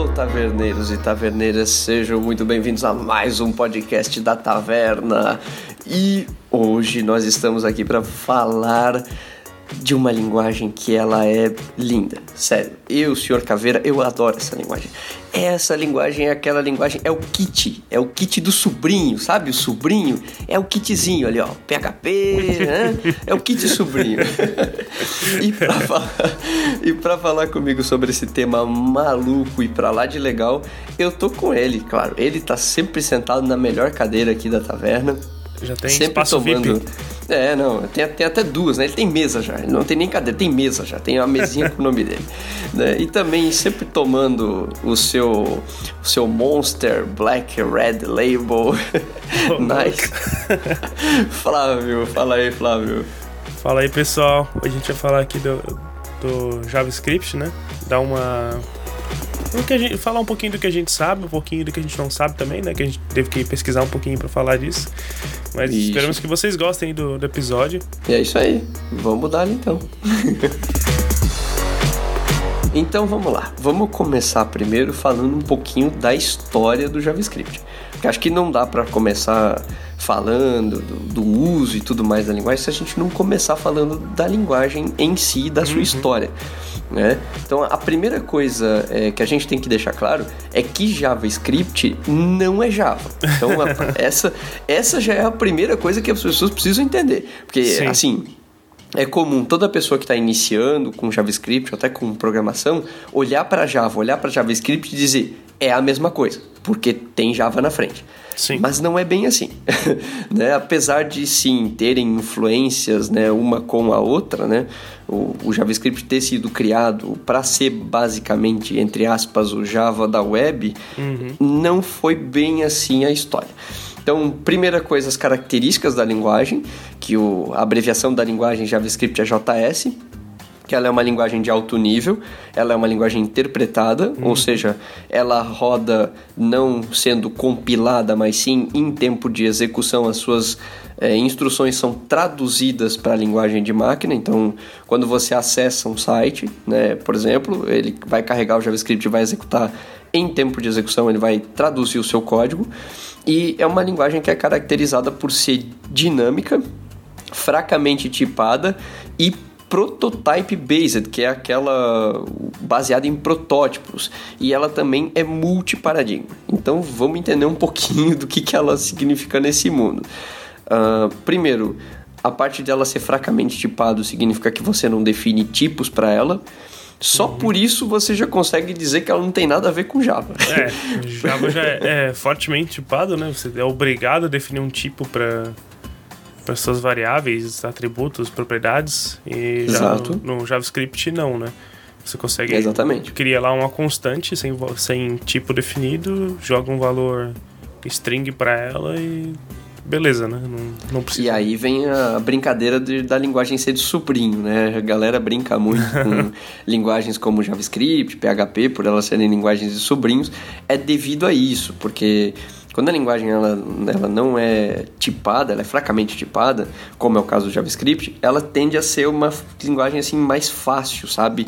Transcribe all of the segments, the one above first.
Alô, taverneiros e taverneiras, sejam muito bem-vindos a mais um podcast da Taverna. E hoje nós estamos aqui para falar de uma linguagem que ela é linda. Sério, eu, senhor Caveira, eu adoro essa linguagem. Essa linguagem é aquela linguagem, é o kit, é o kit do sobrinho, sabe? O sobrinho é o kitzinho ali, ó, PHP, né? É o kit sobrinho. e, pra falar, e pra falar comigo sobre esse tema maluco e pra lá de legal, eu tô com ele, claro. Ele tá sempre sentado na melhor cadeira aqui da taverna. Já tem sempre espaço tomando. VIP. É, não, tem, tem até duas, né? Ele tem mesa já, ele não tem nem cadeira, tem mesa já, tem uma mesinha com o nome dele. Né? E também sempre tomando o seu, o seu Monster Black Red Label. nice. Flávio, fala aí, Flávio. Fala aí, pessoal. Hoje a gente vai falar aqui do, do JavaScript, né? Dar uma. Gente- falar um pouquinho do que a gente sabe, um pouquinho do que a gente não sabe também, né? Que a gente teve que pesquisar um pouquinho pra falar disso. Mas Isso. esperamos que vocês gostem do, do episódio. E é isso aí, vamos dar então. então vamos lá, vamos começar primeiro falando um pouquinho da história do JavaScript. Porque acho que não dá para começar falando do, do uso e tudo mais da linguagem se a gente não começar falando da linguagem em si, da sua história. Né? Então a primeira coisa é, que a gente tem que deixar claro é que JavaScript não é Java. Então a- essa, essa já é a primeira coisa que as pessoas precisam entender. Porque Sim. assim, é comum toda pessoa que está iniciando com JavaScript, ou até com programação, olhar para Java, olhar para JavaScript e dizer é a mesma coisa, porque tem Java na frente. Sim. Mas não é bem assim. né? Apesar de sim terem influências né, uma com a outra, né? o, o JavaScript ter sido criado para ser basicamente, entre aspas, o Java da web, não foi bem assim a história. Então, primeira coisa, as características da linguagem, que o, a abreviação da linguagem JavaScript é JS, que ela é uma linguagem de alto nível, ela é uma linguagem interpretada, ou seja, ela roda não sendo compilada, mas sim em tempo de execução, as suas eh, instruções são traduzidas para a linguagem de máquina. Então, quando você acessa um site, né, por exemplo, ele vai carregar o JavaScript e vai executar em tempo de execução, ele vai traduzir o seu código. E é uma linguagem que é caracterizada por ser dinâmica, fracamente tipada e prototype based, que é aquela baseada em protótipos, e ela também é multiparadigma. Então vamos entender um pouquinho do que, que ela significa nesse mundo. Ah, primeiro, a parte dela ser fracamente tipado significa que você não define tipos para ela. Só por isso você já consegue dizer que ela não tem nada a ver com Java. É, Java já é, é fortemente tipado, né? Você é obrigado a definir um tipo para para suas variáveis, atributos, propriedades. E Exato. no, no JavaScript não, né? Você consegue Exatamente. cria lá uma constante sem, sem tipo definido, joga um valor string para ela e beleza, né? Não, não precisa. E aí vem a brincadeira de- da linguagem ser de sobrinho, né? A galera brinca muito com linguagens como JavaScript, PHP, por elas serem linguagens de sobrinhos, é devido a isso, porque quando a linguagem ela, ela não é tipada, ela é fracamente tipada, como é o caso do JavaScript, ela tende a ser uma linguagem assim mais fácil, sabe?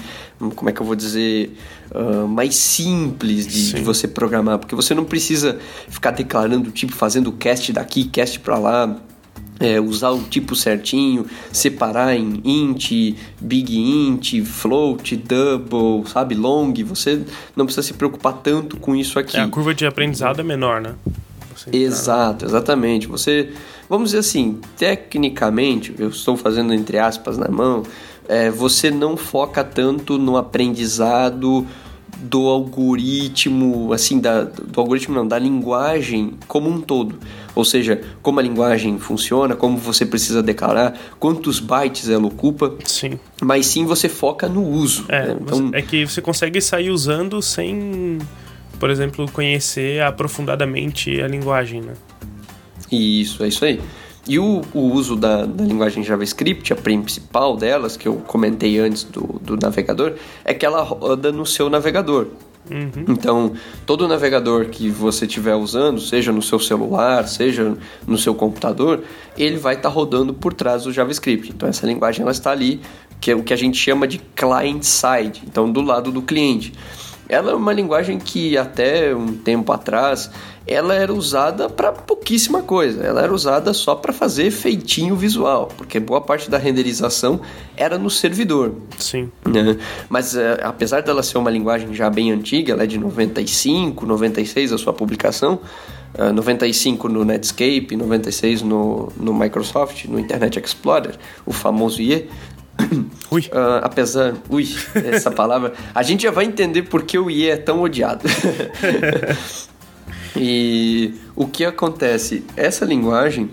Como é que eu vou dizer? Ah, mais simples de, de você programar, porque você não precisa ficar declarando tipo, fazendo cast daqui, cast pra lá, é, usar o tipo certinho, separar em int, big int, float, double, sabe, long. Você não precisa se preocupar tanto com isso aqui. É, a curva de aprendizado é menor, né? Você Exato, exatamente. Você, vamos dizer assim, tecnicamente, eu estou fazendo entre aspas na mão, é, você não foca tanto no aprendizado do algoritmo, assim, da, do algoritmo não, da linguagem como um todo. Ou seja, como a linguagem funciona, como você precisa declarar, quantos bytes ela ocupa, Sim. mas sim você foca no uso. É, né? você- é que você consegue sair usando sem, por exemplo, conhecer aprofundadamente a linguagem, né? Isso, é isso aí. E o, o uso da, da linguagem JavaScript, a principal delas, que eu comentei antes do, do navegador, é que ela roda no seu navegador. Então, todo navegador que você estiver usando, seja no seu celular, seja no seu computador, ele vai estar rodando por trás do JavaScript. Então, essa linguagem ela está ali, que é o que a gente chama de client-side, então do lado do cliente. ela é uma linguagem que até um tempo atrás ela era usada para pouquíssima coisa. Ela era usada só para fazer feitinho visual, porque boa parte da renderização era no servidor. Sim. Né? Mas é, apesar dela ser uma linguagem já bem antiga, ela é de 95, 96 a sua publicação. Uh, 95 no Netscape, 96 no, no Microsoft, no Internet Explorer, o famoso IE. Ui. Uh, apesar. Ui, essa palavra. A gente já vai entender por que o IE é tão odiado. e o que acontece? Essa linguagem,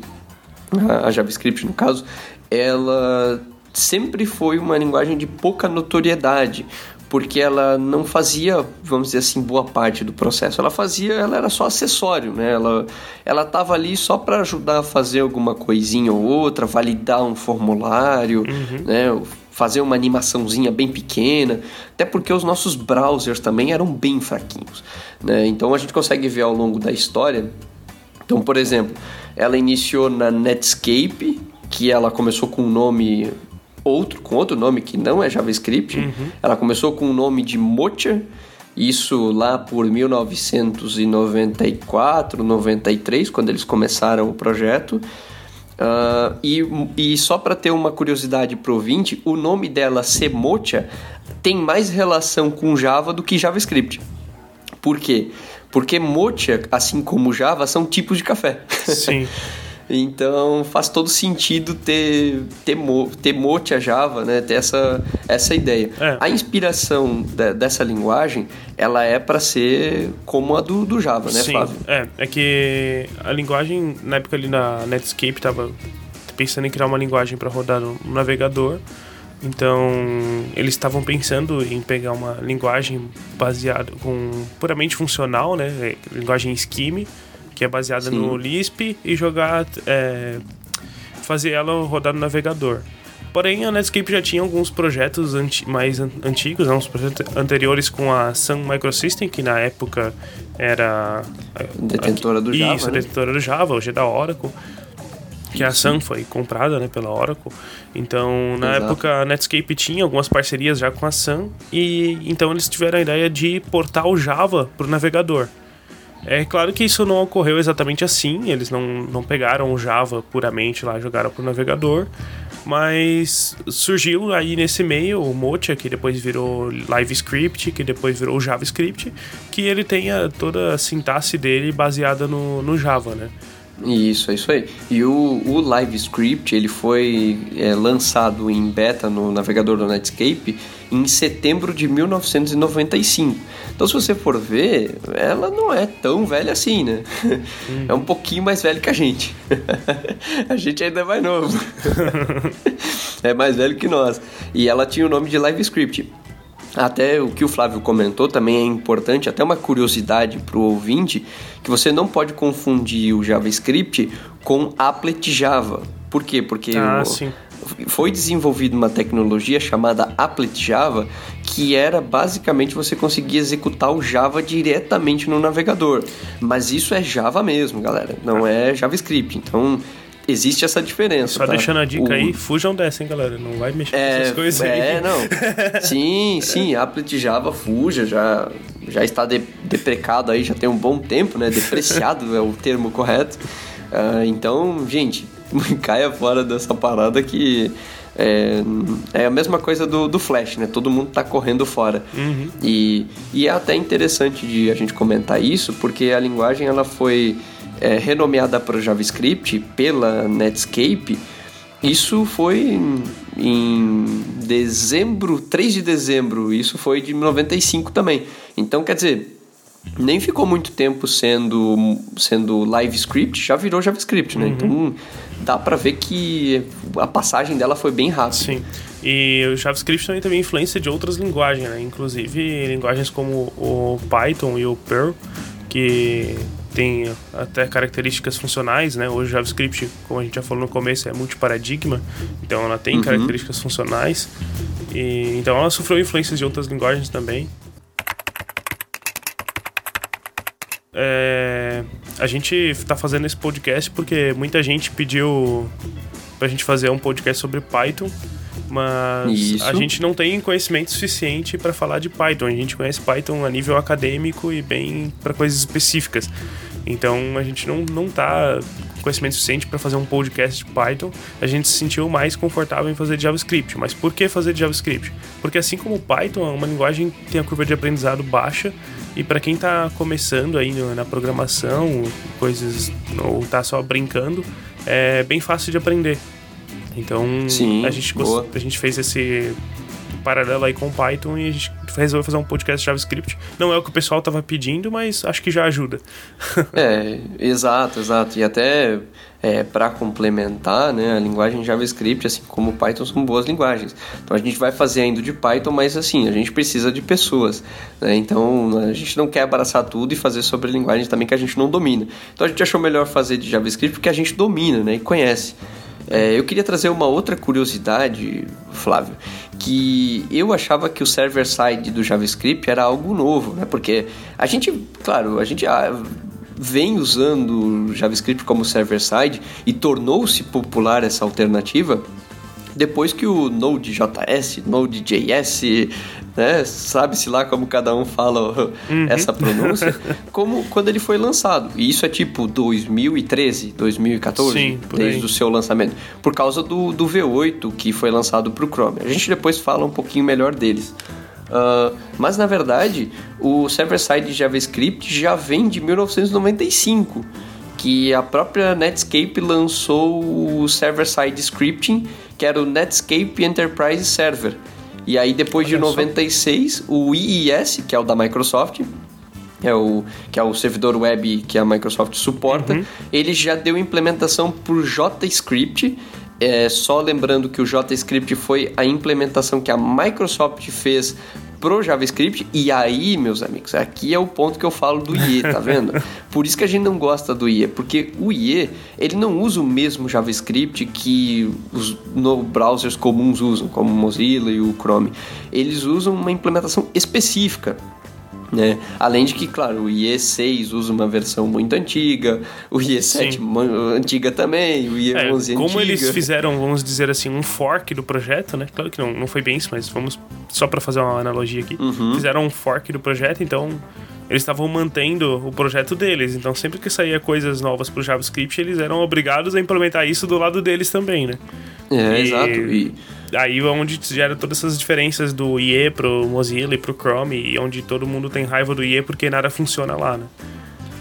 a JavaScript no caso, ela sempre foi uma linguagem de pouca notoriedade, porque ela não fazia, vamos dizer assim, boa parte do processo. Ela fazia, ela era só acessório, né? Ela ela estava ali só para ajudar a fazer alguma coisinha ou outra, validar um formulário, uhum. né? Fazer uma animaçãozinha bem pequena, até porque os nossos browsers também eram bem fraquinhos, né? Então a gente consegue ver ao longo da história. Então, por exemplo, ela iniciou na Netscape, que ela começou com um nome outro, com outro nome que não é JavaScript. Uhum. Ela começou com o nome de Mocha, isso lá por 1994, 93, quando eles começaram o projeto. Uh, e, e só para ter uma curiosidade pro ouvinte, o nome dela, Semocha, tem mais relação com Java do que JavaScript. Por quê? Porque Mocha, assim como Java, são tipos de café. Sim. Então faz todo sentido ter, ter, ter Mocha Java, né? Ter essa, essa ideia. É. A inspiração de, dessa linguagem, ela é para ser como a do, do Java, né, Sim, Flávio? É, é que a linguagem, na época ali na Netscape, tava pensando em criar uma linguagem para rodar no navegador. Então, eles estavam pensando em pegar uma linguagem baseada com puramente funcional, né, linguagem Scheme, que é baseada Sim. no Lisp, e jogar. É, fazer ela rodar no navegador. Porém, a Netscape já tinha alguns projetos anti mais an antigos, né, uns projetos anteriores com a Sun Microsystem, que na época era. Detentora do Java. Isso, né? detentora do Java, hoje é da Oracle. Que a Sun foi comprada né, pela Oracle. Então, na Exato. época, a Netscape tinha algumas parcerias já com a Sun. E então eles tiveram a ideia de portar o Java para o navegador. É claro que isso não ocorreu exatamente assim, eles não, não pegaram o Java puramente lá, jogaram pro navegador, mas surgiu aí nesse meio o Mocha, que depois virou LiveScript, que depois virou JavaScript, que ele tenha toda a sintaxe dele baseada no, no Java, né? Isso, é isso aí. E o, o LiveScript, ele foi é, lançado em beta no navegador do Netscape em setembro de 1995. Então, se você for ver, ela não é tão velha assim, né? Hum. É um pouquinho mais velho que a gente. a gente ainda é mais novo. é mais velho que nós. E ela tinha o nome de LiveScript. Até o que o Flávio comentou também é importante, até uma curiosidade para o ouvinte, que você não pode confundir o JavaScript com Applet Java. Por quê? Porque ah, o, foi desenvolvida uma tecnologia chamada Applet Java, que era basicamente você conseguir executar o Java diretamente no navegador. Mas isso é Java mesmo, galera, não é JavaScript. Então existe essa diferença. Só tá? deixando a dica o... aí, fujam dessa, hein, galera. Não vai mexer é, essas coisas é, aí. É, não. sim, sim, Applet Java fuja, já, já está de, deprecado aí, já tem um bom tempo, né? Depreciado é o termo correto. Uh, então, gente, caia fora dessa parada que é, é a mesma coisa do, do Flash, né? Todo mundo tá correndo fora. Uhum. E, e é até interessante de a gente comentar isso, porque a linguagem ela foi é, renomeada para o JavaScript pela Netscape. Isso foi em, em dezembro, 3 de dezembro, isso foi de 95 também. Então, quer dizer, nem ficou muito tempo sendo sendo live script, já virou JavaScript, né? Uhum. Então dá para ver que a passagem dela foi bem rápida. Sim. E o JavaScript também tem influência de outras linguagens, né? Inclusive linguagens como o Python e o Perl, que tem até características funcionais, né? Hoje o JavaScript, como a gente já falou no começo, é multiparadigma, então ela tem uhum. características funcionais. E, então ela sofreu influências de outras linguagens também. É, a gente está fazendo esse podcast porque muita gente pediu pra gente fazer um podcast sobre Python mas Isso. a gente não tem conhecimento suficiente para falar de Python. A gente conhece Python a nível acadêmico e bem para coisas específicas. Então a gente não, não tá com conhecimento suficiente para fazer um podcast de Python. A gente se sentiu mais confortável em fazer de JavaScript. Mas por que fazer de JavaScript? Porque assim como o Python é uma linguagem que tem a curva de aprendizado baixa e para quem está começando aí na programação, coisas ou está só brincando, é bem fácil de aprender. Então Sim, a, gente a gente fez esse paralelo aí com o Python e a gente resolveu fazer um podcast JavaScript. Não é o que o pessoal estava pedindo, mas acho que já ajuda. é, exato, exato. E até é, para complementar, né, a linguagem JavaScript, assim como o Python, são boas linguagens. Então a gente vai fazer ainda de Python, mas assim, a gente precisa de pessoas. Né? Então a gente não quer abraçar tudo e fazer sobre linguagens também que a gente não domina. Então a gente achou melhor fazer de JavaScript porque a gente domina né, e conhece. É, eu queria trazer uma outra curiosidade, Flávio, que eu achava que o server-side do JavaScript era algo novo, né? Porque a gente, claro, a gente ah, vem usando JavaScript como server-side e tornou-se popular essa alternativa depois que o Node.js, Node.js, né, sabe-se lá como cada um fala uhum. essa pronúncia, como quando ele foi lançado. E isso é tipo 2013, 2014, Sim, desde o seu lançamento, por causa do, do V8 que foi lançado para o Chrome. A gente depois fala um pouquinho melhor deles. Uh, mas na verdade, o server-side JavaScript já vem de 1995 que a própria Netscape lançou o server-side scripting, que era o Netscape Enterprise Server. E aí depois Olha de 96, só. o IIS, que é o da Microsoft, é o, que é o servidor web que a Microsoft suporta, uhum. ele já deu implementação por JavaScript. É, só lembrando que o JavaScript foi a implementação que a Microsoft fez pro JavaScript. E aí, meus amigos, aqui é o ponto que eu falo do IE, tá vendo? Por isso que a gente não gosta do IE, porque o IE, ele não usa o mesmo JavaScript que os no browsers comuns usam, como o Mozilla e o Chrome. Eles usam uma implementação específica né? Além de que, claro, o IE6 usa uma versão muito antiga, o IE7 Sim. antiga também, o IE11 é, Como antiga. eles fizeram, vamos dizer assim, um fork do projeto, né? Claro que não, não foi bem isso, mas vamos só para fazer uma analogia aqui. Uhum. Fizeram um fork do projeto, então eles estavam mantendo o projeto deles. Então, sempre que saía coisas novas para o JavaScript, eles eram obrigados a implementar isso do lado deles também, né? É, e... exato. E aí é onde gera todas essas diferenças do IE pro Mozilla e pro Chrome, e onde todo mundo tem raiva do IE porque nada funciona lá, né?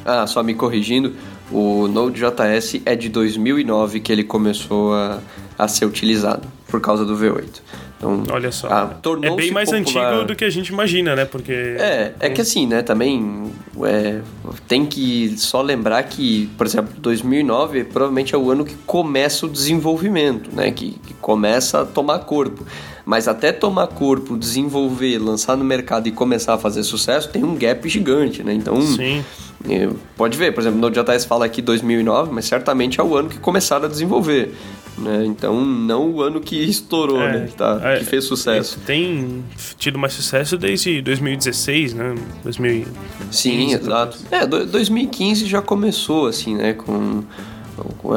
Ah, só me corrigindo, o Node.js é de 2009 que ele começou a, a ser utilizado, por causa do V8. Então, Olha só. Ah, é bem mais popular. antigo do que a gente imagina, né? Porque. É, é que assim, né? Também é, tem que só lembrar que, por exemplo, 2009 provavelmente é o ano que começa o desenvolvimento, né? Que, que começa a tomar corpo. Mas até tomar corpo, desenvolver, lançar no mercado e começar a fazer sucesso, tem um gap gigante, né? Então. Sim. É, pode ver, por exemplo, no JS fala aqui 2009, mas certamente é o ano que começaram a desenvolver. Né? Então, não o ano que estourou, é, né? Tá, é, que fez sucesso. Tem tido mais sucesso desde 2016, né? 2015, Sim, exato. É, 2015 já começou, assim, né? Com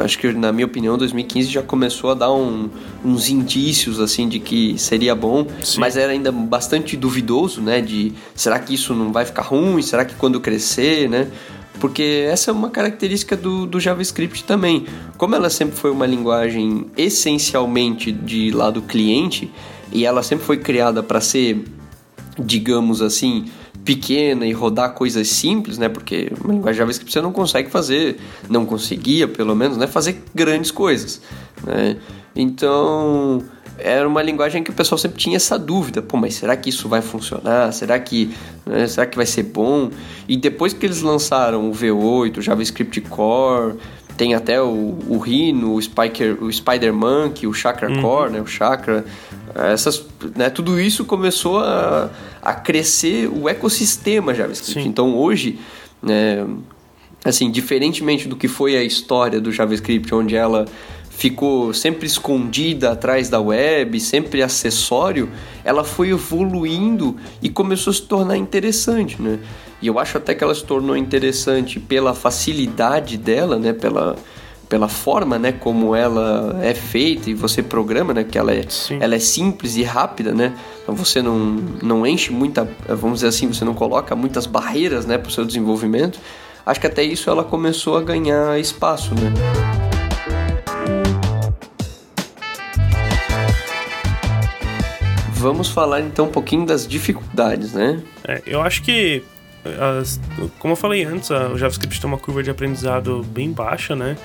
acho que na minha opinião 2015 já começou a dar um, uns indícios assim de que seria bom Sim. mas era ainda bastante duvidoso né de será que isso não vai ficar ruim será que quando crescer né porque essa é uma característica do, do JavaScript também. Como ela sempre foi uma linguagem essencialmente de lado cliente, e ela sempre foi criada para ser, digamos assim, pequena e rodar coisas simples, né? Porque uma linguagem JavaScript você não consegue fazer, não conseguia pelo menos, né? Fazer grandes coisas, né? Então era uma linguagem que o pessoal sempre tinha essa dúvida, pô, mas será que isso vai funcionar? Será que, né, será que vai ser bom? E depois que eles lançaram o V8, o JavaScript Core, tem até o, o Rhino, o, Spiker, o Spider Monkey, o Chakra uhum. Core, né, o Chakra, essas, né, tudo isso começou a, a crescer o ecossistema JavaScript. Sim. Então hoje, né, assim, diferentemente do que foi a história do JavaScript, onde ela ficou sempre escondida atrás da web, sempre acessório, ela foi evoluindo e começou a se tornar interessante, né? E eu acho até que ela se tornou interessante pela facilidade dela, né? Pela, pela forma, né, como ela é feita e você programa, né, que ela é, ela é simples e rápida, né, então você não, não enche muita, vamos dizer assim, você não coloca muitas barreiras, né, para o seu desenvolvimento. Acho que até isso ela começou a ganhar espaço, né. Vamos falar então um pouquinho das dificuldades, né? É, eu acho que as, como eu falei antes, o JavaScript tem uma curva de aprendizado bem baixa, né?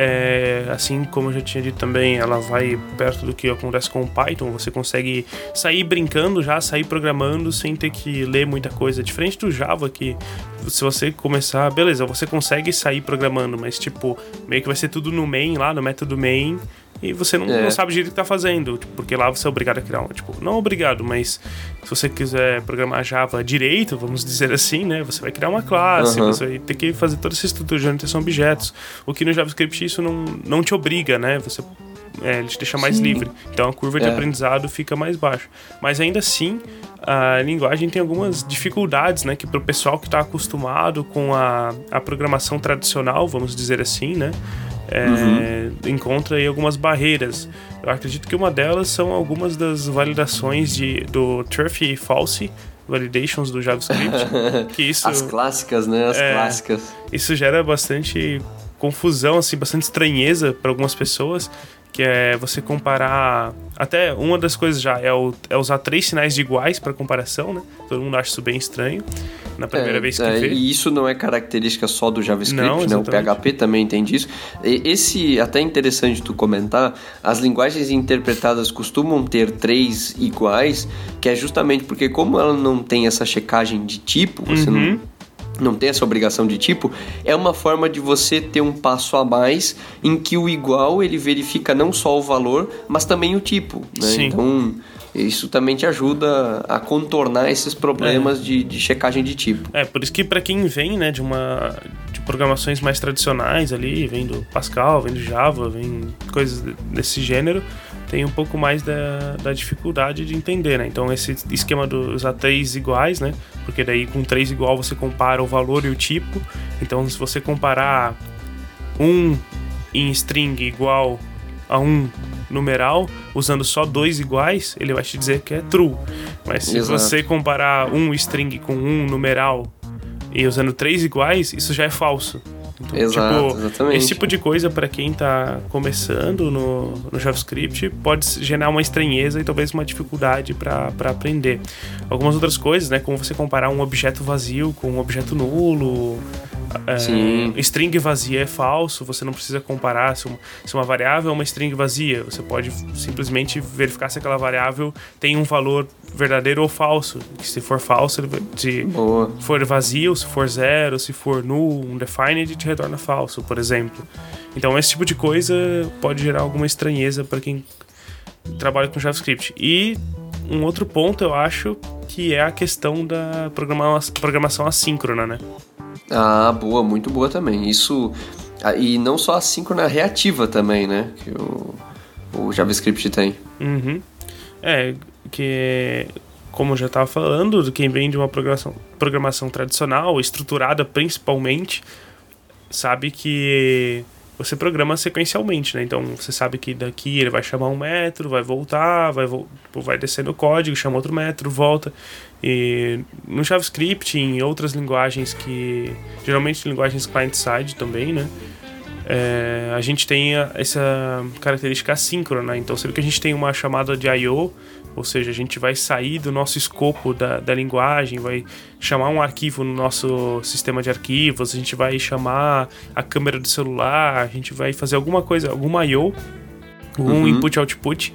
É, assim como eu já tinha dito também, ela vai perto do que acontece com o Python. Você consegue sair brincando já, sair programando sem ter que ler muita coisa. Diferente do Java, que se você começar, beleza, você consegue sair programando, mas tipo, meio que vai ser tudo no main lá, no método main e você não, é. não sabe direito o que tá fazendo, tipo, porque lá você é obrigado a criar um, tipo, não obrigado, mas se você quiser programar Java direito, vamos dizer assim, né, você vai criar uma classe, uhum. você vai ter que fazer toda essa estrutura de orientação a objetos, o que no JavaScript isso não, não te obriga, né, você é, ele te deixa mais Sim. livre. Então a curva de é. aprendizado fica mais baixa. Mas ainda assim, a linguagem tem algumas dificuldades, né? Que para o pessoal que está acostumado com a, a programação tradicional, vamos dizer assim, né? É, uhum. encontra aí algumas barreiras. Eu acredito que uma delas são algumas das validações de, do Turf e False validations do JavaScript. que isso, As clássicas, né? As é, clássicas. Isso gera bastante confusão, assim, bastante estranheza para algumas pessoas, que é você comparar. Até uma das coisas já é, o, é usar três sinais de iguais para comparação, né? Todo mundo acha isso bem estranho na primeira é, vez que é, vê. E isso não é característica só do JavaScript, não, né? O PHP também tem disso. Esse, até é interessante tu comentar, as linguagens interpretadas costumam ter três iguais, que é justamente porque como ela não tem essa checagem de tipo, você uhum. não não tem essa obrigação de tipo, é uma forma de você ter um passo a mais em que o igual ele verifica não só o valor, mas também o tipo. Né? Sim. Então isso também te ajuda a contornar esses problemas é. de, de checagem de tipo. É, por isso que para quem vem, né, de uma de programações mais tradicionais ali, vem do Pascal, vem do Java, vem coisas desse gênero, tem um pouco mais da, da dificuldade de entender, né? Então esse esquema dos usar três iguais, né? Porque daí com três igual você compara o valor e o tipo. Então se você comparar um em string igual a um numeral, usando só dois iguais, ele vai te dizer que é true. Mas se Exato. você comparar um string com um numeral e usando três iguais, isso já é falso. Então, Exato, tipo, exatamente. Esse tipo de coisa, para quem tá começando no, no, JavaScript, pode gerar uma estranheza e talvez uma dificuldade para aprender. Algumas outras coisas, né? Como você comparar um objeto vazio com um objeto nulo. É, string vazia é falso, você não precisa comparar se uma, se uma variável é uma string vazia. Você pode simplesmente verificar se aquela variável tem um valor verdadeiro ou falso. Se for falso, se Boa. for vazio, se for zero, se for null, undefined, te retorna falso, por exemplo. Então, esse tipo de coisa pode gerar alguma estranheza para quem trabalha com JavaScript. E um outro ponto, eu acho, que é a questão da programação assíncrona, né? Ah, boa, muito boa também. Isso. Ah, e não só assíncrona, reativa também, né? Que o, o JavaScript tem. Uhum. É, que como eu já estava falando, quem vem de uma programação, programação tradicional, estruturada principalmente, sabe que você programa sequencialmente, né? Então você sabe que daqui ele vai chamar um metro, vai voltar, vai, vai descendo o código, chama outro metro, volta. E no JavaScript, em outras linguagens que. geralmente linguagens client-side também, né? É, a gente tem essa característica assíncrona. Então sempre que a gente tem uma chamada de I.O., ou seja, a gente vai sair do nosso escopo da, da linguagem, vai chamar um arquivo no nosso sistema de arquivos, a gente vai chamar a câmera do celular, a gente vai fazer alguma coisa, alguma I.O., um uhum. input-output,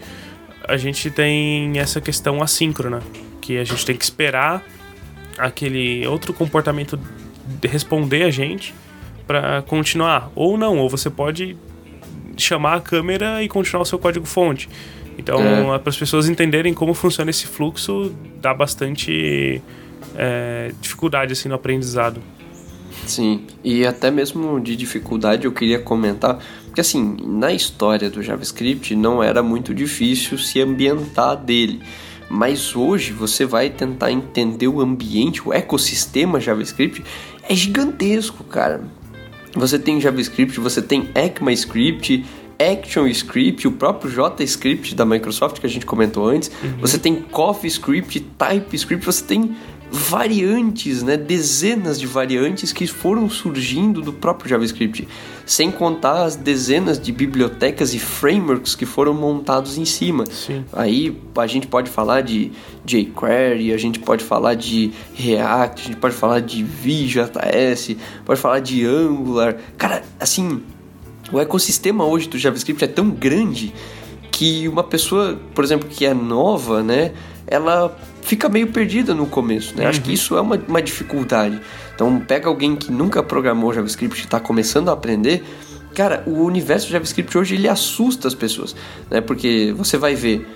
a gente tem essa questão assíncrona, que a gente tem que esperar aquele outro comportamento responder a gente para continuar. Ou não, ou você pode chamar a câmera e continuar o seu código fonte. Então, é. para as pessoas entenderem como funciona esse fluxo, dá bastante é, dificuldade assim no aprendizado. Sim, e até mesmo de dificuldade eu queria comentar, porque assim, na história do JavaScript não era muito difícil se ambientar dele. Mas hoje você vai tentar entender o ambiente, o ecossistema JavaScript é gigantesco, cara. você tem JavaScript, você tem ECMAScript, ActionScript, o próprio JScript da Microsoft que a gente comentou antes, uhum. você tem CoffeeScript, TypeScript, você tem variantes, né, dezenas de variantes que foram surgindo do próprio JavaScript, sem contar as dezenas de bibliotecas e frameworks que foram montados em cima. Sim. Aí a gente pode falar de jQuery, a gente pode falar de React, a gente pode falar de Vue.js, pode falar de Angular. Cara, assim, o ecossistema hoje do JavaScript é tão grande que uma pessoa, por exemplo, que é nova, né, ela fica meio perdida no começo, né? Uhum. Acho que uhum. isso é uma, uma dificuldade. Então, pega alguém que nunca programou JavaScript e está começando a aprender, cara, o universo JavaScript hoje ele assusta as pessoas, né? Porque você vai ver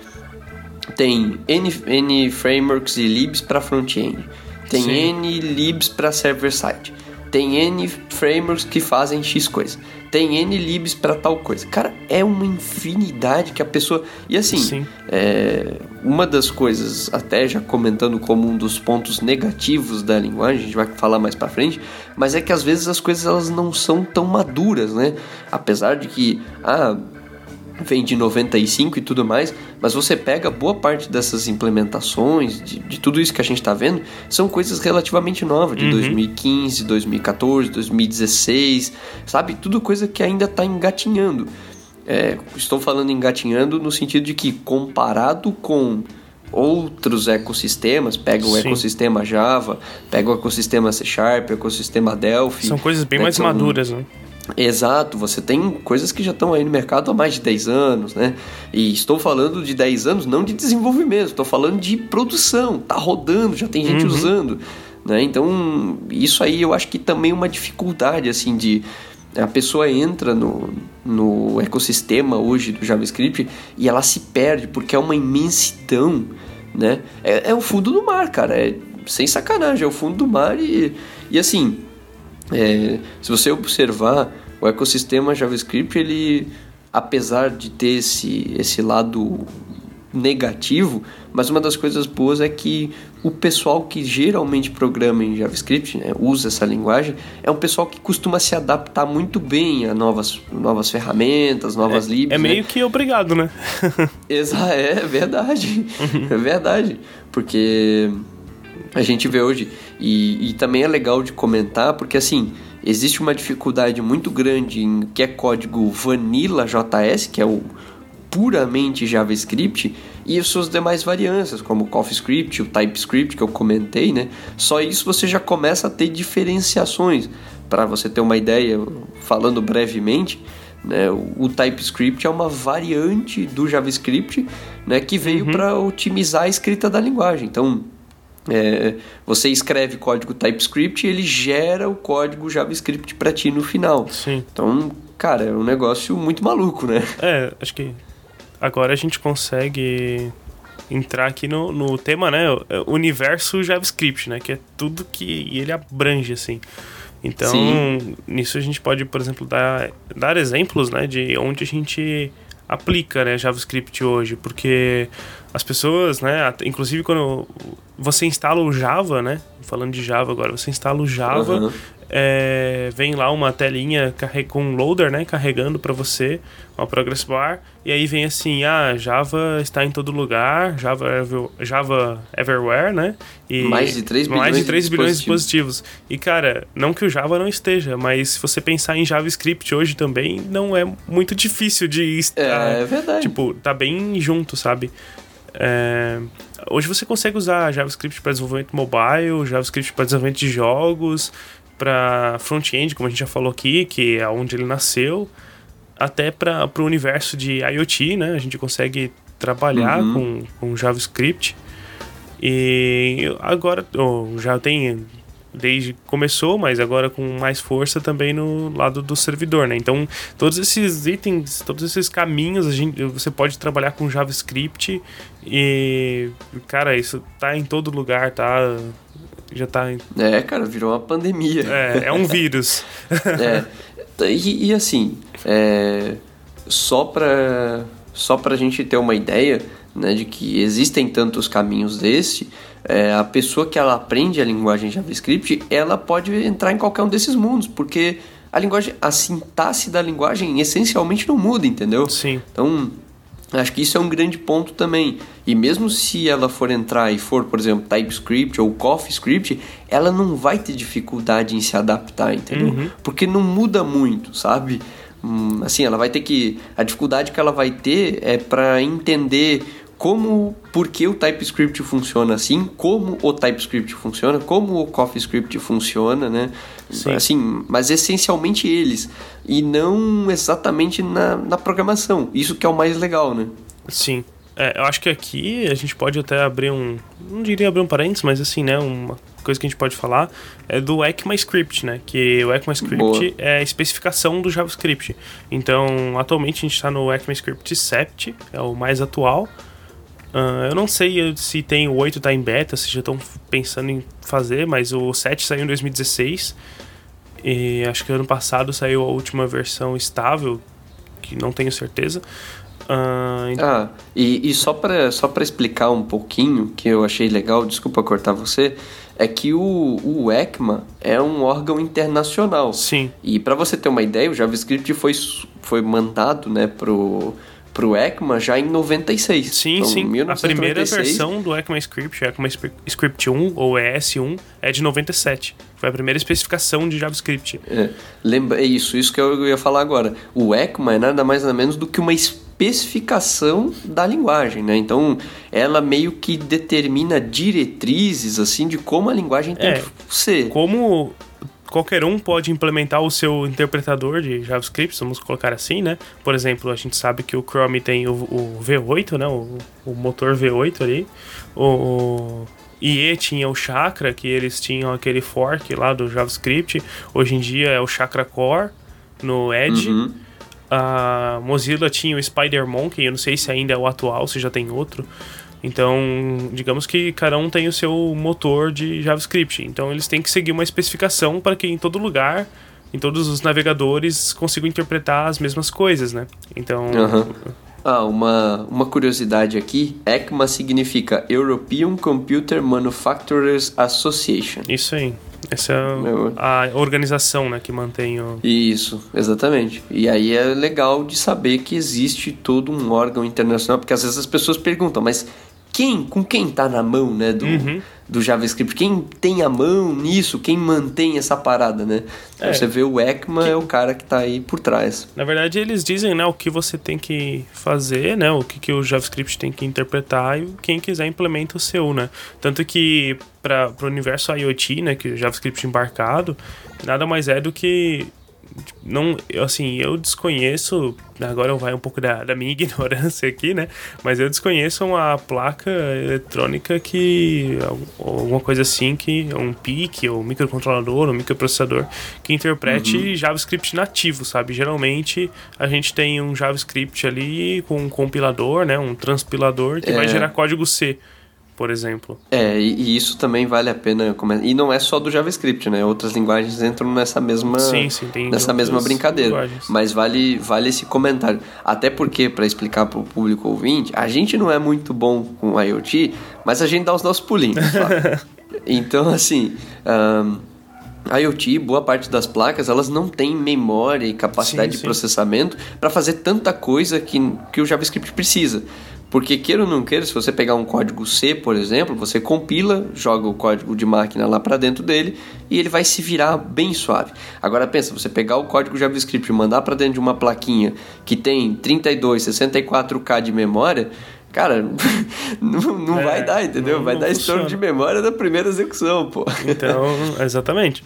tem N, N frameworks e libs para front-end, tem Sim. N libs para server-side, tem N frameworks que fazem X coisa tem N libs para tal coisa. Cara, é uma infinidade que a pessoa. E assim, é... uma das coisas, até já comentando como um dos pontos negativos da linguagem, a gente vai falar mais para frente, mas é que às vezes as coisas elas não são tão maduras, né? Apesar de que, ah, vem de 95 e tudo mais, mas você pega boa parte dessas implementações, de, de tudo isso que a gente está vendo, são coisas relativamente novas, de uhum. 2015, 2014, 2016, sabe? Tudo coisa que ainda está engatinhando. É, estou falando engatinhando no sentido de que, comparado com outros ecossistemas, pega o Sim. ecossistema Java, pega o ecossistema C Sharp, o ecossistema Delphi. São coisas bem né, mais maduras, né? Exato, você tem coisas que já estão aí no mercado há mais de 10 anos, né? E estou falando de 10 anos não de desenvolvimento, estou falando de produção, tá rodando, já tem gente uhum. usando, né? Então, isso aí eu acho que também é uma dificuldade, assim, de a pessoa entra no, no ecossistema hoje do JavaScript e ela se perde porque é uma imensidão, né? É, é o fundo do mar, cara, é sem sacanagem, é o fundo do mar e, e assim é, se você observar, o ecossistema JavaScript, ele, apesar de ter esse, esse lado negativo, mas uma das coisas boas é que o pessoal que geralmente programa em JavaScript, né, usa essa linguagem, é um pessoal que costuma se adaptar muito bem a novas, novas ferramentas, novas é, libs. É meio né? que obrigado, né? Exa é verdade, é verdade, porque a gente vê hoje. E, e também é legal de comentar, porque assim, existe uma dificuldade muito grande em que é código Vanilla JS, que é o puramente JavaScript, e as suas demais varianças, como o CoffeeScript, o TypeScript que eu comentei, né? Só isso você já começa a ter diferenciações. Para você ter uma ideia, falando brevemente, né, o TypeScript é uma variante do JavaScript né, que veio uhum. para otimizar a escrita da linguagem. Então, é, você escreve código TypeScript e ele gera o código JavaScript para ti no final. Sim. Então, cara, é um negócio muito maluco, né? É, acho que agora a gente consegue entrar aqui no, no tema, né? Universo JavaScript, né? Que é tudo que ele abrange, assim. Então, Sim. nisso a gente pode, por exemplo, dar, dar exemplos, né? De onde a gente aplica, né? JavaScript hoje. Porque as pessoas, né? Inclusive quando você instala o Java, né? Falando de Java agora, você instala o Java, uhum. é, vem lá uma telinha com um loader, né? Carregando para você uma progress bar e aí vem assim, ah, Java está em todo lugar, Java, Java everywhere, né? E mais de 3 bilhões, mais de 3 de bilhões de dispositivos. E cara, não que o Java não esteja, mas se você pensar em JavaScript hoje também, não é muito difícil de estar. É, é verdade. Tipo, tá bem junto, sabe? É, hoje você consegue usar JavaScript para desenvolvimento mobile, JavaScript para desenvolvimento de jogos, para front-end, como a gente já falou aqui, que é onde ele nasceu, até para o universo de IoT, né? A gente consegue trabalhar uhum. com, com JavaScript. E agora oh, já tem desde que começou, mas agora com mais força também no lado do servidor, né? Então, todos esses itens, todos esses caminhos, a gente, você pode trabalhar com JavaScript e, cara, isso tá em todo lugar, tá? Já tá. Em... É, cara, virou uma pandemia. É, é um vírus. é. E, e assim, é, só para só pra gente ter uma ideia né, de que existem tantos caminhos desse, é, a pessoa que ela aprende a linguagem JavaScript, ela pode entrar em qualquer um desses mundos, porque a linguagem, a sintaxe da linguagem essencialmente não muda, entendeu? Sim. Então, acho que isso é um grande ponto também. E mesmo se ela for entrar e for, por exemplo, TypeScript ou CoffeeScript, ela não vai ter dificuldade em se adaptar, entendeu? Uhum. Porque não muda muito, sabe? Hum, assim, ela vai ter que. A dificuldade que ela vai ter é para entender como, por que o TypeScript funciona assim, como o TypeScript funciona, como o CoffeeScript funciona, né? Sim. Assim, mas essencialmente eles, e não exatamente na, na programação. Isso que é o mais legal, né? Sim. É, eu acho que aqui a gente pode até abrir um. Não diria abrir um parênteses, mas assim, né? Uma coisa que a gente pode falar é do ECMAScript, né? Que o ECMAScript Boa. é a especificação do JavaScript. Então, atualmente a gente está no ECMAScript 7, é o mais atual. Ah, eu não sei se tem o 8 tá em beta, se já estão pensando em fazer, mas o 7 saiu em 2016. E acho que ano passado saiu a última versão estável, que não tenho certeza. Ah, então- Ah, e, e só para só pra explicar um pouquinho, que eu achei legal, desculpa cortar você, é que o, o ECMA é um órgão internacional. sim, E para você ter uma ideia, o JavaScript foi, foi mandado né, pro, pro ECMA já em 96. sim, Então, sim. A 1996, primeira versão do ECMAScript, ECMAScript 1 ou ES1, é de 97. Foi a primeira especificação de JavaScript. É, lembra, é isso, isso que eu ia falar agora. O ECMA é nada mais nada menos do que uma especificação da linguagem, né? Então, ela meio que determina diretrizes assim de como a linguagem tem É. que ser. Como qualquer um pode implementar o seu interpretador de JavaScript, vamos colocar assim, né? Por exemplo, a gente sabe que o Chrome tem o, o V8, né? O, o motor V8 ali. O, IE tinha o Chakra, que eles tinham aquele fork lá do JavaScript. Hoje em dia é o Chakra Core no Edge. Uhum. A Mozilla tinha o SpiderMonkey, eu não sei se ainda é o atual, se já tem outro. Então, digamos que cada um tem o seu motor de JavaScript. Então, eles têm que seguir uma especificação para que em todo lugar, em todos os navegadores, consigam interpretar as mesmas coisas, né? Então. Ah, uma, uma curiosidade aqui: ECMA significa European Computer Manufacturers Association. isso aí. Essa é a organização né, que mantém o. Isso, exatamente. E aí é legal de saber que existe todo um órgão internacional, porque às vezes as pessoas perguntam, mas quem, com quem tá na mão, né, do, Uhum. do JavaScript? Quem tem a mão nisso? Quem mantém essa parada, né? É. você vê o ECMA é o cara que tá aí por trás. Na verdade, eles dizem né, o que você tem que fazer, né, o que, que o JavaScript tem que interpretar e quem quiser implementa o seu, né? Tanto que para o universo IoT, né, que o JavaScript embarcado, nada mais é do que não, eu, assim, eu desconheço, agora vai um pouco da, da minha ignorância aqui, né? Mas eu desconheço uma placa eletrônica que alguma coisa assim que um PIC ou um microcontrolador, um microprocessador que interprete JavaScript nativo, sabe? Geralmente a gente tem um JavaScript ali com um compilador, né, um transpilador que vai É. gerar código C, por exemplo. É, e, isso também vale a pena. E não é só do JavaScript, né? Outras linguagens entram nessa mesma, Sim, sim, tem nessa mesma brincadeira. linguagens. Mas vale, vale esse comentário. Até porque, para explicar para o público ouvinte, a gente não é muito bom com IoT, mas a gente dá os nossos pulinhos. então, assim. ahn, IoT, boa parte das placas, elas não têm memória e capacidade Sim, de processamento para fazer tanta coisa que, que o JavaScript precisa. Porque queira ou não queira, se você pegar um código C, por exemplo, você compila, joga o código de máquina lá para dentro dele e ele vai se virar bem suave. Agora pensa, você pegar o código JavaScript e mandar para dentro de uma plaquinha que tem 32, 64K de memória, cara, não, não É, vai dar, entendeu? não- vai não dar estouro funciona. de memória da primeira execução, pô. Então, exatamente.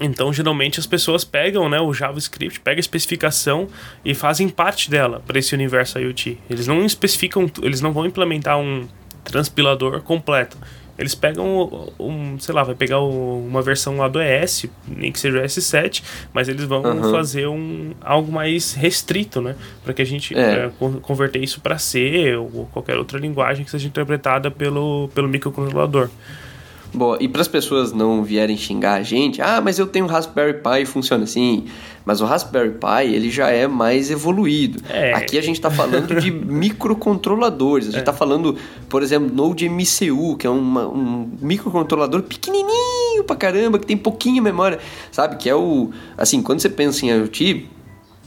Então, geralmente as pessoas pegam, né, o JavaScript, pegam a especificação e fazem parte dela para esse universo IoT. Eles não especificam, eles não vão implementar um transpilador completo. Eles pegam um, sei lá, vai pegar uma versão lá do ES, nem que seja o S7, mas eles vão Aham. fazer um algo mais restrito, né, para que a gente É. con- converter isso para C ou qualquer outra linguagem que seja interpretada pelo pelo microcontrolador. Boa, e para as pessoas não vierem xingar a gente, ah, mas eu tenho um Raspberry Pi e funciona assim. Mas o Raspberry Pi, ele já é mais evoluído. É. Aqui a gente está falando de microcontroladores. A gente está é. falando, por exemplo, Node MCU, que é uma, um microcontrolador pequenininho pra caramba, que tem pouquinho memória, sabe? Que é o... Assim, quando você pensa em IoT,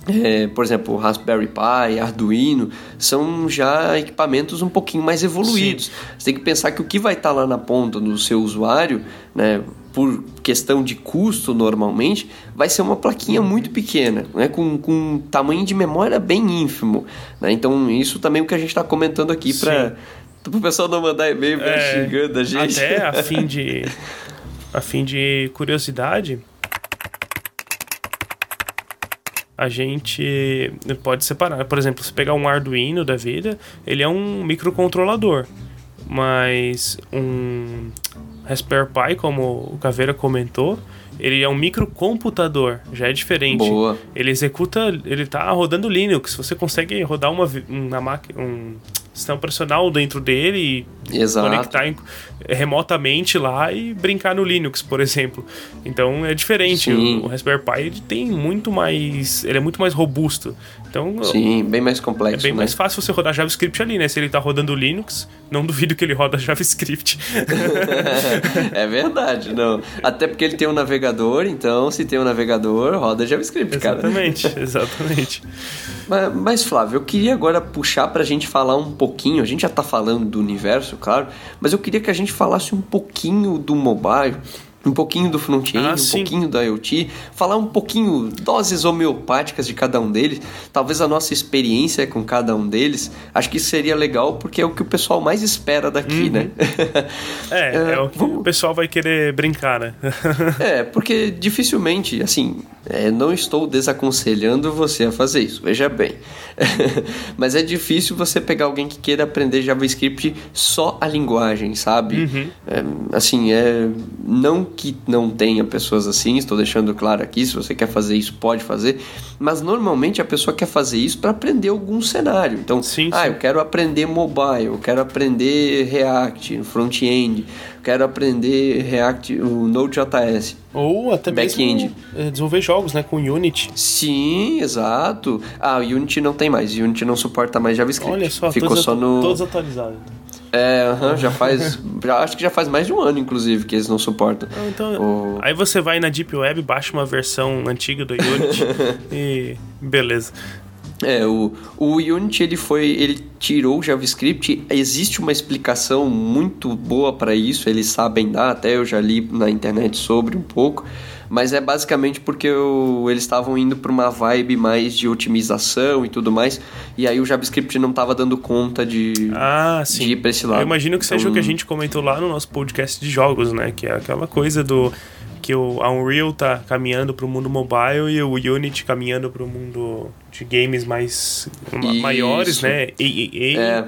é, por exemplo, Raspberry Pi, Arduino, são já equipamentos um pouquinho mais evoluídos. Sim. Você tem que pensar que o que vai estar tá lá na ponta do seu usuário, né, por questão de custo normalmente, vai ser uma plaquinha muito pequena, né, com, com um tamanho de memória bem ínfimo. Né? Então, isso também é o que a gente está comentando aqui para o pessoal não mandar e-mail é, xingando a gente. Até a fim de, a fim de curiosidade a gente pode separar. Por exemplo, se pegar um Arduino da vida, ele é um microcontrolador, mas um Raspberry Pi, como o Caveira comentou, ele é um microcomputador, já é diferente. Boa. Ele executa, ele tá rodando Linux, você consegue rodar uma, uma máquina, um sistema operacional dentro dele e Exato. conectar em, remotamente lá e brincar no Linux, por exemplo. Então é diferente. O, o, Raspberry Pi tem muito mais, ele é muito mais robusto. Então sim, bem mais complexo. É bem né? mais fácil você rodar JavaScript ali, né? Se ele tá rodando Linux, não duvido que ele roda JavaScript. é verdade, não. Até porque ele tem um navegador, então se tem um navegador, roda JavaScript, exatamente, cara. Exatamente, exatamente. Mas, mas, Flávio, eu queria agora puxar pra gente falar um pouquinho, a gente já tá falando do universo, claro, mas eu queria que a gente falasse um pouquinho do mobile um pouquinho do front-end, ah, um pouquinho da IoT, falar um pouquinho doses homeopáticas de cada um deles, talvez a nossa experiência com cada um deles. Acho que isso seria legal porque é o que o pessoal mais espera daqui, uhum. né? é, é, é o que vamos... o pessoal vai querer brincar, né? é, porque dificilmente, assim, é, não estou desaconselhando você a fazer isso, veja bem. Mas é difícil você pegar alguém que queira aprender JavaScript só a linguagem, sabe? Uhum. É, assim, é não que não tenha pessoas assim, estou deixando claro aqui, se você quer fazer isso, pode fazer, mas normalmente a pessoa quer fazer isso para aprender algum cenário. Então, sim, ah, sim. eu quero aprender mobile, eu quero aprender React, front-end, quero aprender React, o Node.js. Ou até mesmo eh, desenvolver jogos, né, com Unity. Sim, exato. Ah, o Unity não tem mais, o Unity não suporta mais JavaScript. Olha só, ficou só no todos atualizados. É, uhum, já faz. já, acho que já faz mais de um ano, inclusive, que eles não suportam. Ah, então, o... Aí você vai na Deep Web, baixa uma versão antiga do Unity e. beleza. É, o, o Unity ele foi, ele tirou o JavaScript. Existe uma explicação muito boa para isso. Eles sabem dar, até eu já li na internet sobre um pouco. Mas é basicamente porque o, eles estavam indo para uma vibe mais de otimização e tudo mais. E aí o JavaScript não estava dando conta de, ah, de ir para esse lado. Eu imagino que seja então... o que a gente comentou lá no nosso podcast de jogos, né? Que é aquela coisa do que o Unreal tá caminhando para o mundo mobile e o Unity caminhando para o mundo de games mais Isso. maiores, né? E, é.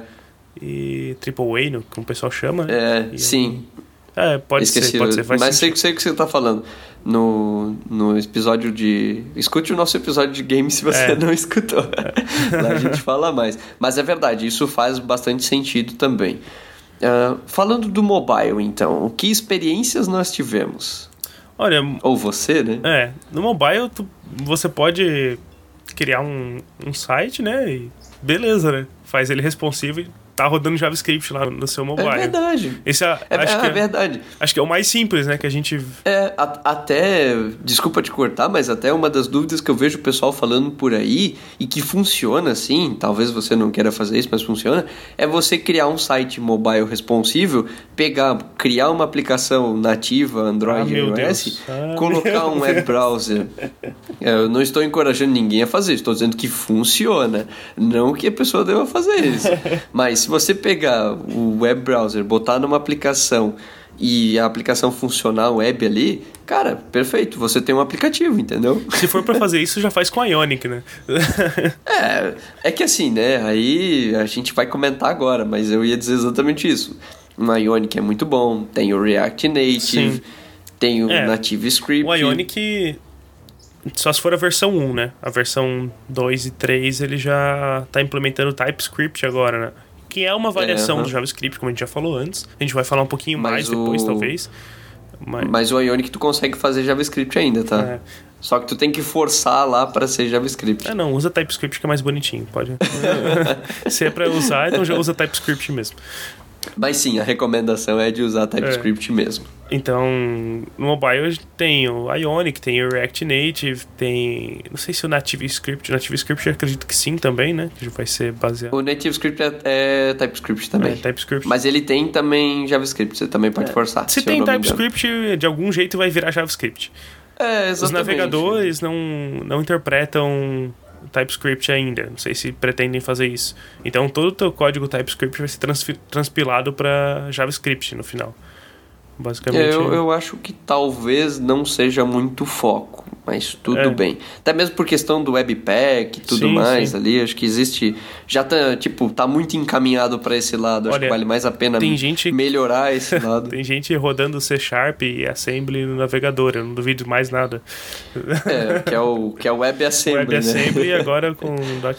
e AAA, como o pessoal chama. Né? É, sim. É, pode Esqueci, ser, pode ser. Mas sei, sei o que você está falando no, no episódio de. Escute o nosso episódio de games se você é. não escutou. Lá a gente fala mais. Mas é verdade, isso faz bastante sentido também. Uh, falando do mobile, então, que experiências nós tivemos? Olha. Ou você, né? É, no mobile tu, você pode criar um, um site, né? E beleza, né? Faz ele responsivo e tá rodando JavaScript lá no seu mobile. É verdade. Esse é, é, acho é, que é verdade. Acho que é o mais simples, né? Que a gente. É, a, até. Desculpa te cortar, mas até uma das dúvidas que eu vejo o pessoal falando por aí e que funciona assim, talvez você não queira fazer isso, mas funciona, é você criar um site mobile responsível, pegar, criar uma aplicação nativa Android ah, iOS, ah, colocar um web browser. É, eu não estou encorajando ninguém a fazer, estou dizendo que funciona. Não que a pessoa deva fazer isso. mas você pegar o web browser, botar numa aplicação e a aplicação funcionar web ali, cara, perfeito, você tem um aplicativo, entendeu? Se for para fazer isso, já faz com a Ionic, né? é, é que assim, né? Aí a gente vai comentar agora, mas eu ia dizer exatamente isso. O Ionic é muito bom, tem o React Native, Sim. tem o é, Native Script. O Ionic só se for a versão 1, né? A versão 2 e 3 ele já tá implementando TypeScript agora, né? Que é uma variação É, do JavaScript, como a gente já falou antes. A gente vai falar um pouquinho Mas mais depois, o- talvez. Mas, Mas o Ionic tu consegue fazer JavaScript ainda, tá? É. Só que tu tem que forçar lá para ser JavaScript. Ah, não, usa TypeScript que é mais bonitinho, pode. Se é pra usar, então já usa TypeScript mesmo. Mas sim, a recomendação é de usar TypeScript mesmo. Então, no mobile tem o Ionic, tem o React Native, tem. Não sei se o Native Script. O Native Script eu acredito que sim também, né? Que vai ser baseado. O NativeScript é, é TypeScript também. É, TypeScript. Mas ele tem também JavaScript, você também pode forçar. se eu tem. TypeScript, de algum jeito vai virar JavaScript. É, exatamente. Os navegadores não, não interpretam TypeScript ainda. Não sei se pretendem fazer isso. Então todo o teu código TypeScript vai ser transpilado para JavaScript no final. Basicamente. É, eu, eu acho que talvez não seja muito foco, mas tudo É. bem. Até mesmo por questão do Webpack e tudo Sim, mais sim. ali, acho que existe. Já tá, tipo, tá muito encaminhado para esse lado. Acho Olha, que vale mais a pena tem gente- melhorar esse lado. Tem gente rodando C Sharp e Assembly no navegador, eu não duvido mais nada. é, que é o, que é o WebAssembly, né? WebAssembly agora com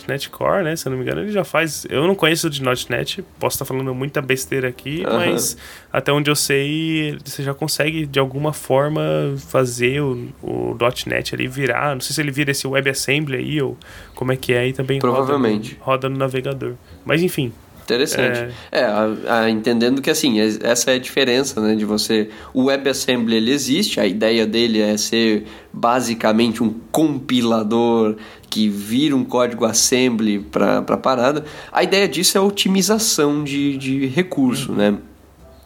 .NET Core, né? Se eu não me engano, ele já faz. Eu não conheço de .NET, posso estar falando muita besteira aqui, Aham. mas até onde eu sei, você já consegue de alguma forma fazer o, o .NET ali virar. Não sei se ele vira esse WebAssembly aí ou como é que é, e também Provavelmente. roda no, roda no navegador. Mas enfim, Interessante. É, a- a- entendendo que assim, es- essa é a diferença, né, de você... O WebAssembly, ele existe, a ideia dele é ser basicamente um compilador que vira um código assembly para a parada. A ideia disso é a otimização de, de recurso, né?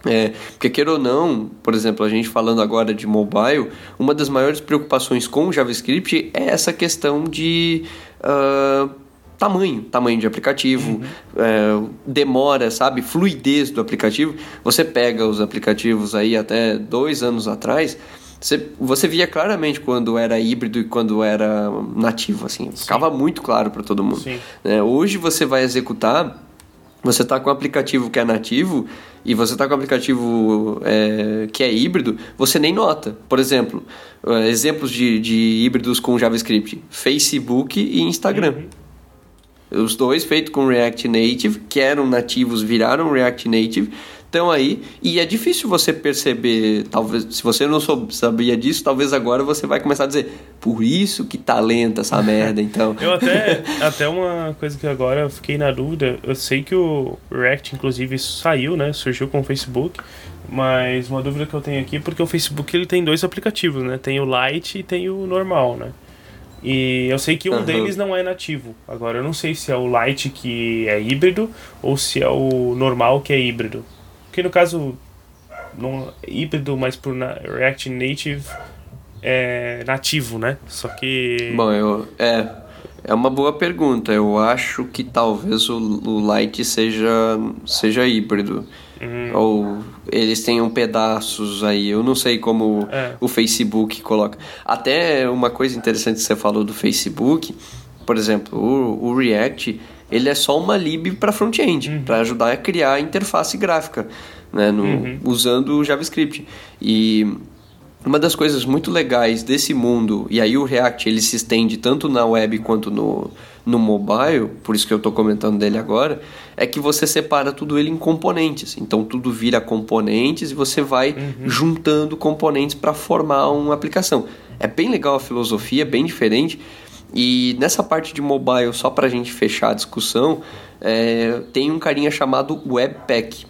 É, porque queira ou não, por exemplo, a gente falando agora de mobile, uma das maiores preocupações com o JavaScript é essa questão de ah, tamanho, tamanho de aplicativo, é, demora, sabe, fluidez do aplicativo. Você pega os aplicativos aí até dois anos atrás, você, você via claramente quando era híbrido e quando era nativo, assim, ficava muito claro para todo mundo. Né? Hoje você vai executar você está com um aplicativo que é nativo e você está com um aplicativo é, que é híbrido, você nem nota. Por exemplo, eh, exemplos de, de híbridos com JavaScript: Facebook e Instagram. Os dois feitos com React Native, que eram nativos, viraram React Native, estão aí. E é difícil você perceber, talvez, se você não soube, sabia disso, talvez agora você vai começar a dizer, por isso que tá lenta essa merda, então. Eu até, até uma coisa que agora eu fiquei na dúvida, eu sei que o React, inclusive, saiu, né? Surgiu com o Facebook. Mas uma dúvida que eu tenho aqui, porque o Facebook ele tem dois aplicativos, né? Tem o Lite e tem o normal, né? E eu sei que um Aham. deles não é nativo. Agora eu não sei se é o Lite que é híbrido ou se é o normal que é híbrido. Porque no caso, não híbrido, mas pro na- React Native é nativo, né? Só que. Bom, eu, é, é uma boa pergunta. Eu acho que talvez o, o Lite seja, seja híbrido. Hum. Ou eles tenham pedaços aí. Eu não sei como É. o Facebook coloca. Até uma coisa interessante que você falou do Facebook, por exemplo, o, o React, ele é só uma lib para front-end, Uhum. para ajudar a criar a interface gráfica, né, no, Uhum. usando o JavaScript. E uma das coisas muito legais desse mundo, e aí o React ele se estende tanto na web quanto no, no mobile, por isso que eu estou comentando dele agora, é que você separa tudo ele em componentes. Então tudo vira componentes e você vai juntando componentes para formar uma aplicação. É bem legal a filosofia, é bem diferente. E nessa parte de mobile, só para a gente fechar a discussão, é, tem um carinha chamado Webpack.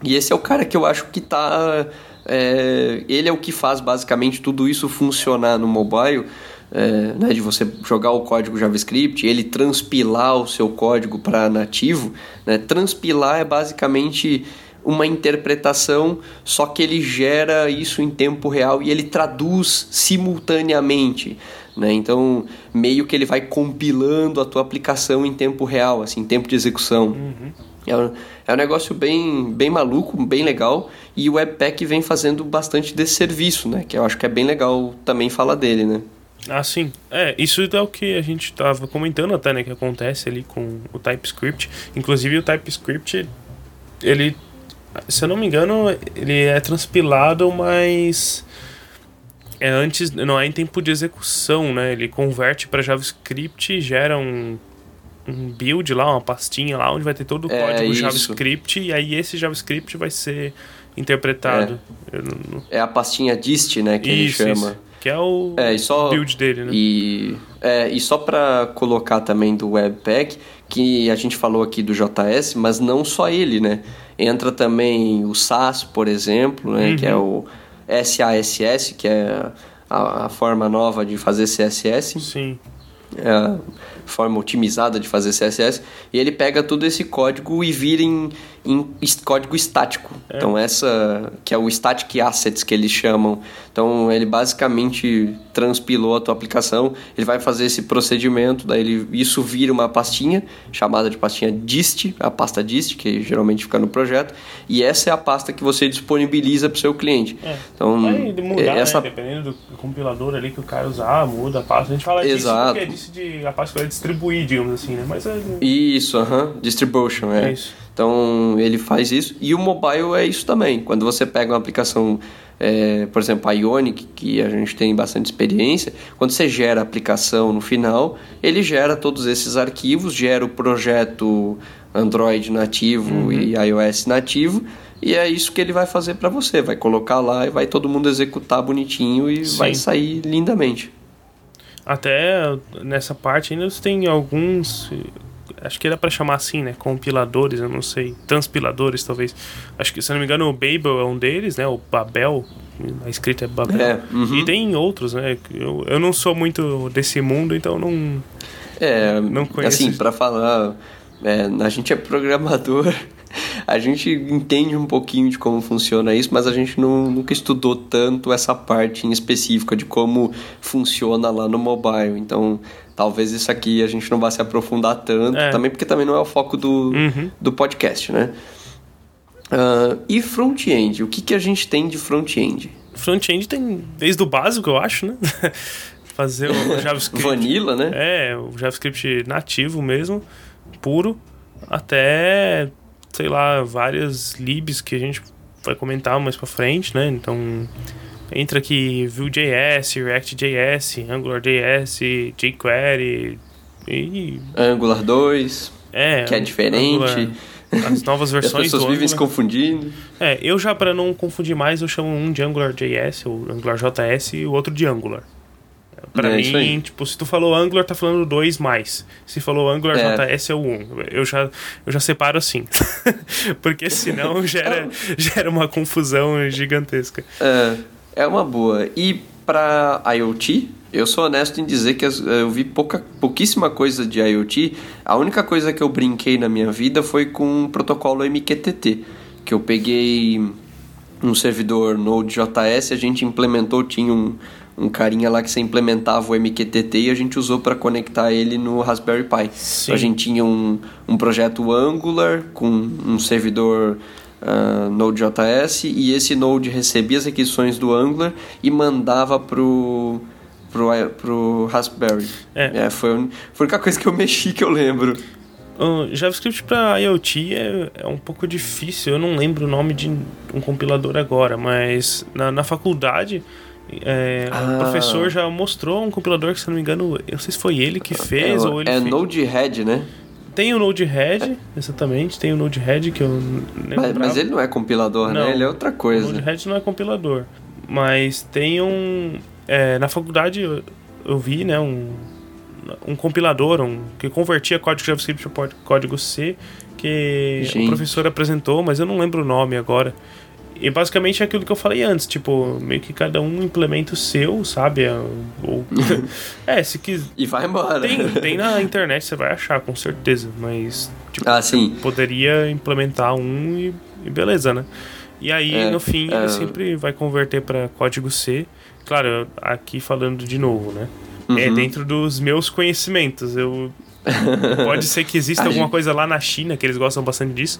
E esse é o cara que eu acho que tá. é, ele é o que faz basicamente tudo isso funcionar no mobile. é, né, de você jogar o código JavaScript, ele transpilar o seu código para nativo. Né? Transpilar é basicamente uma interpretação, só que ele gera isso em tempo real e ele traduz simultaneamente. Né? Então, meio que ele vai compilando a tua aplicação em tempo real, assim, em tempo de execução. É um, é um negócio bem, bem maluco, bem legal, e o Webpack vem fazendo bastante desse serviço, né? Que eu acho que é bem legal também falar dele, né? Ah, sim. É, isso é o que a gente tava comentando até, né? Que acontece ali com o TypeScript. Inclusive o TypeScript, ele, se eu não me engano, ele é transpilado, mas é antes, não é em tempo de execução, né? Ele converte para JavaScript e gera um um build lá, uma pastinha lá, onde vai ter todo o É, código isso. JavaScript, e aí esse JavaScript vai ser interpretado. Eu não- É a pastinha dist, né, que ele Isso, chama. isso. Que é o É, e só build dele, né? E, é, e só para colocar também do Webpack, que a gente falou aqui do JS, mas não só ele, né? Entra também o SAS, por exemplo, né? Que é o SASS, que é a, a forma nova de fazer CSS Sim. é a forma otimizada de fazer CSS, e ele pega todo esse código e vira em, em código estático. Então essa que é o static assets que eles chamam. Então ele basicamente transpilou a tua aplicação, ele vai fazer esse procedimento, daí ele, isso vira uma pastinha chamada de pastinha dist, a pasta dist que geralmente fica no projeto, e essa é a pasta que você disponibiliza para o seu cliente. É. Então Vai mudar, essa né? Dependendo do compilador ali que o cara usar, muda a pasta. A gente fala Exato. disso porque é disso de a pasta que vai distribuir, digamos assim, né? Mas é, Isso, aham, distribution, é. É isso. Então ele faz isso. E o mobile é isso também. Quando você pega uma aplicação, é, por exemplo, a Ionic, que a gente tem bastante experiência, quando você gera a aplicação no final, ele gera todos esses arquivos, gera o projeto Android nativo e iOS nativo. E é isso que ele vai fazer para você. Vai colocar lá e vai todo mundo executar bonitinho e Sim. vai sair lindamente. Até nessa parte ainda você tem alguns. Acho que era pra chamar assim, né? Compiladores, eu não sei. Transpiladores, talvez. Acho que, se não me engano, o Babel é um deles, né? O Babel. A escrita é Babel. É, uhum. E tem outros, né? Eu, eu não sou muito desse mundo, então não. É, Não conheço assim, para falar, é, a gente é programador, a gente entende um pouquinho de como funciona isso, mas a gente não, nunca estudou tanto essa parte em específica de como funciona lá no mobile. Então, talvez isso aqui a gente não vá se aprofundar tanto, É. também porque também não é o foco do, Uhum. do podcast, né? Ah, e front-end, o que, que a gente tem de front-end? Front-end tem desde o básico, eu acho, né? Fazer o JavaScript. Vanilla, né? É, o JavaScript nativo mesmo, puro, até, sei lá, várias libs que a gente vai comentar mais pra frente, né? Então, entra aqui Vue.js, React.js, AngularJS, jQuery e... Angular 2, É, que é diferente. Angular, as novas e as versões pessoas vivem se confundindo. É, eu já para não confundir mais, eu chamo um de AngularJS, ou AngularJS, e o outro de Angular. Pra É, mim, tipo, se tu falou Angular, tá falando dois mais. Se falou Angular É. JS é o 1. Eu já, eu já separo assim. Porque senão gera, gera uma confusão gigantesca. É, é uma boa. E para IoT, eu sou honesto em dizer que as- eu vi pouca, pouquíssima coisa de IoT. A única coisa que eu brinquei na minha vida foi com o protocolo MQTT, que eu peguei um servidor Node.js, a gente implementou, tinha um, um carinha lá que você implementava o MQTT e a gente usou para conectar ele no Raspberry Pi. Então a gente tinha um, um projeto Angular com um servidor ah, Node.js e esse Node recebia as requisições do Angular e mandava pro, pro, pro Raspberry. É. foi, a un- foi a única coisa que eu mexi que eu lembro. JavaScript para IoT é, é um pouco difícil. Eu não lembro o nome de um compilador agora, mas na, na faculdade. é, Ah. O professor já mostrou um compilador que, se não me engano, eu não sei se foi ele que fez é, ou ele é fez. Node-RED, né? Tem o Node-RED, exatamente, tem o Node-RED que eu Mas, mas ele não é compilador, Não. né? Ele é outra O coisa. Node-RED não é compilador. Mas tem um... é, na faculdade eu, eu vi, né, um, um compilador um, que convertia código JavaScript para código C, que Gente. o professor apresentou, mas eu não lembro o nome agora. E basicamente é aquilo que eu falei antes, tipo, meio que cada um implementa o seu, sabe? É, Ou, é se quiser... E vai embora. Tem, tem na internet, você vai achar, com certeza, mas tipo, Ah, sim. poderia implementar um e, e beleza, né? E aí, É, no fim, é. ele sempre vai converter para código C. Claro, aqui falando de novo, né? É Uhum. dentro dos meus conhecimentos. Eu pode ser que exista alguma coisa lá na China que eles gostam bastante disso,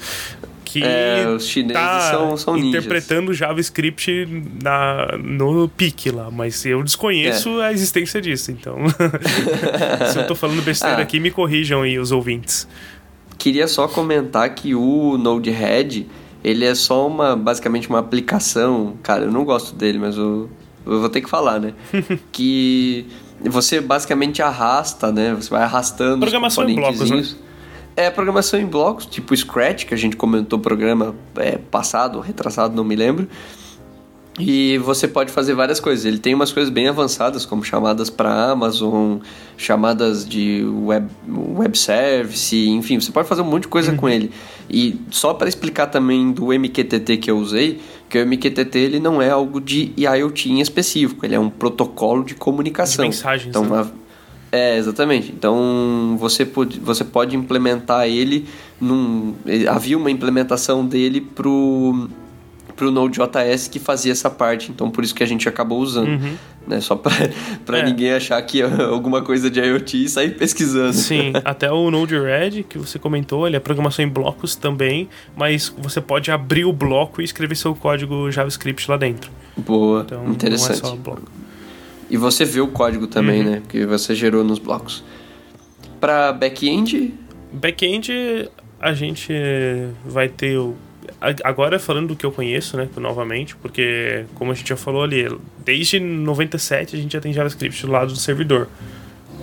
que É, os chineses tá são, são ninjas. interpretando JavaScript na, no pique lá, mas eu desconheço É. a existência disso, então. Se eu tô falando besteira Ah. aqui, me corrijam aí os ouvintes. Queria só comentar que o Node-RED, ele é só uma, basicamente uma aplicação, cara, eu não gosto dele, mas eu, eu vou ter que falar, né? que você basicamente arrasta, né? Você vai arrastando Programação em blocos, né? É, programação em blocos, tipo Scratch, que a gente comentou no programa é, passado, retrasado, não me lembro. E você pode fazer várias coisas. Ele tem umas coisas bem avançadas, como chamadas para Amazon, chamadas de web, web service, enfim, você pode fazer um monte de coisa uhum. com ele. E só para explicar também do MQTT que eu usei, que o MQTT ele não é algo de IoT em específico, ele é um protocolo de comunicação. De mensagens. Então, né? É, exatamente. Então você pode, você pode implementar ele num. Havia uma implementação dele pro pro Node.js que fazia essa parte, então por isso que a gente acabou usando. Uhum. Né? Só para é. ninguém achar que é alguma coisa de IoT e sair pesquisando. Sim, até o Node-RED que você comentou, ele é programação em blocos também, mas você pode abrir o bloco e escrever seu código JavaScript lá dentro. Boa, então, interessante. Não é só bloco. E você vê o código também, uhum. né? Que você gerou nos blocos. Para back-end? Back-end, a gente vai ter o agora falando do que eu conheço, né, novamente, porque como a gente já falou ali, desde 97 a gente já tem JavaScript do lado do servidor.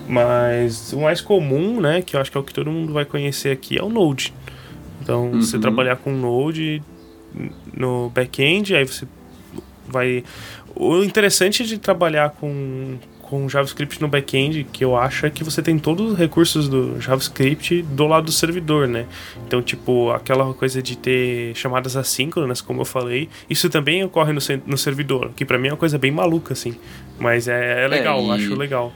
Mas o mais comum, né, que eu acho que é o que todo mundo vai conhecer aqui é o Node. Então, uhum. você trabalhar com Node no back-end, aí você vai o interessante de trabalhar com com JavaScript no back-end, que eu acho é que você tem todos os recursos do JavaScript do lado do servidor, né? Então, tipo, aquela coisa de ter chamadas assíncronas, como eu falei, isso também ocorre no, no servidor, que para mim é uma coisa bem maluca, assim. Mas é, é legal, é, e... acho legal.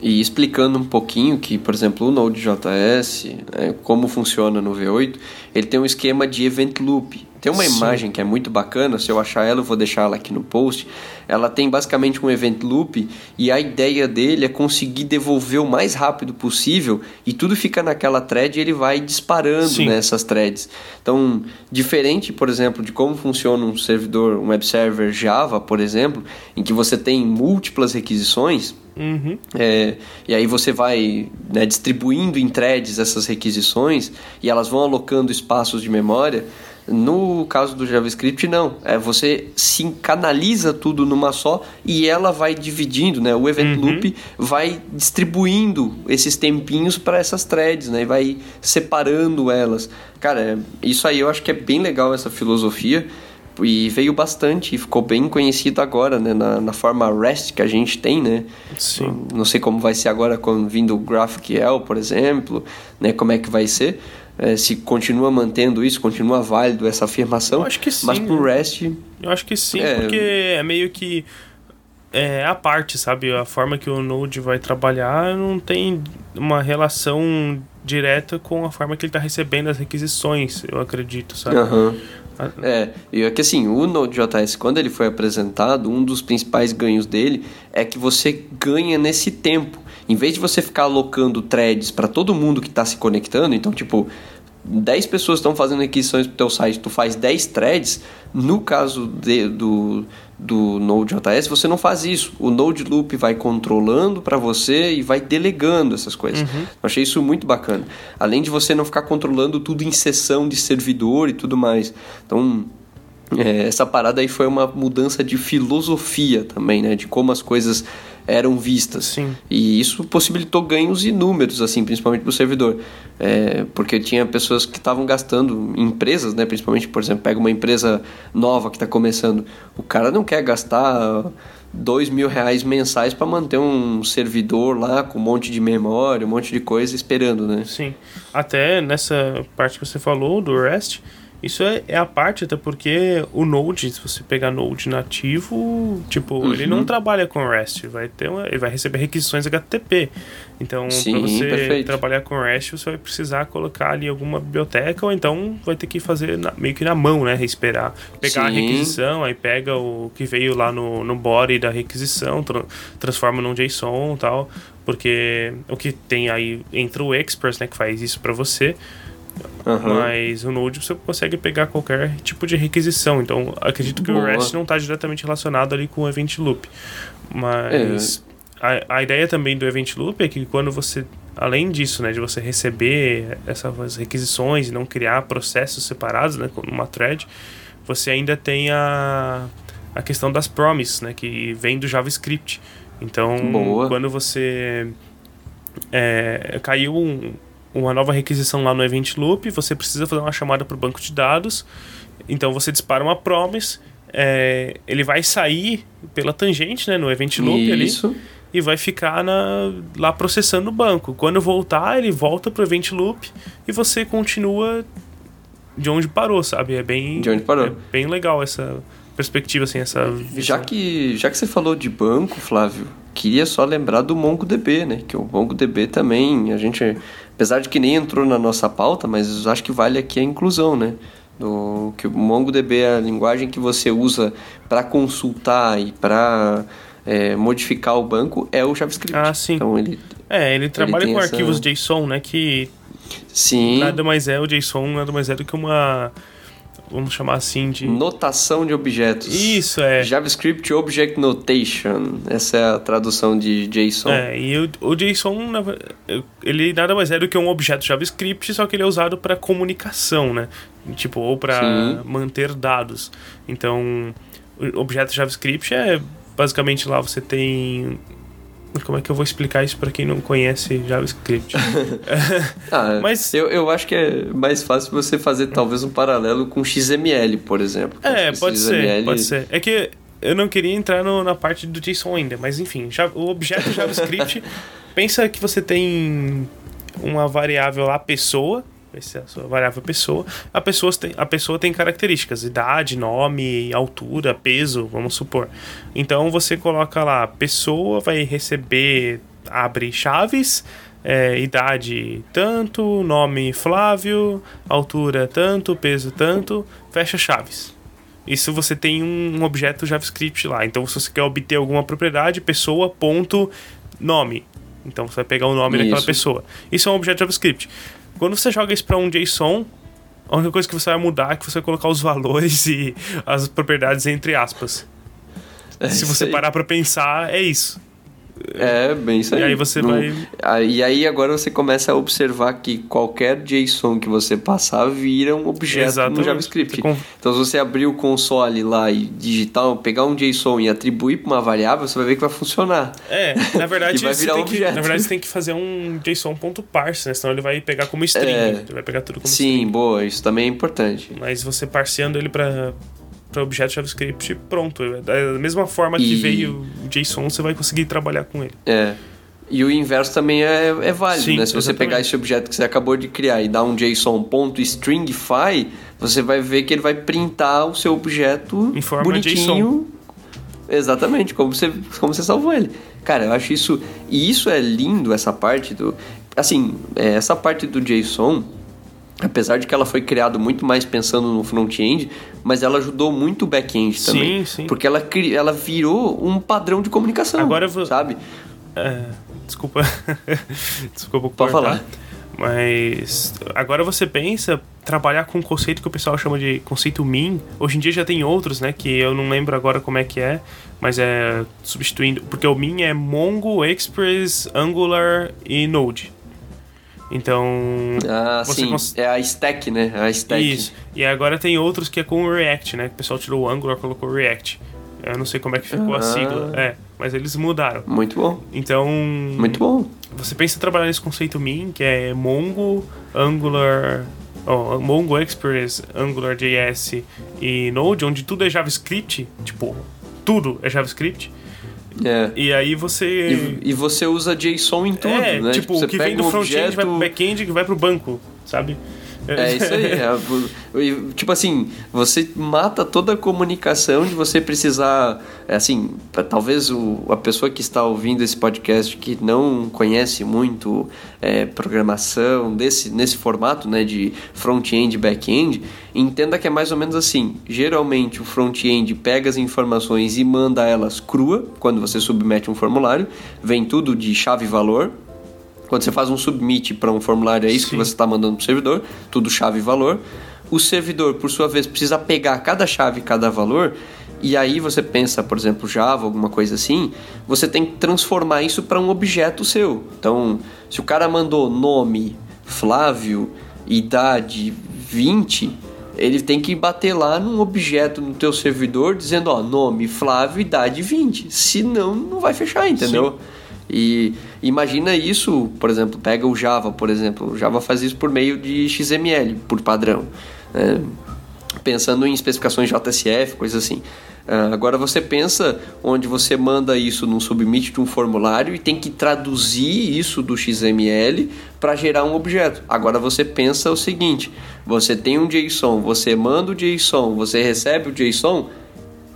E explicando um pouquinho que, por exemplo, o Node.js, né, como funciona no V8, ele tem um esquema de event loop. Tem uma Sim. imagem que é muito bacana, se eu achar ela, eu vou deixar ela aqui no post. Ela tem basicamente um event loop e a ideia dele é conseguir devolver o mais rápido possível e tudo fica naquela thread e ele vai disparando nessas threads. Então, diferente, por exemplo, de como funciona um servidor, um web server Java, por exemplo, em que você tem múltiplas requisições, Uhum. É, e aí você vai né, distribuindo em threads essas requisições e elas vão alocando espaços de memória. No caso do JavaScript, não. É, você se canaliza tudo numa só e ela vai dividindo, né? O event uhum. loop vai distribuindo esses tempinhos para essas threads, né? E vai separando elas. Cara, isso aí eu acho que é bem legal essa filosofia e veio bastante e ficou bem conhecido agora, né? Na, na forma REST que a gente tem, né? Sim. Não sei como vai ser agora com vindo o GraphQL, por exemplo, né? Como é que vai ser é, se continua mantendo isso, continua válido essa afirmação. Eu acho que sim. Mas pro REST. Eu acho que sim, é... porque é meio que. É a parte, sabe? A forma que o Node vai trabalhar não tem uma relação direta com a forma que ele está recebendo as requisições, eu acredito, sabe? Uhum. É, e é que assim, o Node.js, quando ele foi apresentado, um dos principais ganhos dele é que você ganha nesse tempo. Em vez de você ficar alocando threads para todo mundo que está se conectando, então, tipo, 10 pessoas estão fazendo requisições para o teu site, tu faz 10 threads, no caso de, do, do Node.js, você não faz isso. O Node Loop vai controlando para você e vai delegando essas coisas. Uhum. Eu achei isso muito bacana. Além de você não ficar controlando tudo em sessão de servidor e tudo mais. Então, é, essa parada aí foi uma mudança de filosofia também, né? De como as coisas eram vistas. Sim. E isso possibilitou ganhos inúmeros, assim, principalmente para o servidor. É, porque tinha pessoas que estavam gastando, empresas, né? Principalmente, por exemplo, pega uma empresa nova que está começando. O cara não quer gastar dois mil reais mensais para manter um servidor lá com um monte de memória, um monte de coisa esperando, né? Sim. Até nessa parte que você falou do REST, isso é, é, a parte, até porque o Node, se você pegar Node nativo, tipo, uhum. ele não trabalha com REST, vai ter uma, ele vai receber requisições HTTP. Então, para você perfeito. trabalhar com REST, você vai precisar colocar ali alguma biblioteca, ou então vai ter que fazer na, meio que na mão, né? Esperar. Pegar Sim. a requisição, aí pega o que veio lá no, no body da requisição, tra transforma num JSON e tal. Porque o que tem aí entre o Express, né, que faz isso para você Uhum. Mas o Node você consegue pegar qualquer tipo de requisição. Então, acredito que Boa. o REST não está diretamente relacionado ali com o Event Loop. Mas é. a, a ideia também do Event Loop é que quando você, além disso, né, de você receber essas requisições e não criar processos separados, né, numa thread, você ainda tem a, a questão das promises, né, que vem do JavaScript. Então, Boa. quando você é, caiu um, uma nova requisição lá no Event Loop, você precisa fazer uma chamada para o banco de dados. Então você dispara uma promise, é, ele vai sair pela tangente, né, no Event Loop Isso. ali, e vai ficar na, lá processando o banco. Quando voltar, ele volta pro Event Loop e você continua de onde parou, sabe? É bem, De onde parou. é bem legal essa perspectiva, assim, essa Já que, já que você falou de banco, Flávio, queria só lembrar do MongoDB, né? Que o MongoDB também, a gente, apesar de que nem entrou na nossa pauta, mas acho que vale aqui a inclusão, né? Do, que o MongoDB é a linguagem que você usa para consultar e para modificar o banco é o JavaScript. Ah, sim. Então ele, É, ele trabalha tem com essa- arquivos JSON, né? Que sim, nada mais é, o JSON nada mais é do que uma. Vamos chamar assim de. notação de objetos. Isso, é. JavaScript Object Notation. Essa é a tradução de JSON. É, e o, o JSON, ele nada mais é do que um objeto JavaScript, só que ele é usado para comunicação, né? Tipo, ou para manter dados. Então, o objeto JavaScript é basicamente lá você tem. Como é que eu vou explicar isso para quem não conhece JavaScript? Ah, Mas- eu, eu acho que é mais fácil você fazer talvez um paralelo com XML, por exemplo. É, que pode ser, XML pode ser. É que eu não queria entrar no- na parte do JSON ainda, mas enfim, já, o objeto JavaScript, pensa que você tem uma variável lá, pessoa, essa é a sua variável pessoa, a pessoa tem, a pessoa tem características, idade, nome, altura, peso, vamos supor. Então você coloca lá, pessoa vai receber, abre chaves, é, idade tanto, nome Flávio, altura tanto, peso tanto, fecha chaves. Isso você tem um objeto JavaScript lá. Então, se você quer obter alguma propriedade, pessoa, ponto, nome. Então, você vai pegar o nome daquela Isso. pessoa. Isso é um objeto JavaScript. Quando você joga isso para um JSON, a única coisa que você vai mudar é que você vai colocar os valores e as propriedades entre aspas. É Se você parar para pensar, é isso. É, bem isso aí. E aí você vai- Ah, E aí agora você começa a observar que qualquer JSON que você passar vira um objeto Exatamente. no JavaScript. Você con- Então se você abrir o console lá e digitar, pegar um JSON e atribuir para uma variável, você vai ver que vai funcionar. É, na verdade, vai você virar tem que, objeto. na verdade você tem que fazer um JSON.parse, né? Senão ele vai pegar como string. É. Ele vai pegar tudo como Sim, string. boa, isso também é importante. Mas você parseando ele para para objeto JavaScript, pronto. Da mesma forma que E- veio o JSON, você vai conseguir trabalhar com ele. É. E o inverso também é, é válido, Sim, né? Se você exatamente. pegar esse objeto que você acabou de criar e dar um JSON.stringify, você vai ver que ele vai printar o seu objeto Em forma bonitinho. Exatamente, como você, como você salvou ele. Cara, eu acho isso. E isso é lindo, essa parte do. Assim, é, essa parte do JSON, apesar de que ela foi criada muito mais pensando no front-end, mas ela ajudou muito o back-end também. Sim, sim. Porque ela, ela virou um padrão de comunicação. Agora eu vou- Sabe? É, desculpa. desculpa Pode cortar. falar. Mas agora você pensa trabalhar com um conceito que o pessoal chama de conceito min. Hoje em dia já tem outros, né? Que eu não lembro agora como é que é, mas é substituindo. Porque o min é Mongo, Express, Angular e Node. Então. Ah, sim. cons- É a stack, né? A stack. Isso. E agora tem outros que é com o React, né? Que o pessoal tirou o Angular colocou o React. Eu não sei como é que ficou a Ah. sigla. É, mas eles mudaram. Muito bom. Então. Muito bom. Você pensa em trabalhar nesse conceito min, que é Mongo, Angular, oh, Mongo Express, AngularJS e Node, onde tudo é JavaScript, tipo, tudo é JavaScript. É. E aí você E, e você usa JSON em tudo, é, né? tipo, você o que vem do um front-end vai pro objeto- back-end que vai pro banco, sabe? É isso aí. é, tipo assim, você mata toda a comunicação de você precisar. é Assim, talvez o, a pessoa que está ouvindo esse podcast que não conhece muito é, programação desse, nesse formato né, de front-end e back-end, entenda que é mais ou menos assim. Geralmente o front-end pega as informações e manda elas crua quando você submete um formulário, vem tudo de chave e valor. Quando você faz um submit para um formulário, é isso que Sim. você está mandando para o servidor, tudo chave e valor. O servidor, por sua vez, precisa pegar cada chave e cada valor, e aí você pensa, por exemplo, Java, alguma coisa assim, você tem que transformar isso para um objeto seu. Então, se o cara mandou nome Flávio, idade 20, ele tem que bater lá num objeto no teu servidor dizendo, ó, nome Flávio, idade 20. Senão, não vai fechar, entendeu? Sim. E imagina isso, por exemplo, pega o Java, por exemplo. O Java faz isso por meio de XML, por padrão. É, pensando em especificações JSF, coisa assim. Uh, agora você pensa onde você manda isso num submit de um formulário e tem que traduzir isso do XML para gerar um objeto. Agora você pensa o seguinte: você tem um JSON, você manda o JSON, você recebe o JSON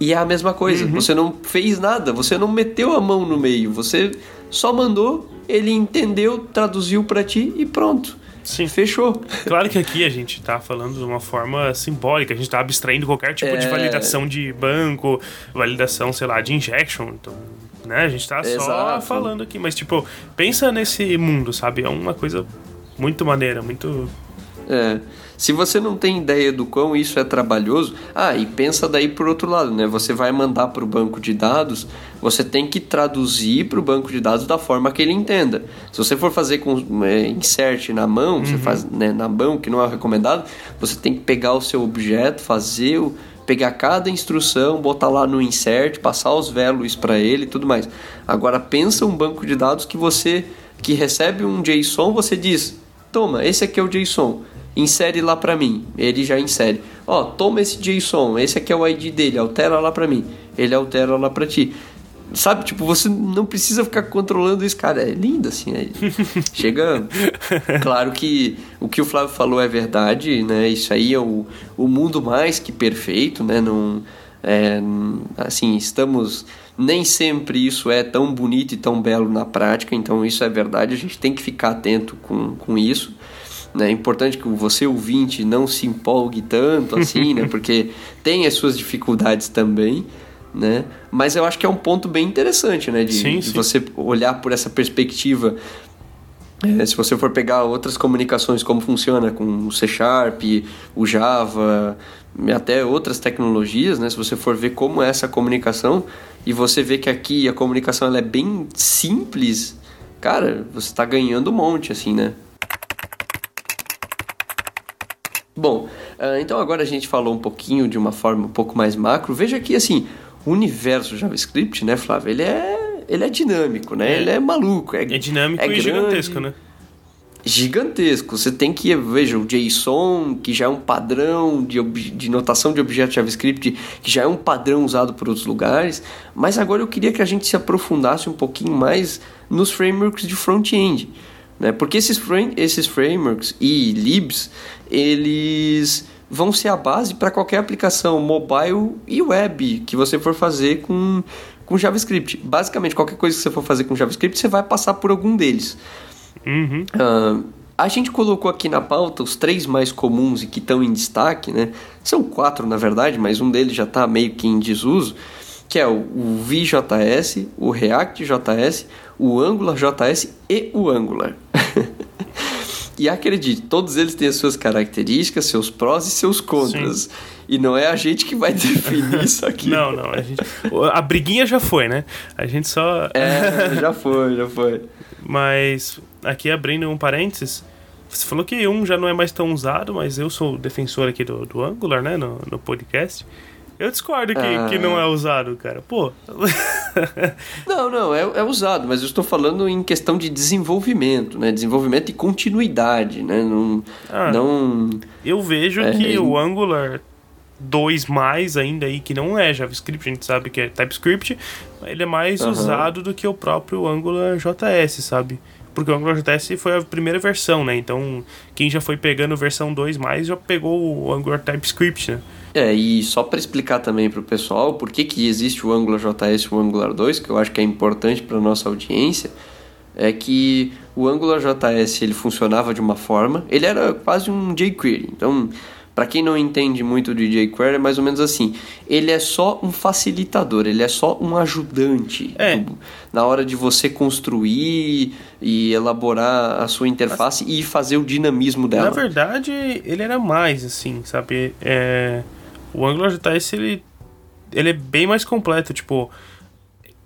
e é a mesma coisa. Uhum. Você não fez nada, você não meteu a mão no meio, você só mandou, ele entendeu, traduziu para ti e pronto. Sim. Fechou. Claro que aqui a gente está falando de uma forma simbólica, a gente está abstraindo qualquer tipo é... de validação de banco, validação, sei lá, de injection. Então, né? A gente está só falando aqui, mas tipo, pensa nesse mundo, sabe? É uma coisa muito maneira, muito. É. Se você não tem ideia do quão isso é trabalhoso, ah, e pensa daí por outro lado, né? Você vai mandar para o banco de dados, você tem que traduzir para o banco de dados da forma que ele entenda. Se você for fazer com é, insert na mão, uhum. você faz né, na mão, que não é recomendado, você tem que pegar o seu objeto, fazer o pegar cada instrução, botar lá no insert, passar os values para ele e tudo mais. Agora pensa um banco de dados que você que recebe um JSON, você diz: "Toma, esse aqui é o JSON" insere lá para mim. Ele já insere. Ó, toma esse JSON, esse aqui é o ID dele, altera lá para mim. Ele altera lá para ti. Sabe, tipo, você não precisa ficar controlando isso, cara. É lindo assim. É... Chega. Claro que o que o Flávio falou é verdade, né? Isso aí é o, o mundo mais que perfeito, né? Não, é, assim, estamos. Nem sempre isso é tão bonito e tão belo na prática, então isso é verdade. A gente tem que ficar atento com, com isso. Né? É importante que você, ouvinte, não se empolgue tanto assim, né? Porque tem as suas dificuldades também, né? Mas eu acho que é um ponto bem interessante, né? De, sim, de sim. você olhar por essa perspectiva. É, se você for pegar outras comunicações, como funciona com o C Sharp, o Java, até outras tecnologias, né? Se você for ver como é essa comunicação e você vê que aqui a comunicação ela é bem simples, cara, você está ganhando um monte, assim, né? Bom, uh, então agora a gente falou um pouquinho de uma forma um pouco mais macro. Veja que assim, o universo JavaScript, né, Flávio, ele é, ele é dinâmico, né? É. Ele é maluco, é, é dinâmico é e grande, gigantesco, né? Gigantesco. Você tem que, veja, o JSON, que já é um padrão de, de notação de objetos JavaScript, que já é um padrão usado por outros lugares. Mas agora eu queria que a gente se aprofundasse um pouquinho mais nos frameworks de front-end. Né? Porque esses, frame, esses frameworks e libs, eles vão ser a base para qualquer aplicação mobile e web que você for fazer com, com JavaScript. Basicamente, qualquer coisa que você for fazer com JavaScript, você vai passar por algum deles. Uhum. Uh, a gente colocou aqui na pauta os três mais comuns e que estão em destaque, né? São quatro, na verdade, mas um deles já está meio que em desuso, que é o, o VJS, o React.js, o AngularJS e o Angular. e acredite, todos eles têm as suas características, seus prós e seus contras. Sim. E não é a gente que vai definir isso aqui. não, não. A, gente, a briguinha já foi, né? A gente só. É, já foi, já foi. Mas aqui abrindo um parênteses, você falou que um já não é mais tão usado, mas eu sou defensor aqui do, do Angular, né? No, no podcast. Eu discordo que, ah. que não é usado, cara. Pô. não, não, é, é, usado, mas eu estou falando em questão de desenvolvimento, né? Desenvolvimento e continuidade, né? Não. Ah, não eu vejo é, que é... o Angular 2 mais ainda aí, que não é JavaScript, a gente sabe que é TypeScript, ele é mais uhum. usado do que o próprio Angular JS, sabe? Porque o Angular JS foi a primeira versão, né? Então, quem já foi pegando versão 2 mais já pegou o Angular TypeScript, né? É, e só para explicar também para o pessoal por que, que existe o Angular JS e o Angular 2, que eu acho que é importante para nossa audiência, é que o Angular JS ele funcionava de uma forma, ele era quase um jQuery. Então, para quem não entende muito de jQuery, é mais ou menos assim. Ele é só um facilitador, ele é só um ajudante é. do, na hora de você construir e elaborar a sua interface Mas, e fazer o dinamismo dela. Na verdade, ele era mais assim, sabe? É o AngularJS ele, ele é bem mais completo, tipo,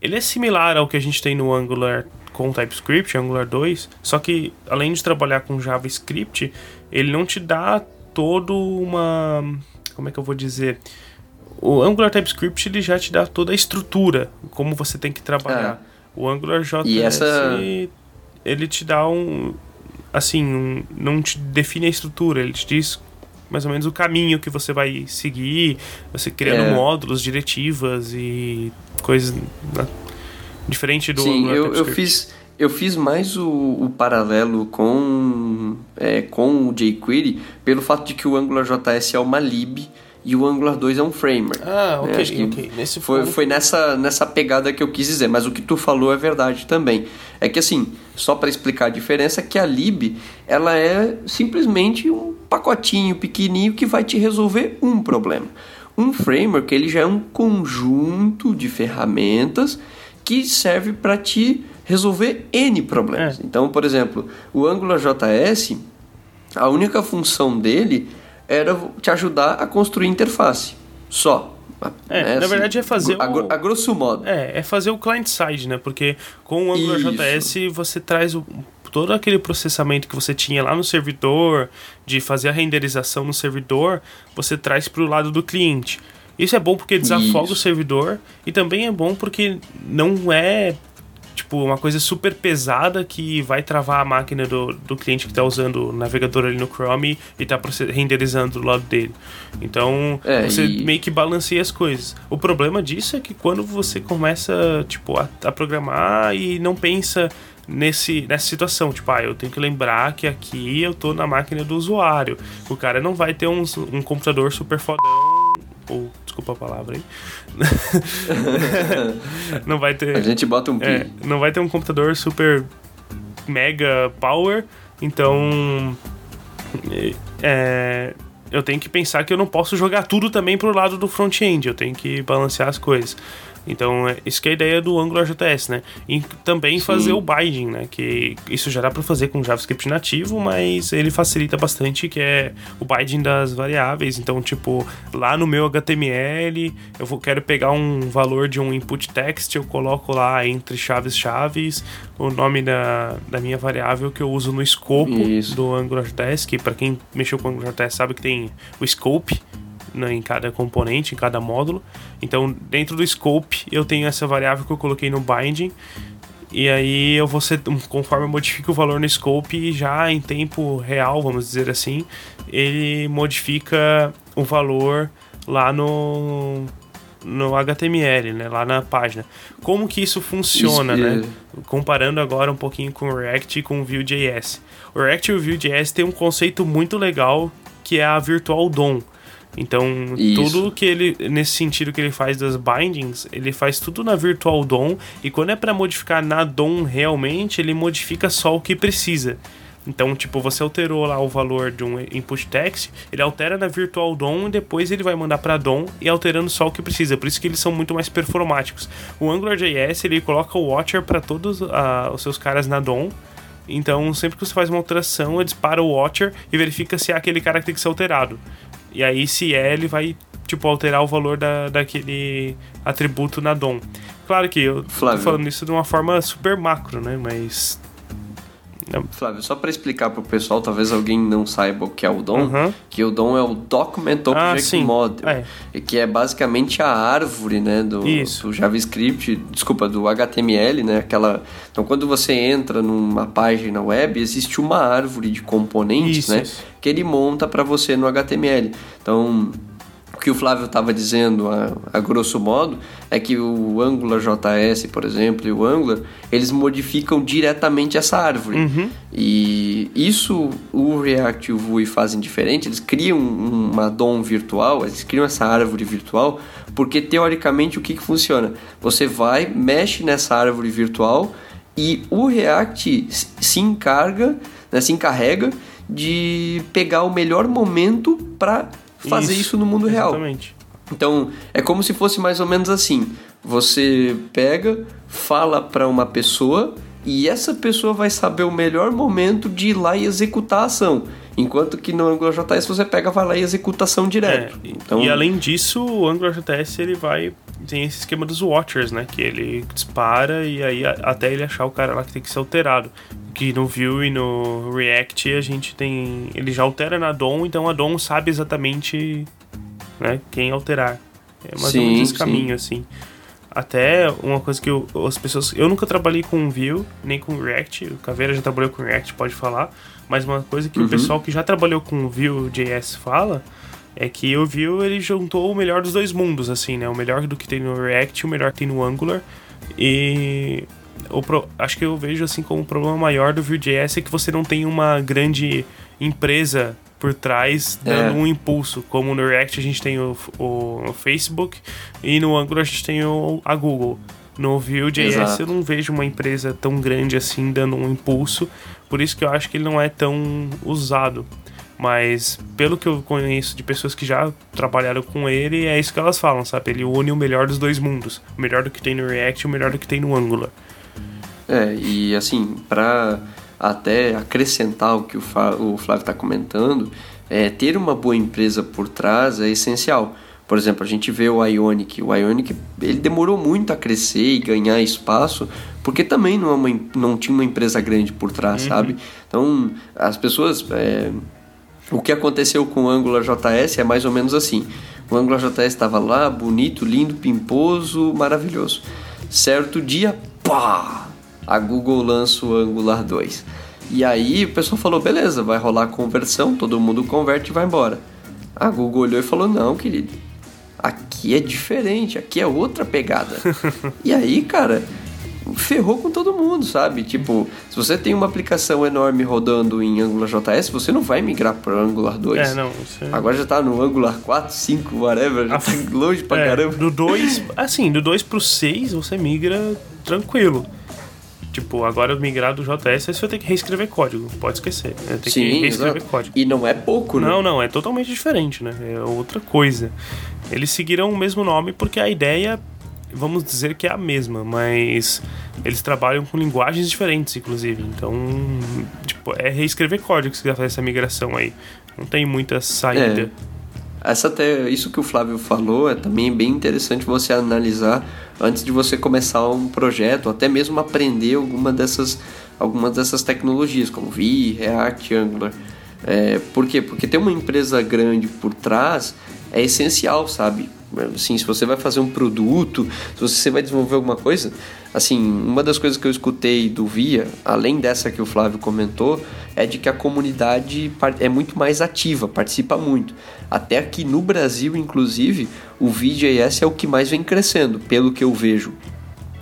ele é similar ao que a gente tem no Angular com TypeScript, Angular 2, só que além de trabalhar com JavaScript, ele não te dá todo uma. Como é que eu vou dizer? O Angular TypeScript ele já te dá toda a estrutura, como você tem que trabalhar. É. O Angular JS essa... ele te dá um. Assim, um, não te define a estrutura, ele te diz mais ou menos o caminho que você vai seguir, você criando é. módulos, diretivas e coisas. Né? Diferente do Sim, eu, eu fiz eu fiz mais o, o paralelo com, é, com o jQuery pelo fato de que o AngularJS é uma lib e o Angular 2 é um framework. Ah, ok, né? ok. Nesse foi, ponto... foi nessa, nessa pegada que eu quis dizer, mas o que tu falou é verdade também. É que assim, só para explicar a diferença, que a lib ela é simplesmente um pacotinho pequenininho que vai te resolver um problema. Um framework ele já é um conjunto de ferramentas que serve para te resolver N problemas. É. Então, por exemplo, o AngularJS, a única função dele era te ajudar a construir interface. Só. É, né? na assim, verdade é fazer a, o... a grosso modo. É, é fazer o client side, né? Porque com o AngularJS você traz o, todo aquele processamento que você tinha lá no servidor, de fazer a renderização no servidor, você traz para o lado do cliente. Isso é bom porque desafoga Isso. o servidor e também é bom porque não é tipo, uma coisa super pesada que vai travar a máquina do, do cliente que está usando o navegador ali no Chrome e está renderizando do lado dele. Então, é, você e... meio que balanceia as coisas. O problema disso é que quando você começa, tipo, a, a programar e não pensa nesse, nessa situação. Tipo, ah, eu tenho que lembrar que aqui eu tô na máquina do usuário. O cara não vai ter um, um computador super fodão ou desculpa a palavra aí. não vai ter. A gente bota um é, Não vai ter um computador super mega power, então é, eu tenho que pensar que eu não posso jogar tudo também pro lado do front-end, eu tenho que balancear as coisas. Então, é, isso que é a ideia do AngularJS, né? E também Sim. fazer o binding, né? Que isso já dá para fazer com JavaScript nativo, mas ele facilita bastante, que é o binding das variáveis. Então, tipo, lá no meu HTML, eu vou, quero pegar um valor de um input text, eu coloco lá entre chaves chaves o nome da, da minha variável que eu uso no escopo isso. do AngularJS, que para quem mexeu com o AngularJS sabe que tem o scope, né, em cada componente, em cada módulo. Então, dentro do scope, eu tenho essa variável que eu coloquei no binding. E aí eu vou ser, conforme eu modifico o valor no scope, já em tempo real, vamos dizer assim, ele modifica o valor lá no no HTML, né, lá na página. Como que isso funciona, isso, né? É. Comparando agora um pouquinho com o React e com o Vue.js. O React e o Vue.js tem um conceito muito legal que é a Virtual DOM. Então, Isso. tudo que ele, nesse sentido que ele faz das bindings, ele faz tudo na Virtual DOM, e quando é para modificar na DOM realmente, ele modifica só o que precisa. Então, tipo, você alterou lá o valor de um input text, ele altera na Virtual DOM e depois ele vai mandar para DOM e alterando só o que precisa. Por isso que eles são muito mais performáticos. O AngularJS, ele coloca o watcher para todos uh, os seus caras na DOM. Então, sempre que você faz uma alteração, ele dispara o watcher e verifica se é aquele cara que tem que ser alterado. E aí, se é, ele vai, tipo, alterar o valor da, daquele atributo na DOM. Claro que eu Flávio. tô falando isso de uma forma super macro, né? Mas Flávio, só para explicar para o pessoal, talvez alguém não saiba o que é o DOM, uhum. que o DOM é o Document ah, Object ah, Model, é. que é basicamente a árvore, né, do, do, JavaScript, desculpa, do HTML, né, aquela... Então, quando você entra numa página web, existe uma árvore de componentes, isso, né, isso. que ele monta para você no HTML. Então, o que o Flávio estava dizendo, a, a, grosso modo, é que o Angular JS, por exemplo, e o Angular, eles modificam diretamente essa árvore. Uhum. E isso o React e o Vue fazem diferente, eles criam uma DOM virtual, eles criam essa árvore virtual, porque teoricamente o que, que funciona? Você vai, mexe nessa árvore virtual e o React se encarga, né, se encarrega de pegar o melhor momento para fazer isso, isso no mundo exatamente. real. Então, é como se fosse mais ou menos assim: você pega, fala para uma pessoa e essa pessoa vai saber o melhor momento de ir lá e executar a ação. Enquanto que no AngularJS você pega, vai lá e executa a ação direto. É, então... E além disso, o AngularJS ele vai tem esse esquema dos watchers, né? Que ele dispara e aí até ele achar o cara lá que tem que ser alterado. Que no Vue e no React a gente tem. Ele já altera na DOM, então a DOM sabe exatamente né, quem alterar. É mais sim, ou menos esse caminho, assim. Até uma coisa que eu, as pessoas. Eu nunca trabalhei com Vue, nem com React. O Caveira já trabalhou com React, pode falar. Mas uma coisa que uhum. o pessoal que já trabalhou com Vue.js fala é que o Vue ele juntou o melhor dos dois mundos, assim, né? O melhor do que tem no React e o melhor que tem no Angular. E pro, acho que eu vejo assim como um problema maior do Vue.js é que você não tem uma grande empresa por trás dando é. um impulso. Como no React a gente tem o, o, Facebook e no Angular a gente tem o, a Google. No Vue.js eu não vejo uma empresa tão grande assim dando um impulso, por isso que eu acho que ele não é tão usado. Mas pelo que eu conheço de pessoas que já trabalharam com ele, é isso que elas falam, sabe? Ele une o melhor dos dois mundos. O melhor do que tem no React e o melhor do que tem no Angular. É, e assim, para até acrescentar o que o, o Flávio está comentando, é, ter uma boa empresa por trás é essencial. Por exemplo, a gente vê o Ionic. O Ionic ele demorou muito a crescer e ganhar espaço, porque também não, é uma, não tinha uma empresa grande por trás, uhum. sabe? Então, as pessoas. É, o que aconteceu com o Angular JS é mais ou menos assim. O Angular JS estava lá, bonito, lindo, pimposo, maravilhoso. Certo dia, pá! A Google lança o Angular 2. E aí o pessoal falou: beleza, vai rolar a conversão, todo mundo converte e vai embora. A Google olhou e falou: não, querido, aqui é diferente, aqui é outra pegada. e aí, cara, ferrou com todo mundo, sabe? Tipo, se você tem uma aplicação enorme rodando em Angular JS, você não vai migrar para Angular 2. É, não. Você... Agora já tá no Angular 4, 5, whatever, já tá longe pra é, caramba. Do 2, assim, do 2 pro 6 você migra tranquilo. Tipo, agora migrar do JS, você vai ter que reescrever código. Pode esquecer. Né? Tem Sim, que reescrever exato. código. E não é pouco, né? Não, não, é totalmente diferente, né? É outra coisa. Eles seguiram o mesmo nome porque a ideia, vamos dizer que é a mesma, mas eles trabalham com linguagens diferentes, inclusive. Então, tipo, é reescrever código se quiser fazer essa migração aí. Não tem muita saída. É. Essa até, isso que o Flávio falou é também bem interessante você analisar antes de você começar um projeto, até mesmo aprender alguma dessas, algumas dessas tecnologias, como Vue, React, Angular. É, por quê? Porque ter uma empresa grande por trás é essencial, sabe? Assim, se você vai fazer um produto, se você vai desenvolver alguma coisa, assim, uma das coisas que eu escutei do Via, além dessa que o Flávio comentou, é de que a comunidade é muito mais ativa, participa muito. Até aqui no Brasil, inclusive, o VJS é o que mais vem crescendo, pelo que eu vejo.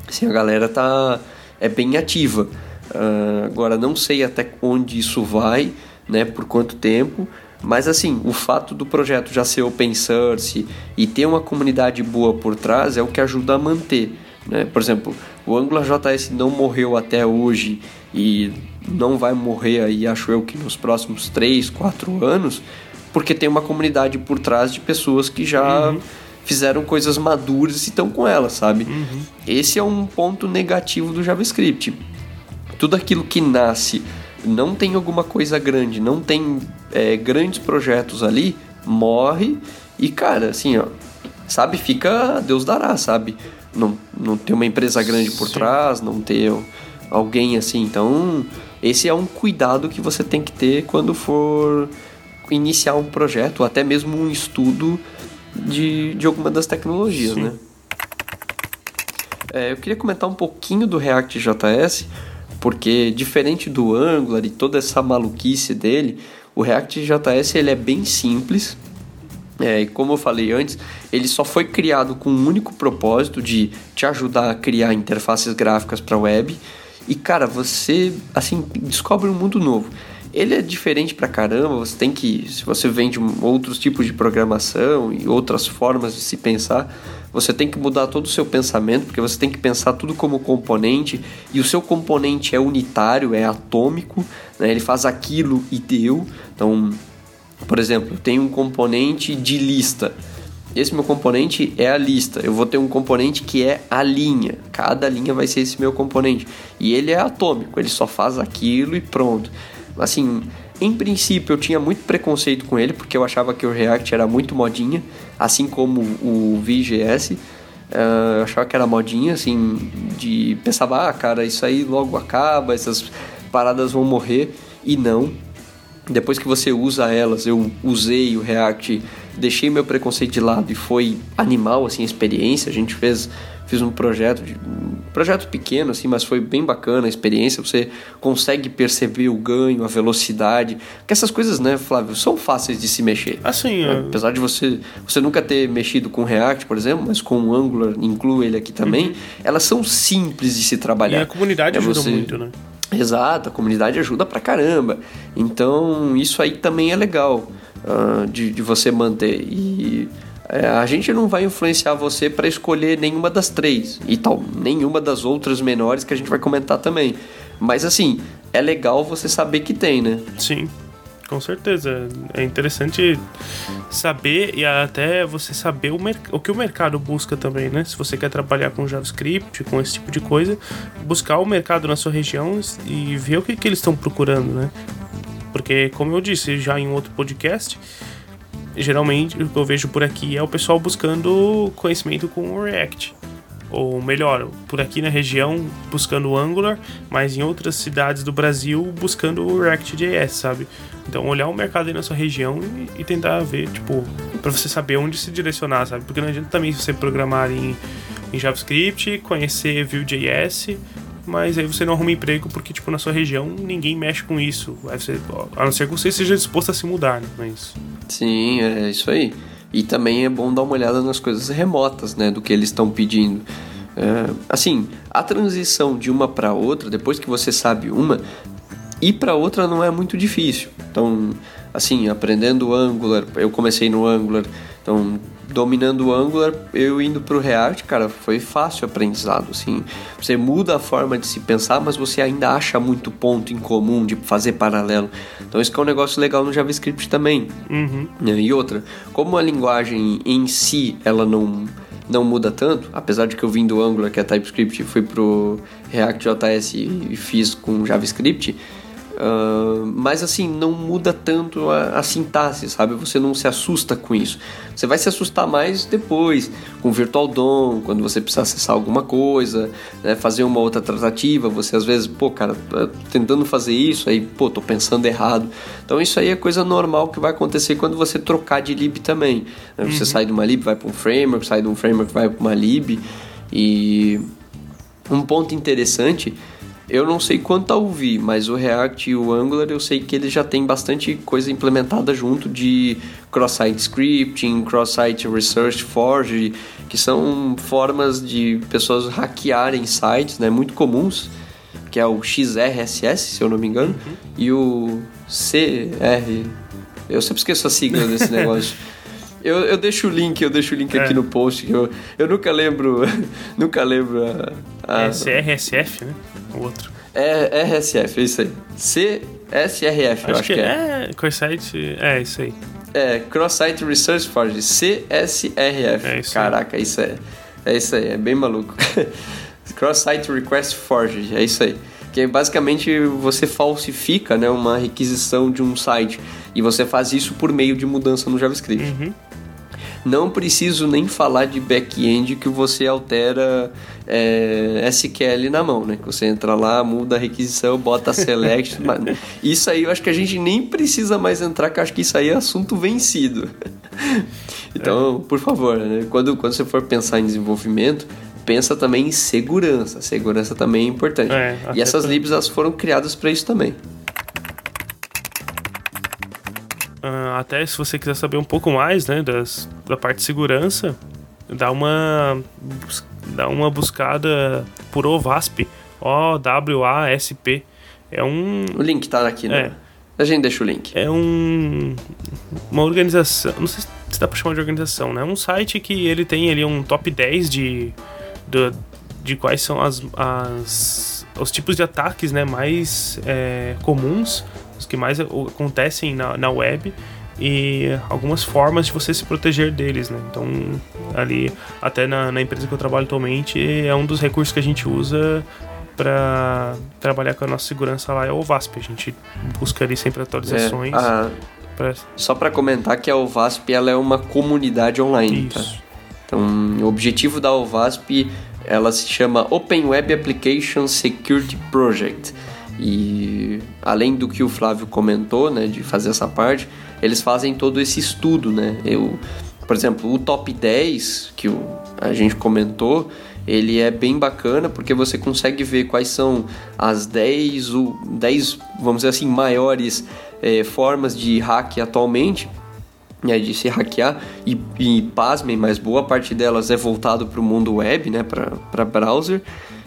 Assim, a galera tá é bem ativa. Uh, agora não sei até onde isso vai, né, por quanto tempo, mas assim, o fato do projeto já ser open source e ter uma comunidade boa por trás é o que ajuda a manter. Né? Por exemplo, o Angular JS não morreu até hoje e não vai morrer aí, acho eu, que nos próximos 3, 4 anos, porque tem uma comunidade por trás de pessoas que já uhum. fizeram coisas maduras e estão com ela, sabe? Uhum. Esse é um ponto negativo do JavaScript. Tudo aquilo que nasce não tem alguma coisa grande, não tem é, grandes projetos ali, morre e, cara, assim, ó, sabe, fica Deus dará, sabe? Não, não ter uma empresa grande por Sim. trás, não ter alguém assim. Então, esse é um cuidado que você tem que ter quando for iniciar um projeto, ou até mesmo um estudo de, de alguma das tecnologias, Sim. né? É, eu queria comentar um pouquinho do React JS, porque diferente do Angular e toda essa maluquice dele, o React JS ele é bem simples. É, e como eu falei antes, ele só foi criado com um único propósito de te ajudar a criar interfaces gráficas para web. E cara, você assim descobre um mundo novo. Ele é diferente pra caramba, você tem que, se você vem de outros tipos de programação e outras formas de se pensar, você tem que mudar todo o seu pensamento, porque você tem que pensar tudo como componente, e o seu componente é unitário, é atômico, né? ele faz aquilo e deu. Então, por exemplo, eu tenho um componente de lista. Esse meu componente é a lista. Eu vou ter um componente que é a linha. Cada linha vai ser esse meu componente. E ele é atômico, ele só faz aquilo e pronto. Assim, em princípio eu tinha muito preconceito com ele, porque eu achava que o React era muito modinha, assim como o VGS. Uh, eu achava que era modinha, assim, de pensava, ah, cara, isso aí logo acaba, essas paradas vão morrer e não. Depois que você usa elas, eu usei o React, deixei meu preconceito de lado e foi animal assim a experiência. A gente fez fiz um projeto de um projeto pequeno assim, mas foi bem bacana a experiência. Você consegue perceber o ganho, a velocidade, que essas coisas, né, Flávio, são fáceis de se mexer. Assim, né? apesar de você você nunca ter mexido com React, por exemplo, mas com o Angular, incluo ele aqui também, uhum. elas são simples de se trabalhar. E a comunidade é ajuda você... muito, né? Exato, a comunidade ajuda pra caramba. Então, isso aí também é legal uh, de, de você manter. E é, a gente não vai influenciar você para escolher nenhuma das três e tal, nenhuma das outras menores que a gente vai comentar também. Mas assim, é legal você saber que tem, né? Sim, com certeza. É interessante saber e até você saber o, o que o mercado busca também, né? Se você quer trabalhar com JavaScript, com esse tipo de coisa, buscar o mercado na sua região e ver o que, que eles estão procurando, né? Porque, como eu disse já em outro podcast, geralmente o que eu vejo por aqui é o pessoal buscando conhecimento com o React. Ou melhor, por aqui na região buscando o Angular, mas em outras cidades do Brasil buscando o React.js, sabe? Então olhar o mercado aí na sua região e, e tentar ver, tipo, para você saber onde se direcionar, sabe? Porque não adianta também você programar em, em JavaScript, conhecer Vue.js mas aí você não arruma emprego porque, tipo, na sua região ninguém mexe com isso. Você, a não ser que você seja disposto a se mudar, né? Mas... Sim, é isso aí. E também é bom dar uma olhada nas coisas remotas, né? Do que eles estão pedindo. É, assim, a transição de uma para outra, depois que você sabe uma, ir para outra não é muito difícil. Então, assim, aprendendo Angular, eu comecei no Angular, então dominando o Angular, eu indo para o React, cara, foi fácil o aprendizado, assim. Você muda a forma de se pensar, mas você ainda acha muito ponto em comum de fazer paralelo. Então isso é um negócio legal no JavaScript também. Uhum. E outra, como a linguagem em si, ela não não muda tanto, apesar de que eu vim do Angular, que é TypeScript, fui pro React.js e fiz com JavaScript, Uh, mas assim, não muda tanto a, a, sintaxe, sabe? Você não se assusta com isso. Você vai se assustar mais depois, com o Virtual DOM, quando você precisar acessar alguma coisa, né? fazer uma outra tratativa. Você às vezes, pô, cara, tentando fazer isso, aí, pô, tô pensando errado. Então isso aí é coisa normal que vai acontecer quando você trocar de lib também. Né? Você uhum. sai de uma lib, vai para um framework, sai de um framework, vai para uma lib. E um ponto interessante eu não sei quanto a ouvir, mas o React e o Angular eu sei que eles já têm bastante coisa implementada junto de cross-site scripting, cross-site research forge, que são formas de pessoas hackearem sites, né, muito comuns, que é o XRSS, se eu não me engano, uhum. e o CR. Eu sempre esqueço a sigla desse negócio. Eu, eu deixo o link, eu deixo o link é. aqui no post. Eu, eu nunca lembro. nunca lembro a. a... É CRSF, né? O outro. É RSF, é isso aí. CSRF, eu acho que, que é. É, Cross-Site, é isso aí. É, Cross-Site Research Forge, CSRF. É isso Caraca, aí. isso é. É isso aí, é bem maluco. Cross-Site Request Forge, é isso aí. Que basicamente você falsifica né, uma requisição de um site e você faz isso por meio de mudança no JavaScript. Uhum. Não preciso nem falar de back-end que você altera é, SQL na mão, né? Que você entra lá, muda a requisição, bota select. isso aí eu acho que a gente nem precisa mais entrar, que eu acho que isso aí é assunto vencido. então, é. por favor, né? quando, quando você for pensar em desenvolvimento, pensa também em segurança. Segurança também é importante. É, e essas libs elas foram criadas para isso também. Uh, até se você quiser saber um pouco mais né, das, da parte de segurança, dá uma, dá uma buscada por OWASP, O-W-A-S-P. É um. O link tá aqui, né? É. A gente deixa o link. É um. Uma organização. Não sei se dá pra chamar de organização, né? É um site que ele tem ali um top 10 de. de, de quais são as, as, os tipos de ataques né, mais é, comuns os que mais acontecem na, na web e algumas formas de você se proteger deles, né? Então, ali, até na, na empresa que eu trabalho atualmente, é um dos recursos que a gente usa para trabalhar com a nossa segurança lá é o VASP. A gente busca ali sempre atualizações. É, a... pra... Só para comentar que a OVASP ela é uma comunidade online. Tá? Então, o objetivo da OVASP ela se chama Open Web Application Security Project E além do que o Flávio comentou, né, de fazer essa parte, eles fazem todo esse estudo, né? Eu, por exemplo, o top 10 que o, a gente comentou, ele é bem bacana porque você consegue ver quais são as 10, o, 10 vamos dizer assim, maiores é, formas de hack atualmente, né, de se hackear, e, e pasmem, mas boa parte delas é voltado para o mundo web, né, para browser,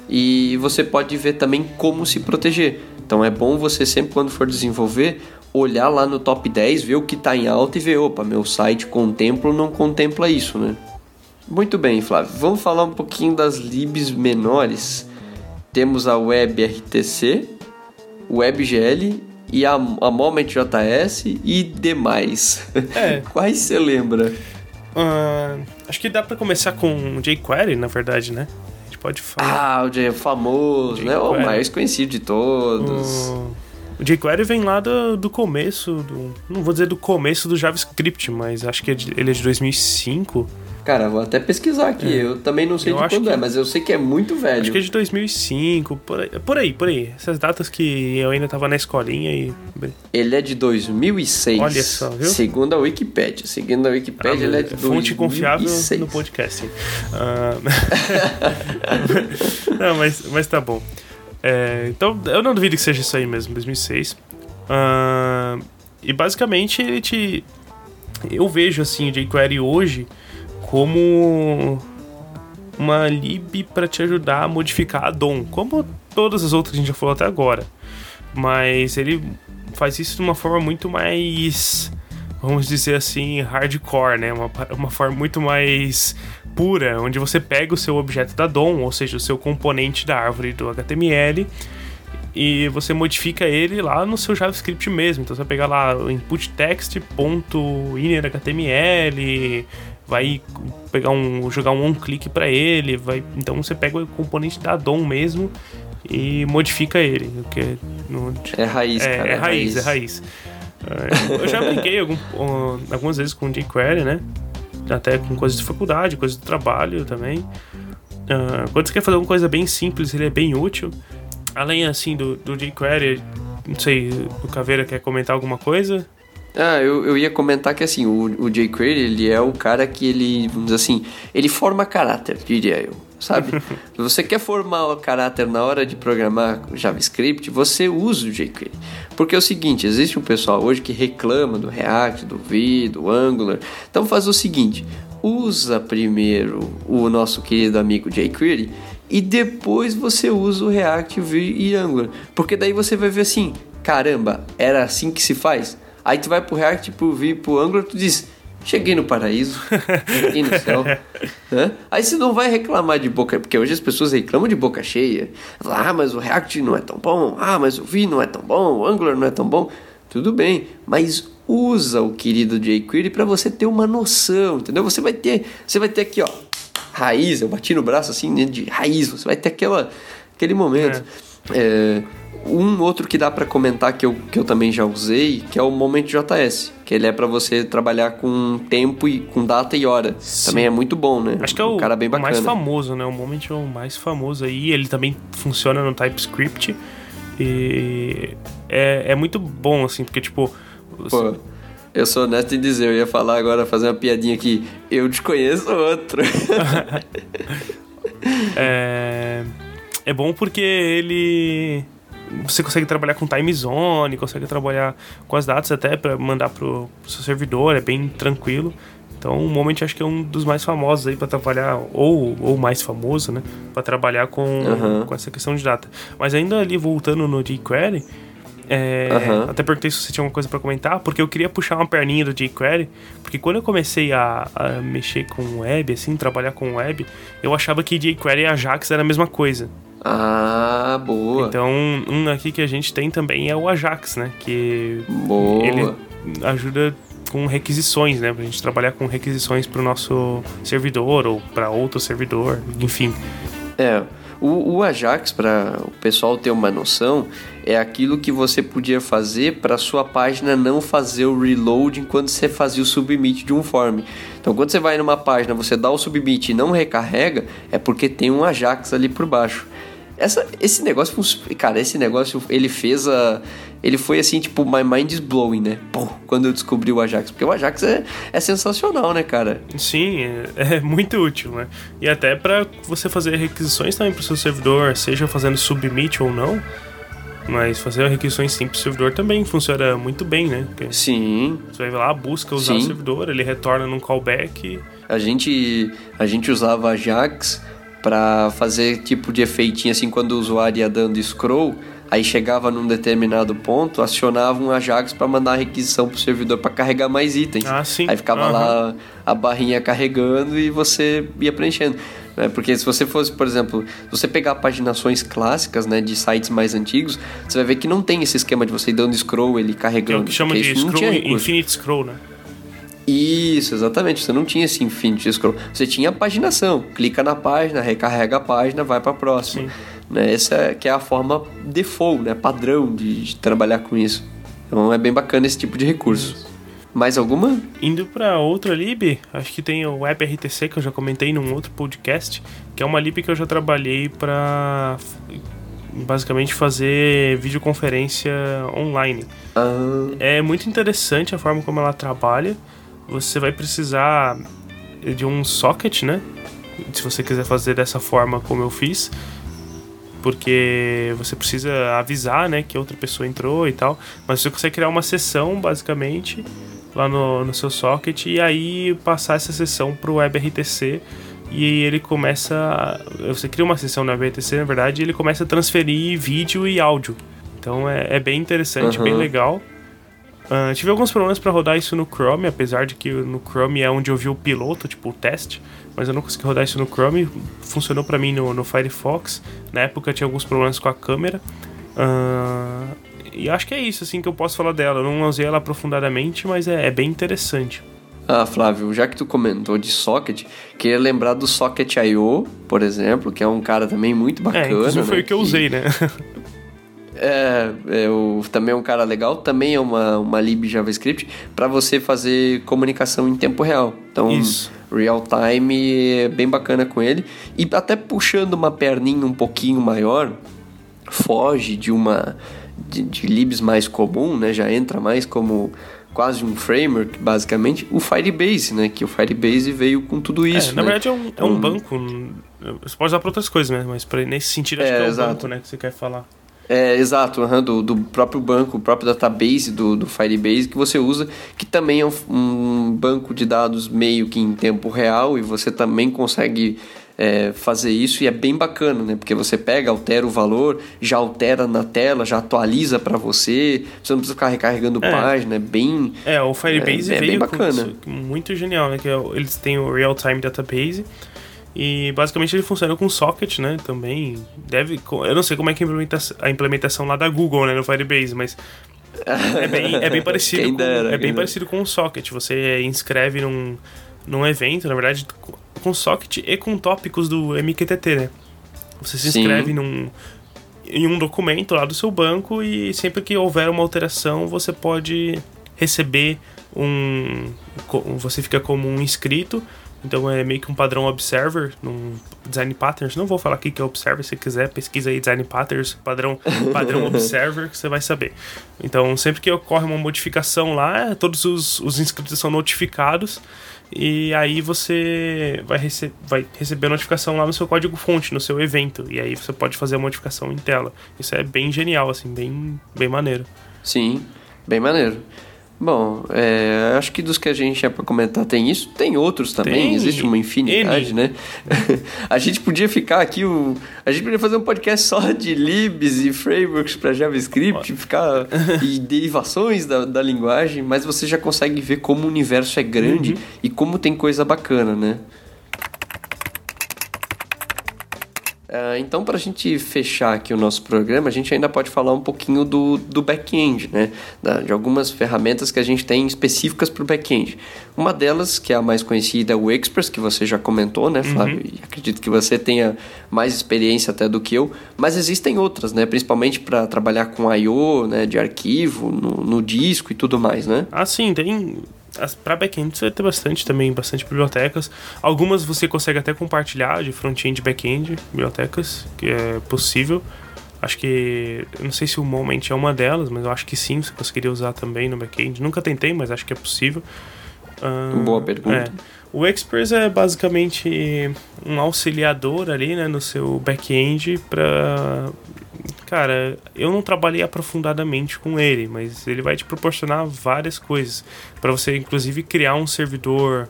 e você pode ver também como se proteger. Então é bom você sempre quando for desenvolver olhar lá no top 10, ver o que está em alta e ver, opa, meu site contempla ou não contempla isso, né? Muito bem, Flávio. Vamos falar um pouquinho das libs menores. Temos a WebRTC, WebGL e a, a Moment.js e demais. É. Quais você lembra? Uh, acho que dá para começar com jQuery, na verdade, né? Gente pode falar. Ah, o J famoso, né? O mais conhecido de todos. Uh... O jQuery vem lá do, do começo, do, não vou dizer do começo do JavaScript, mas acho que é ele é de 2005. Cara, vou até pesquisar aqui. É. Eu também não sei eu de quando é, mas eu sei que é muito velho. Acho que é de 2005, por aí, por aí, por aí. Essas datas que eu ainda tava na escolinha e. Ele é de 2006. Olha só, viu? Segundo a Wikipedia. Segundo a Wikipedia, ah, ele é de fonte 2006. Fonte confiável no podcast. Uh... não, mas, mas tá bom. É, então, eu não duvido que seja isso aí mesmo, 2006. Uh... E basicamente ele te. Eu vejo assim o jQuery hoje como uma lib para te ajudar a modificar a DOM, como todas as outras que a gente já falou até agora. Mas ele faz isso de uma forma muito mais, vamos dizer assim, hardcore, né? Uma, uma forma muito mais pura, onde você pega o seu objeto da DOM, ou seja, o seu componente da árvore do HTML, e você modifica ele lá no seu JavaScript mesmo. Então você vai pegar lá input text.innerHTML, vai pegar um jogar um on click para ele, vai então você pega o componente da DOM mesmo e modifica ele, que no, é raiz, é, cara, é, é raiz, é raiz. É, eu já brinquei algum, algumas vezes com jQuery, né? Até com coisas de faculdade, coisas do trabalho também. Uh, quando você quer fazer alguma coisa bem simples, ele é bem útil. Além assim do, do jQuery, não sei, o Caveira quer comentar alguma coisa? Ah, eu, eu ia comentar que assim, o, o jQuery, ele é o cara que ele, vamos dizer assim, ele forma caráter, diria eu, sabe? Se você quer formar o caráter na hora de programar JavaScript, você usa o jQuery. Porque é o seguinte, existe um pessoal hoje que reclama do React, do Vue, do Angular. Então faz o seguinte, usa primeiro o nosso querido amigo jQuery e depois você usa o React, Vue e Angular. Porque daí você vai ver assim, caramba, era assim que se faz? Aí tu vai pro React, pro Vue, pro Angular, tu diz, cheguei no paraíso, cheguei no céu. Hã? Aí você não vai reclamar de boca, porque hoje as pessoas reclamam de boca cheia. Ah, mas o React não é tão bom, ah, mas o Vue não é tão bom, o Angular não é tão bom. Tudo bem, mas usa o querido jQuery para você ter uma noção, entendeu? Você vai ter, você vai ter aqui, ó, raiz, eu bati no braço assim, né, de raiz, você vai ter aquela, aquele momento. É. É, um outro que dá para comentar que eu, que eu também já usei, que é o Moment JS, que ele é para você trabalhar com tempo e com data e hora. Sim. Também é muito bom, né? Acho que é o, um cara bem bacana. mais famoso, né? O Moment é o mais famoso aí, ele também funciona no TypeScript e é, é muito bom assim, porque tipo, Pô. Eu sou honesto em dizer, eu ia falar agora, fazer uma piadinha aqui. Eu desconheço outro. é, é bom porque ele você consegue trabalhar com time zone, consegue trabalhar com as datas até para mandar pro, pro seu servidor, é bem tranquilo. Então, o Moment acho que é um dos mais famosos aí para trabalhar, ou, ou mais famoso, né? Para trabalhar com, uhum. com essa questão de data. Mas ainda ali voltando no jQuery, é, uhum. até perguntei se você tinha alguma coisa para comentar, porque eu queria puxar uma perninha do jQuery, porque quando eu comecei a, a mexer com web, assim, trabalhar com web, eu achava que jQuery e Ajax era a mesma coisa. Ah, boa. Então, um aqui que a gente tem também é o Ajax, né? Que boa. ele ajuda com requisições, né? Pra gente trabalhar com requisições para o nosso servidor ou para outro servidor, enfim. É, o, o Ajax, para o pessoal ter uma noção, é aquilo que você podia fazer para sua página não fazer o reload enquanto você fazia o submit de um form. Então, quando você vai numa página, você dá o submit e não recarrega, é porque tem um Ajax ali por baixo. Essa, esse negócio, cara, esse negócio ele fez a. Ele foi assim, tipo, my mind is blowing, né? Pô, quando eu descobri o Ajax. Porque o Ajax é, é sensacional, né, cara? Sim, é, é muito útil, né? E até para você fazer requisições também pro seu servidor, seja fazendo submit ou não. Mas fazer requisições simples pro servidor também funciona muito bem, né? Porque Sim. Você vai lá, busca usar Sim. o servidor, ele retorna num callback. A gente, a gente usava Ajax para fazer tipo de efeitinho assim quando o usuário ia dando scroll, aí chegava num determinado ponto, acionava um Ajax para mandar a requisição pro servidor para carregar mais itens. Ah, sim. Aí ficava uhum. lá a barrinha carregando e você ia preenchendo. Né? Porque se você fosse, por exemplo, se você pegar paginações clássicas, né, de sites mais antigos, você vai ver que não tem esse esquema de você ir dando scroll, ele carregando. É o que chama de scroll, infinite scroll, né? Isso, exatamente. Você não tinha esse infinity scroll. Você tinha a paginação. Clica na página, recarrega a página, vai para a próxima. Né? Essa é, que é a forma default, né? padrão de, de, trabalhar com isso. Então é bem bacana esse tipo de recurso. Isso. Mais alguma? Indo para outra lib, acho que tem o WebRTC que eu já comentei num outro podcast, que é uma lib que eu já trabalhei para basicamente fazer videoconferência online. Ah. É muito interessante a forma como ela trabalha você vai precisar de um socket, né? Se você quiser fazer dessa forma como eu fiz, porque você precisa avisar, né, que outra pessoa entrou e tal. Mas você consegue criar uma sessão, basicamente, lá no, no seu socket e aí passar essa sessão para o WebRTC e ele começa. Você cria uma sessão no WebRTC, na verdade, e ele começa a transferir vídeo e áudio. Então é, é bem interessante, uhum. bem legal. Uh, tive alguns problemas para rodar isso no Chrome, apesar de que no Chrome é onde eu vi o piloto, tipo o teste, mas eu não consegui rodar isso no Chrome. Funcionou para mim no, no, Firefox. Na época tinha alguns problemas com a câmera. Uh, e acho que é isso assim que eu posso falar dela. Eu não usei ela aprofundadamente, mas é, é bem interessante. Ah, Flávio, já que tu comentou de socket, queria lembrar do Socket.io, por exemplo, que é um cara também muito é, bacana. É, inclusive né? foi o que eu usei, né? É, é o, também é um cara legal, também é uma, uma lib JavaScript para você fazer comunicação em tempo real. Então, Isso. real time é bem bacana com ele. E até puxando uma perninha um pouquinho maior, foge de uma de, de libs mais comum, né? Já entra mais como quase um framework, basicamente, o Firebase, né? Que o Firebase veio com tudo é, isso. É, na né? verdade é um, é um banco. Você pode usar para outras coisas, né? Mas pra, nesse sentido acho é, que é o exato. banco, né? Que você quer falar. É, exato, uhum, do, do, próprio banco, o próprio database do, do Firebase que você usa, que também é um, um, banco de dados meio que em tempo real e você também consegue é, fazer isso e é bem bacana, né? Porque você pega, altera o valor, já altera na tela, já atualiza para você, você não precisa ficar recarregando é. página, é bem... É, o Firebase é, é bem bacana. muito genial, né? Que é eles têm o Real Time Database e basicamente ele funciona com socket, né? Também deve. Eu não sei como é que é a implementação lá da Google, né? No Firebase, mas é bem, é bem parecido. com, é bem parecido com o socket. Você inscreve num, num evento, na verdade, com socket e com tópicos do MQTT, né? Você se inscreve num, em um documento lá do seu banco e sempre que houver uma alteração você pode receber um. Você fica como um inscrito então é meio que um padrão observer, num design patterns. Não vou falar aqui que é observer, se quiser, pesquisa aí design patterns, padrão, padrão observer, que você vai saber. Então sempre que ocorre uma modificação lá, todos os, os inscritos são notificados e aí você vai, rece vai receber a notificação lá no seu código fonte, no seu evento. E aí você pode fazer a modificação em tela. Isso é bem genial, assim, bem, bem maneiro. Sim, bem maneiro. Bom, é, acho que dos que a gente tinha para comentar tem isso. Tem outros também, tem existe uma infinidade, né? a gente podia ficar aqui, o, a gente podia fazer um podcast só de libs e frameworks para JavaScript, ficar e derivações da, da linguagem, mas você já consegue ver como o universo é grande uhum. e como tem coisa bacana, né? Uh, então, para a gente fechar aqui o nosso programa, a gente ainda pode falar um pouquinho do, do back-end, né? Da, de algumas ferramentas que a gente tem específicas para o back-end. Uma delas, que é a mais conhecida, é o Express, que você já comentou, né, Flávio? Uhum. E acredito que você tenha mais experiência até do que eu. Mas existem outras, né? Principalmente para trabalhar com I.O., né? De arquivo, no, no disco e tudo mais, né? Ah, sim, tem para back-end você vai ter bastante também, bastante bibliotecas. Algumas você consegue até compartilhar de front-end e back-end, bibliotecas, que é possível. Acho que. Não sei se o Moment é uma delas, mas eu acho que sim, você conseguiria usar também no back-end. Nunca tentei, mas acho que é possível. Uh, Boa pergunta. É. O Express é basicamente um auxiliador ali, né, no seu back-end para cara, eu não trabalhei aprofundadamente com ele, mas ele vai te proporcionar várias coisas para você inclusive criar um servidor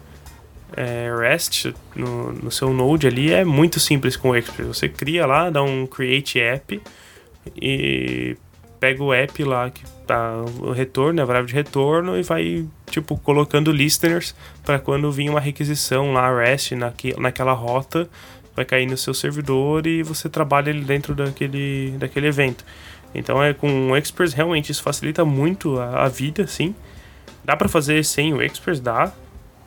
é, REST no, no seu Node ali é muito simples com o Express. Você cria lá, dá um create app e pega o app lá que tá o retorno, a variável de retorno e vai tipo colocando listeners para quando vir uma requisição lá REST naque, naquela rota vai cair no seu servidor e você trabalha ele dentro daquele, daquele evento. Então é com o Express realmente isso facilita muito a, a vida, sim. Dá para fazer sem o Express, dá.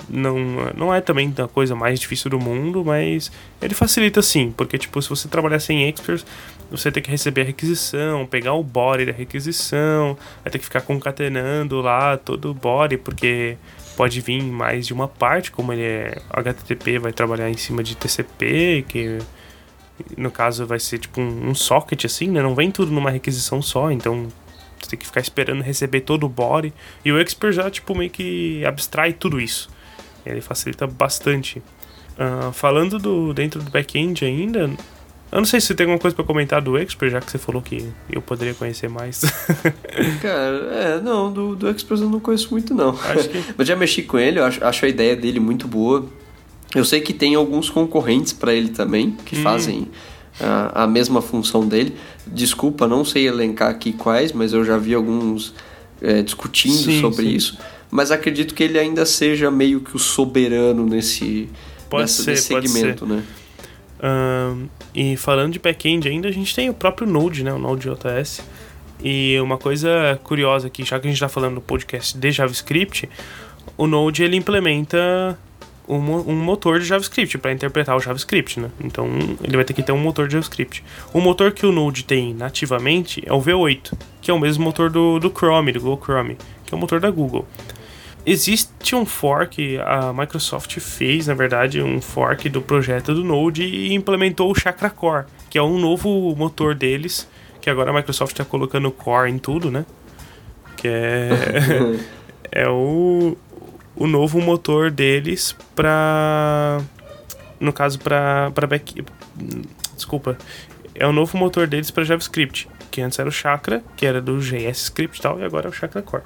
Não, não é também a coisa mais difícil do mundo, mas ele facilita sim, porque tipo, se você trabalhar sem Express, você tem que receber a requisição, pegar o body da requisição, vai ter que ficar concatenando lá todo o body, porque pode vir mais de uma parte, como ele é HTTP, vai trabalhar em cima de TCP, que no caso vai ser tipo um, um socket assim, né? Não vem tudo numa requisição só, então você tem que ficar esperando receber todo o body. E o Expert já tipo meio que abstrai tudo isso. Ele facilita bastante. Uh, falando do dentro do back-end ainda, eu não sei se tem alguma coisa para comentar do Expert, já que você falou que eu poderia conhecer mais. Cara, é, não, do, do Expert eu não conheço muito não. Que... Mas já mexi com ele, eu acho, acho a ideia dele muito boa. Eu sei que tem alguns concorrentes para ele também, que hum. fazem a, a mesma função dele. Desculpa, não sei elencar aqui quais, mas eu já vi alguns é, discutindo sim, sobre sim. isso. Mas acredito que ele ainda seja meio que o soberano nesse, pode nessa, ser, nesse segmento, né? E falando de back-end ainda, a gente tem o próprio Node, né? O Node.js. E uma coisa curiosa aqui, já que a gente está falando no podcast de JavaScript, o Node ele implementa um, um motor de JavaScript para interpretar o JavaScript, né? Então ele vai ter que ter um motor de JavaScript. O motor que o Node tem nativamente é o V8, que é o mesmo motor do, do Chrome, do Google Chrome, que é o motor da Google. Existe um fork, a Microsoft fez, na verdade, um fork do projeto do Node e implementou o Chakra Core, que é um novo motor deles, que agora a Microsoft está colocando Core em tudo, né? Que é, é o, o novo motor deles para no caso para para back desculpa é o novo motor deles para JavaScript que antes era o Chakra que era do JS Script e tal e agora é o Chakra Core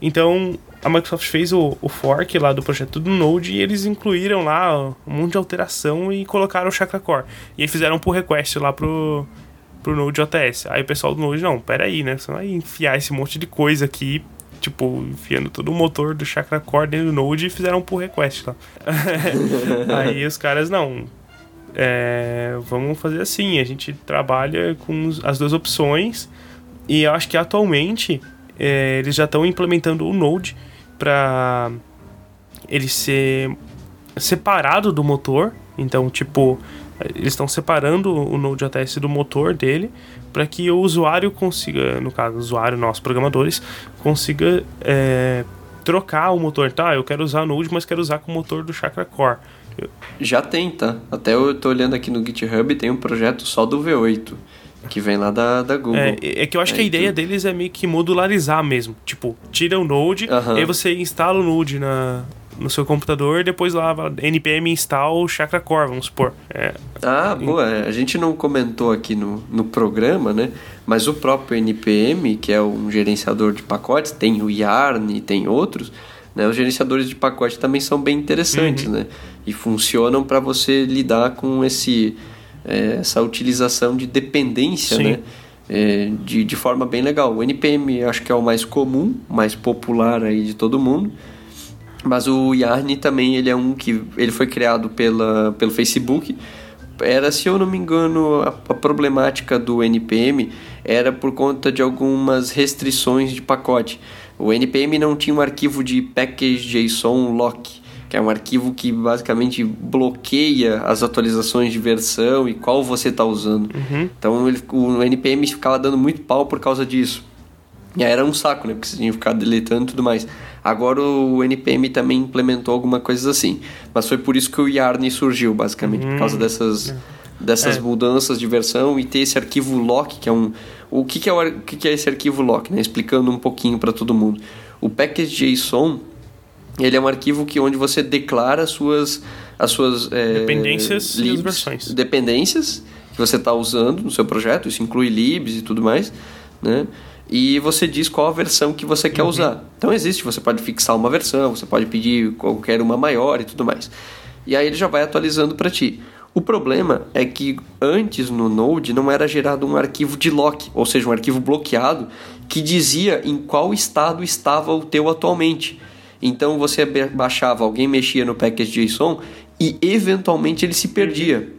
então a Microsoft fez o, o, fork lá do projeto do Node e eles incluíram lá um monte de alteração e colocaram o Chakra Core. E aí fizeram um pull request lá pro, pro Node.js. Aí o pessoal do Node, não, pera aí, né? Você vai enfiar esse monte de coisa aqui, tipo, enfiando todo o motor do Chakra Core dentro do Node e fizeram um pull request lá. aí os caras, não, é, vamos fazer assim, a gente trabalha com as duas opções e eu acho que atualmente é, eles já estão implementando o Node para ele ser separado do motor. Então, tipo, eles estão separando o Node.js do motor dele para que o usuário consiga, no caso, o usuário, nós programadores, consiga é, trocar o motor. Tá, eu quero usar Node, mas quero usar com o motor do Chakra Core. Já tem, tá? Até eu tô olhando aqui no GitHub, tem um projeto só do V8. Que vem lá da, da Google. É, é que eu acho que a ideia deles é meio que modularizar mesmo. Tipo, tira o Node, uhum. aí você instala o Node na, no seu computador e depois lá npm install Chakra Core, vamos supor. É. Ah, boa. A gente não comentou aqui no, no programa, né? Mas o próprio npm, que é um gerenciador de pacotes, tem o Yarn e tem outros, né? Os gerenciadores de pacote também são bem interessantes, uhum. né? E funcionam para você lidar com esse é, essa utilização de dependência, Sim. né? É, de, de forma bem legal. O NPM acho que é o mais comum, mais popular aí de todo mundo. Mas o Yarn também ele é um que ele foi criado pela, pelo Facebook. Era, se eu não me engano, a, a problemática do NPM era por conta de algumas restrições de pacote. O NPM não tinha um arquivo de package.json lock que é um arquivo que basicamente bloqueia as atualizações de versão e qual você está usando. Uhum. Então ele, o NPM ficava dando muito pau por causa disso. E aí era um saco, né? Porque você tinha que ficar deletando e tudo mais. Agora o NPM também implementou alguma coisa assim. Mas foi por isso que o Yarn surgiu, basicamente, por causa dessas, dessas É. mudanças de versão e ter esse arquivo lock, que é um. O que, que, é, o, o que, que é esse arquivo lock, né? Explicando um pouquinho para todo mundo. O package.json ele é um arquivo que onde você declara as suas as suas é, Dependências e as libs, versões. dependências que você está usando no seu projeto isso inclui libs e tudo mais né e você diz qual a versão que você Uhum. quer usar então existe você pode fixar uma versão você pode pedir qualquer uma maior e tudo mais e aí ele já vai atualizando para ti o problema é que antes no Node não era gerado um arquivo de lock, ou seja, um arquivo bloqueado que dizia em qual estado estava o teu atualmente. Então você baixava, alguém mexia no package.json e eventualmente ele se perdia.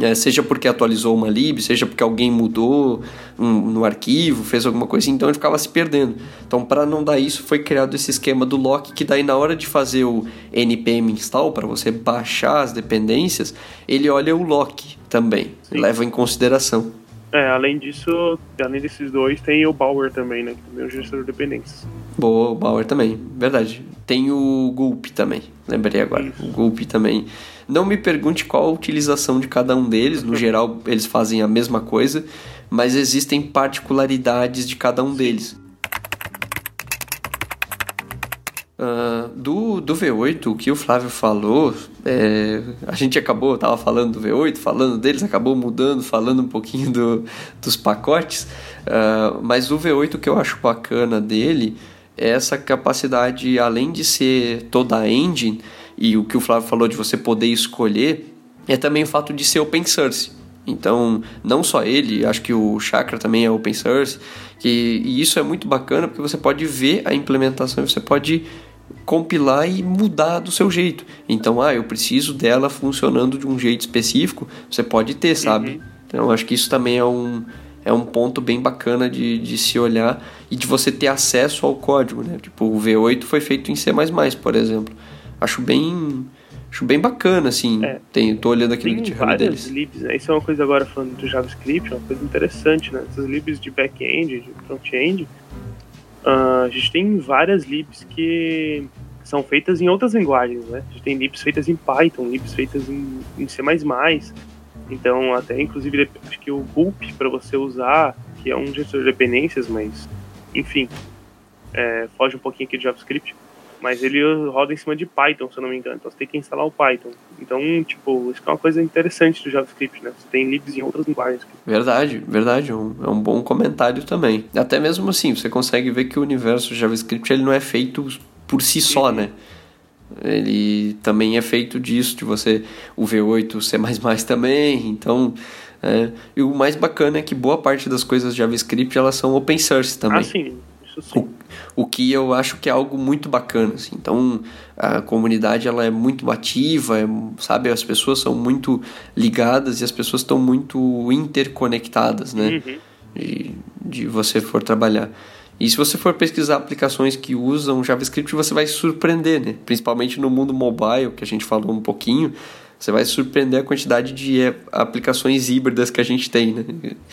É, seja porque atualizou uma lib, seja porque alguém mudou um- no arquivo, fez alguma coisa, então ele ficava se perdendo. Então, para não dar isso, foi criado esse esquema do lock, que daí na hora de fazer o npm install, para você baixar as dependências, ele olha o lock também, leva em consideração. É, além disso, além desses dois, tem o Bower também, né? Que também é um gestor de dependências. Boa, o Bauer também, verdade. Tem o Gulp também, lembrei agora. O Gulp também. Não me pergunte qual a utilização de cada um deles, no geral eles fazem a mesma coisa, mas existem particularidades de cada um deles. Ah, do, do V8, o que o Flávio falou, é, a gente acabou, tava falando do V8, falando deles, acabou mudando, falando um pouquinho do, dos pacotes, ah, mas o V8 o que eu acho bacana dele é essa capacidade, além de ser toda a engine, e o que o Flávio falou de você poder escolher, é também o fato de ser open source. Então, não só ele, acho que o Chakra também é open source, que, e isso é muito bacana porque você pode ver a implementação, você pode compilar e mudar do seu jeito. Então, ah, eu preciso dela funcionando de um jeito específico, você pode ter, sabe? Então, acho que isso também é um, é um ponto bem bacana de, de se olhar e de você ter acesso ao código, né? Tipo, o V8 foi feito em C++, por exemplo. Acho bem... Acho bem bacana, assim. É. Tem, tô olhando aqui no GitHub deles. libs, né? Isso é uma coisa agora falando do JavaScript, uma coisa interessante, né? Essas libs de back-end, de front-end, ah, a gente tem várias libs que são feitas em outras linguagens, né? A gente tem libs feitas em Python, libs feitas em, em C++. Então, até inclusive, acho que o Gulp para você usar, que é um gestor de dependências, mas, enfim, é, foge um pouquinho aqui de JavaScript. Mas ele roda em cima de Python, se eu não me engano. Então você tem que instalar o Python. Então, tipo, isso é uma coisa interessante do JavaScript, né? Você tem libs em outras linguagens. Verdade, verdade. É um, é um bom comentário também. Até mesmo assim, você consegue ver que o universo JavaScript ele não é feito por si só, né? Ele também é feito disso, de você... O V8 C++ também, então... é. E o mais bacana é que boa parte das coisas JavaScript, elas são open source também. Ah, sim. Isso sim. O que eu acho que é algo muito bacana, assim. Então, a comunidade ela é muito ativa, é, sabe? As pessoas são muito ligadas e as pessoas estão muito interconectadas, né? Uhum. De, de você for trabalhar. E se você for pesquisar aplicações que usam JavaScript, você vai se surpreender, né? Principalmente no mundo mobile, que a gente falou um pouquinho, você vai surpreender a quantidade de é, aplicações híbridas que a gente tem, né?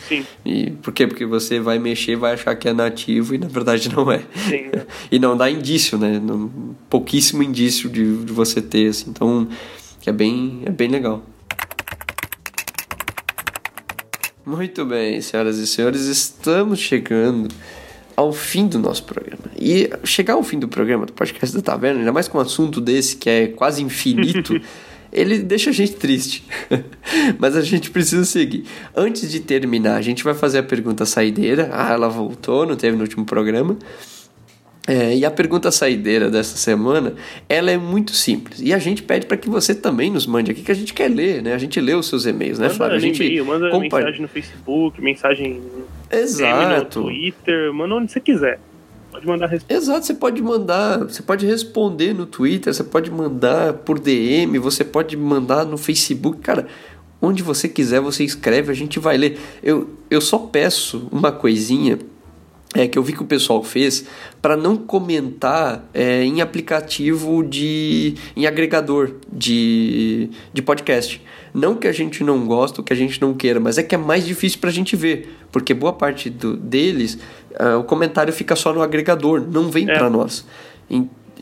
Sim, E por quê? Porque você vai mexer, vai achar que é nativo e na verdade não é. sim. né? E não dá indício, né? Pouquíssimo indício de, de você ter, assim. Então, é bem, é bem legal. Muito bem, senhoras e senhores, estamos chegando ao fim do nosso programa. E chegar ao fim do programa do podcast da Taverna, ainda mais com um assunto desse que é quase infinito, ele deixa a gente triste. Mas a gente precisa seguir. Antes de terminar, a gente vai fazer a pergunta saideira. Ah, ela voltou, não teve no último programa. É, e a pergunta saideira dessa semana, ela é muito simples. E a gente pede para que você também nos mande aqui, que a gente quer ler, né? A gente lê os seus e-mails, né, Manda Flávio? A gente e-mail, manda compa- mensagem no Facebook, mensagem no Exato. Twitter, manda onde você quiser. Pode mandar resposta. Exato, você pode mandar, você pode responder no Twitter, você pode mandar por DM, você pode mandar no Facebook, cara, onde você quiser você escreve, a gente vai ler. Eu, eu só peço uma coisinha, é, que eu vi que o pessoal fez para não comentar é, em aplicativo de. em agregador de, de podcast. Não que a gente não gosta ou que a gente não queira, mas é que é mais difícil para a gente ver, porque boa parte do, deles uh, o comentário fica só no agregador, não vem é. para nós.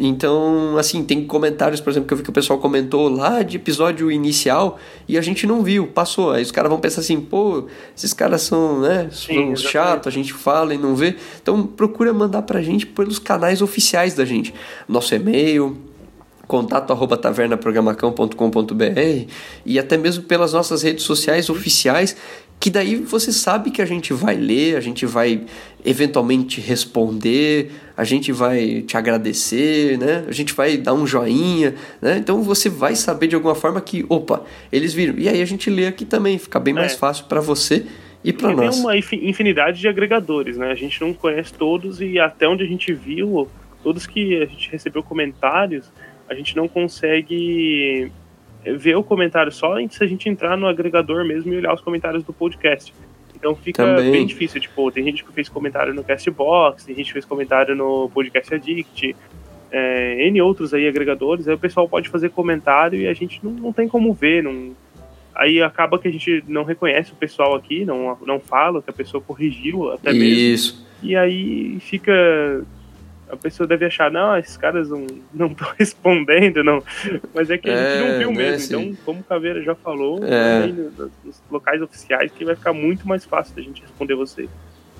Então, assim, tem comentários, por exemplo, que eu vi que o pessoal comentou lá de episódio inicial e a gente não viu, passou. Aí os caras vão pensar assim, pô, esses caras são, né, são chatos, a gente fala e não vê. Então, procura mandar pra gente pelos canais oficiais da gente. Nosso e-mail, contato arroba tavernaprogramacão.com.br e até mesmo pelas nossas redes sociais oficiais que daí você sabe que a gente vai ler, a gente vai eventualmente responder, a gente vai te agradecer, né? A gente vai dar um joinha, né? Então você vai saber de alguma forma que, opa, eles viram. E aí a gente lê aqui também, fica bem mais é. fácil para você e para nós. Tem uma infinidade de agregadores, né? A gente não conhece todos e até onde a gente viu, todos que a gente recebeu comentários, a gente não consegue ver o comentário só se a gente entrar no agregador mesmo e olhar os comentários do podcast. Então fica Também. bem difícil. Tipo, tem gente que fez comentário no Castbox, tem gente que fez comentário no Podcast Addict, é, N outros aí agregadores. Aí o pessoal pode fazer comentário e a gente não, não tem como ver. Não... Aí acaba que a gente não reconhece o pessoal aqui, não, não fala que a pessoa corrigiu até mesmo. Isso. E aí fica a pessoa deve achar, não, esses caras não estão respondendo, não. Mas é que a gente não é, viu né, mesmo. Assim. Então, como o Caveira já falou, é. nos locais oficiais que vai ficar muito mais fácil da gente responder você.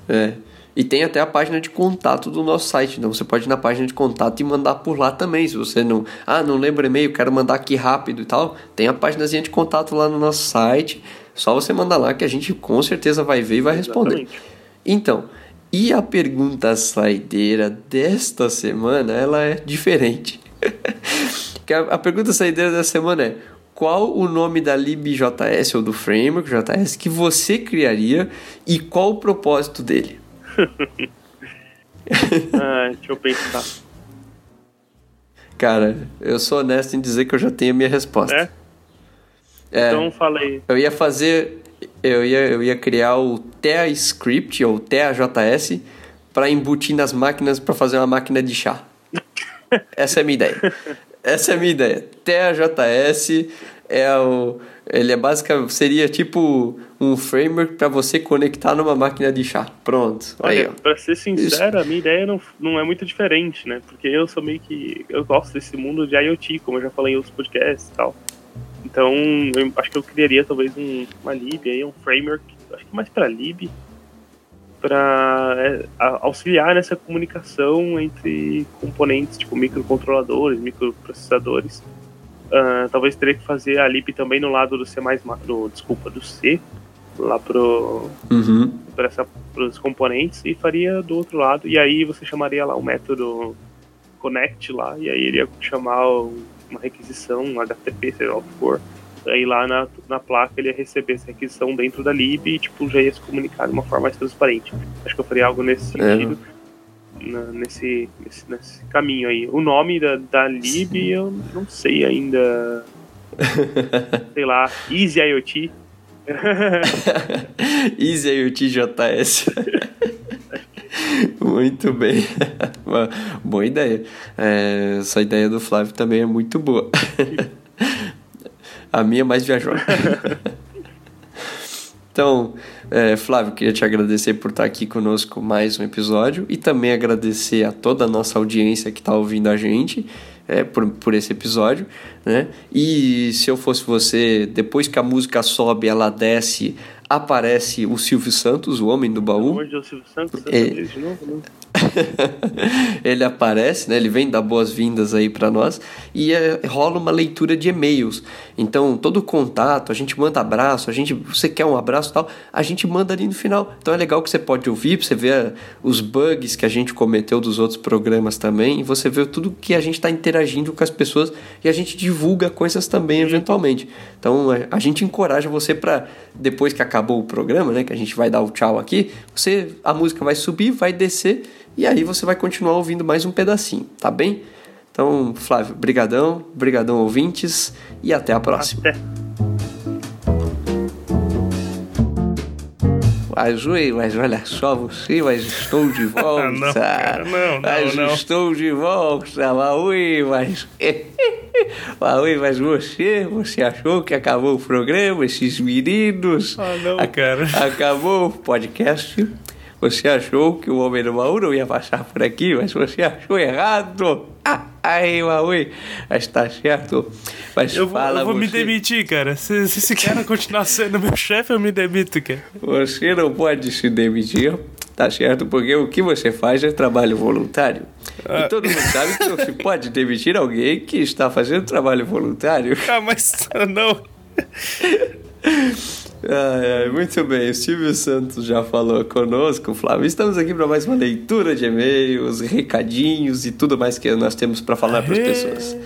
É. E tem até a página de contato do nosso site. Então você pode ir na página de contato e mandar por lá também. Se você não. Ah, não lembro e-mail, quero mandar aqui rápido e tal. Tem a páginazinha de contato lá no nosso site. Só você mandar lá que a gente com certeza vai ver e vai responder. Exatamente. Então, e a pergunta saideira desta semana, ela é diferente. a pergunta saideira da semana é: qual o nome da libjs ou do framework JS que você criaria e qual o propósito dele? ah, deixa eu pensar. Cara, eu sou honesto em dizer que eu já tenho a minha resposta. É? É, então falei. Eu ia fazer eu ia, eu ia criar o TEA Script ou TEA-JS para embutir nas máquinas para fazer uma máquina de chá. Essa é a minha ideia. Essa é a minha ideia. TEA-JS é o ele é basicamente seria tipo um framework para você conectar numa máquina de chá. Pronto. Olha, para ser sincero, Isso. a minha ideia não, não é muito diferente, né? Porque eu sou meio que eu gosto desse mundo de IoT, como eu já falei em outros podcasts e tal. Então, eu acho que eu criaria talvez um, uma lib aí, um framework, acho que mais para lib, para é, auxiliar nessa comunicação entre componentes, tipo microcontroladores, microprocessadores. Uh, talvez teria que fazer a lib também no lado do C++, do, desculpa, do C, lá pro uhum. para os componentes e faria do outro lado e aí você chamaria lá o método connect lá e aí iria chamar o uma requisição, um HTTP, seja lá o que for, aí lá na, na placa ele ia receber essa requisição dentro da lib e tipo, já ia se comunicar de uma forma mais transparente. Acho que eu faria algo nesse é. sentido, é. na, nesse, nesse, nesse, caminho aí. O nome da, da lib Sim. eu não sei ainda. sei lá, Easy IoT. Easy IoT JS. muito bem. Boa ideia. É, essa ideia do Flávio também é muito boa. A minha é mais viajosa. Então, é, Flávio, queria te agradecer por estar aqui conosco mais um episódio e também agradecer a toda a nossa audiência que está ouvindo a gente é, por, por esse episódio, né? E se eu fosse você, depois que a música sobe, ela desce aparece o Silvio Santos, o homem do baú. Pelo amor de Silvio Santos, é... de novo, né? ele aparece, né? Ele vem dar boas-vindas aí para nós e é, rola uma leitura de e-mails. Então, todo contato, a gente manda abraço, a gente, você quer um abraço tal, a gente manda ali no final. Então é legal que você pode ouvir, você vê os bugs que a gente cometeu dos outros programas também, e você vê tudo que a gente está interagindo com as pessoas e a gente divulga coisas também eventualmente. Então, a gente encoraja você para depois que acabou o programa, né, que a gente vai dar o tchau aqui, você a música vai subir, vai descer e aí você vai continuar ouvindo mais um pedacinho, tá bem? Então, Flávio, brigadão, brigadão ouvintes e até a próxima. Até. mas oi, mas olha só você, mas estou de volta. não, cara, não, não, mas não. estou de volta, Maui, mas. Maui, mas você, você achou que acabou o programa, esses meninos? Ah, não, cara. Acabou o podcast. Você achou que o Homem do Baú não ia passar por aqui, mas você achou errado. Ah, aí, Maui, mas tá certo. Mas Eu vou, fala eu vou me você. demitir, cara. Se, se esse cara continuar sendo meu chefe, eu me demito, cara. Você não pode se demitir, tá certo? Porque o que você faz é trabalho voluntário. Ah. E todo mundo sabe que não se pode demitir alguém que está fazendo trabalho voluntário. Ah, mas não. Muito bem, o Silvio Santos já falou conosco, Flávio. Estamos aqui para mais uma leitura de e-mails, recadinhos e tudo mais que nós temos para falar para as pessoas.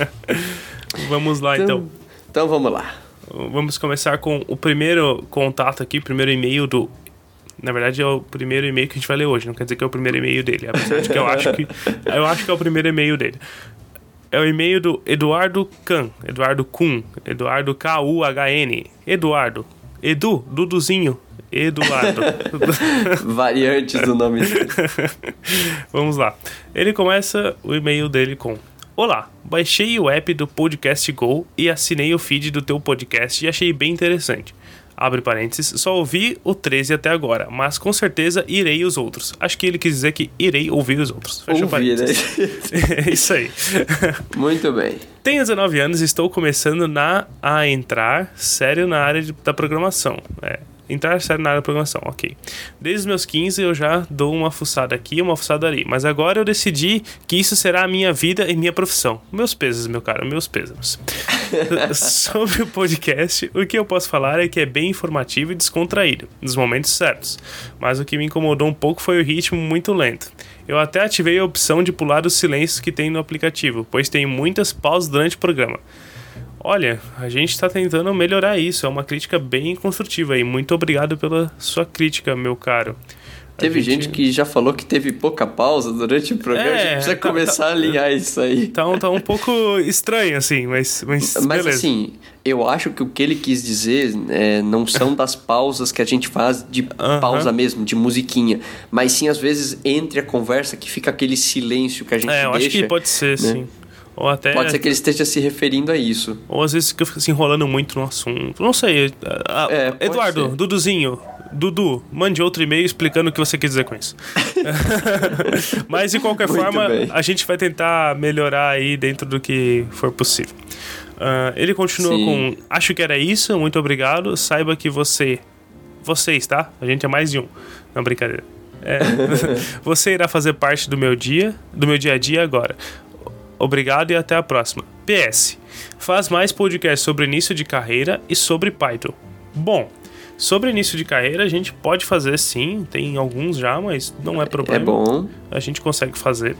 Vamos lá, então. Então, então vamos lá. Vamos começar com o primeiro contato aqui, o primeiro e-mail do. Na verdade, é o primeiro e-mail que a gente vai ler hoje, não quer dizer que é o primeiro e-mail dele, apesar de que eu acho que. Eu acho que é o primeiro e-mail dele. É o e-mail do Eduardo Can, Eduardo Kun, Eduardo K-U-H-N. Eduardo. Edu, Duduzinho. Eduardo. Variantes do nome dele. Vamos lá. Ele começa o e-mail dele com: Olá, baixei o app do Podcast Go e assinei o feed do teu podcast e achei bem interessante. Abre parênteses, só ouvi o 13 até agora, mas com certeza irei os outros. Acho que ele quis dizer que irei ouvir os outros. Fecha Ouvir, né? parênteses. É isso aí. Muito bem. Tenho 19 anos e estou começando na, a entrar sério na área de- da programação. É, entrar sério na área da programação, ok. Desde os meus 15 eu já dou uma fuçada aqui e uma fuçada ali. Mas agora eu decidi que isso será a minha vida e minha profissão. Meus pesos, meu cara, meus pesos. Sobre o podcast, o que eu posso falar é que é bem informativo e descontraído, nos momentos certos. Mas o que me incomodou um pouco foi o ritmo muito lento. Eu até ativei a opção de pular os silêncios que tem no aplicativo, pois tem muitas pausas durante o programa. Olha, a gente está tentando melhorar isso, é uma crítica bem construtiva e muito obrigado pela sua crítica, meu caro. Teve gente que já falou que teve pouca pausa durante o programa. É, a gente precisa tá- começar a alinhar isso aí. Tá tá um pouco estranho, assim, mas, mas, Mas assim, eu acho que o que ele quis dizer é, não são das pausas que a gente faz de pausa mesmo, de musiquinha. Mas sim, às vezes, entre a conversa que fica aquele silêncio que a gente é, eu deixa. acho que pode ser, sim. Ou até. Pode ser que ele esteja se referindo a isso. Ou às vezes que eu fico se enrolando muito no assunto. Não sei. Ah, É, Eduardo, ser. Duduzinho, Dudu, mande outro e-mail explicando o que você quer dizer com isso. Mas de qualquer Muito forma, bem. a gente vai tentar melhorar aí dentro do que for possível. Ah, ele continua Sim. com: Acho que era isso, muito obrigado. Saiba que você. Vocês, tá? A gente é mais de um. Não, brincadeira. É, você irá fazer parte do meu dia, do meu dia a dia agora. Obrigado e até a próxima. PS. Faz mais podcasts sobre início de carreira e sobre Python. Bom, sobre início de carreira a gente pode fazer sim, tem alguns já, mas não é problema É bom. a gente consegue fazer.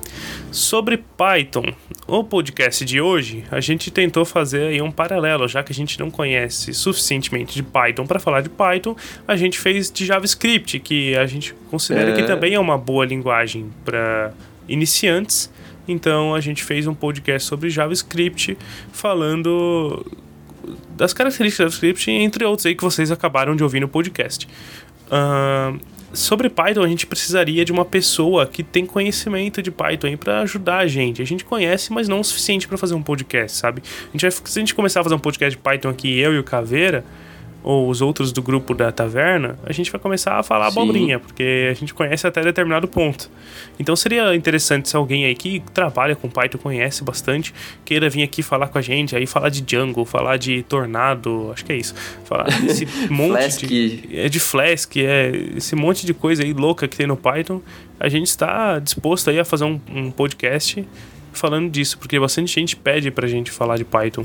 Sobre Python, o podcast de hoje, a gente tentou fazer aí um paralelo, já que a gente não conhece suficientemente de Python para falar de Python, a gente fez de JavaScript, que a gente considera É. que também é uma boa linguagem para iniciantes. Então a gente fez um podcast sobre JavaScript falando das características do JavaScript, entre outros aí que vocês acabaram de ouvir no podcast. Ahn, sobre Python, a gente precisaria de uma pessoa que tem conhecimento de Python para ajudar a gente. A gente conhece, mas não o suficiente para fazer um podcast, sabe? A gente vai, se a gente começar a fazer um podcast de Python aqui, eu e o Caveira, ou os outros do grupo da taverna, a gente vai começar a falar Sim. abobrinha, porque a gente conhece até determinado ponto. Então seria interessante se alguém aí que trabalha com Python, conhece bastante, queira vir aqui falar com a gente, aí falar de Django, falar de Tornado, acho que é isso. Falar desse monte Flask. de. É de Flask, é esse monte de coisa aí louca que tem no Python. A gente está disposto aí a fazer um, um podcast falando disso, porque bastante gente pede pra gente falar de Python.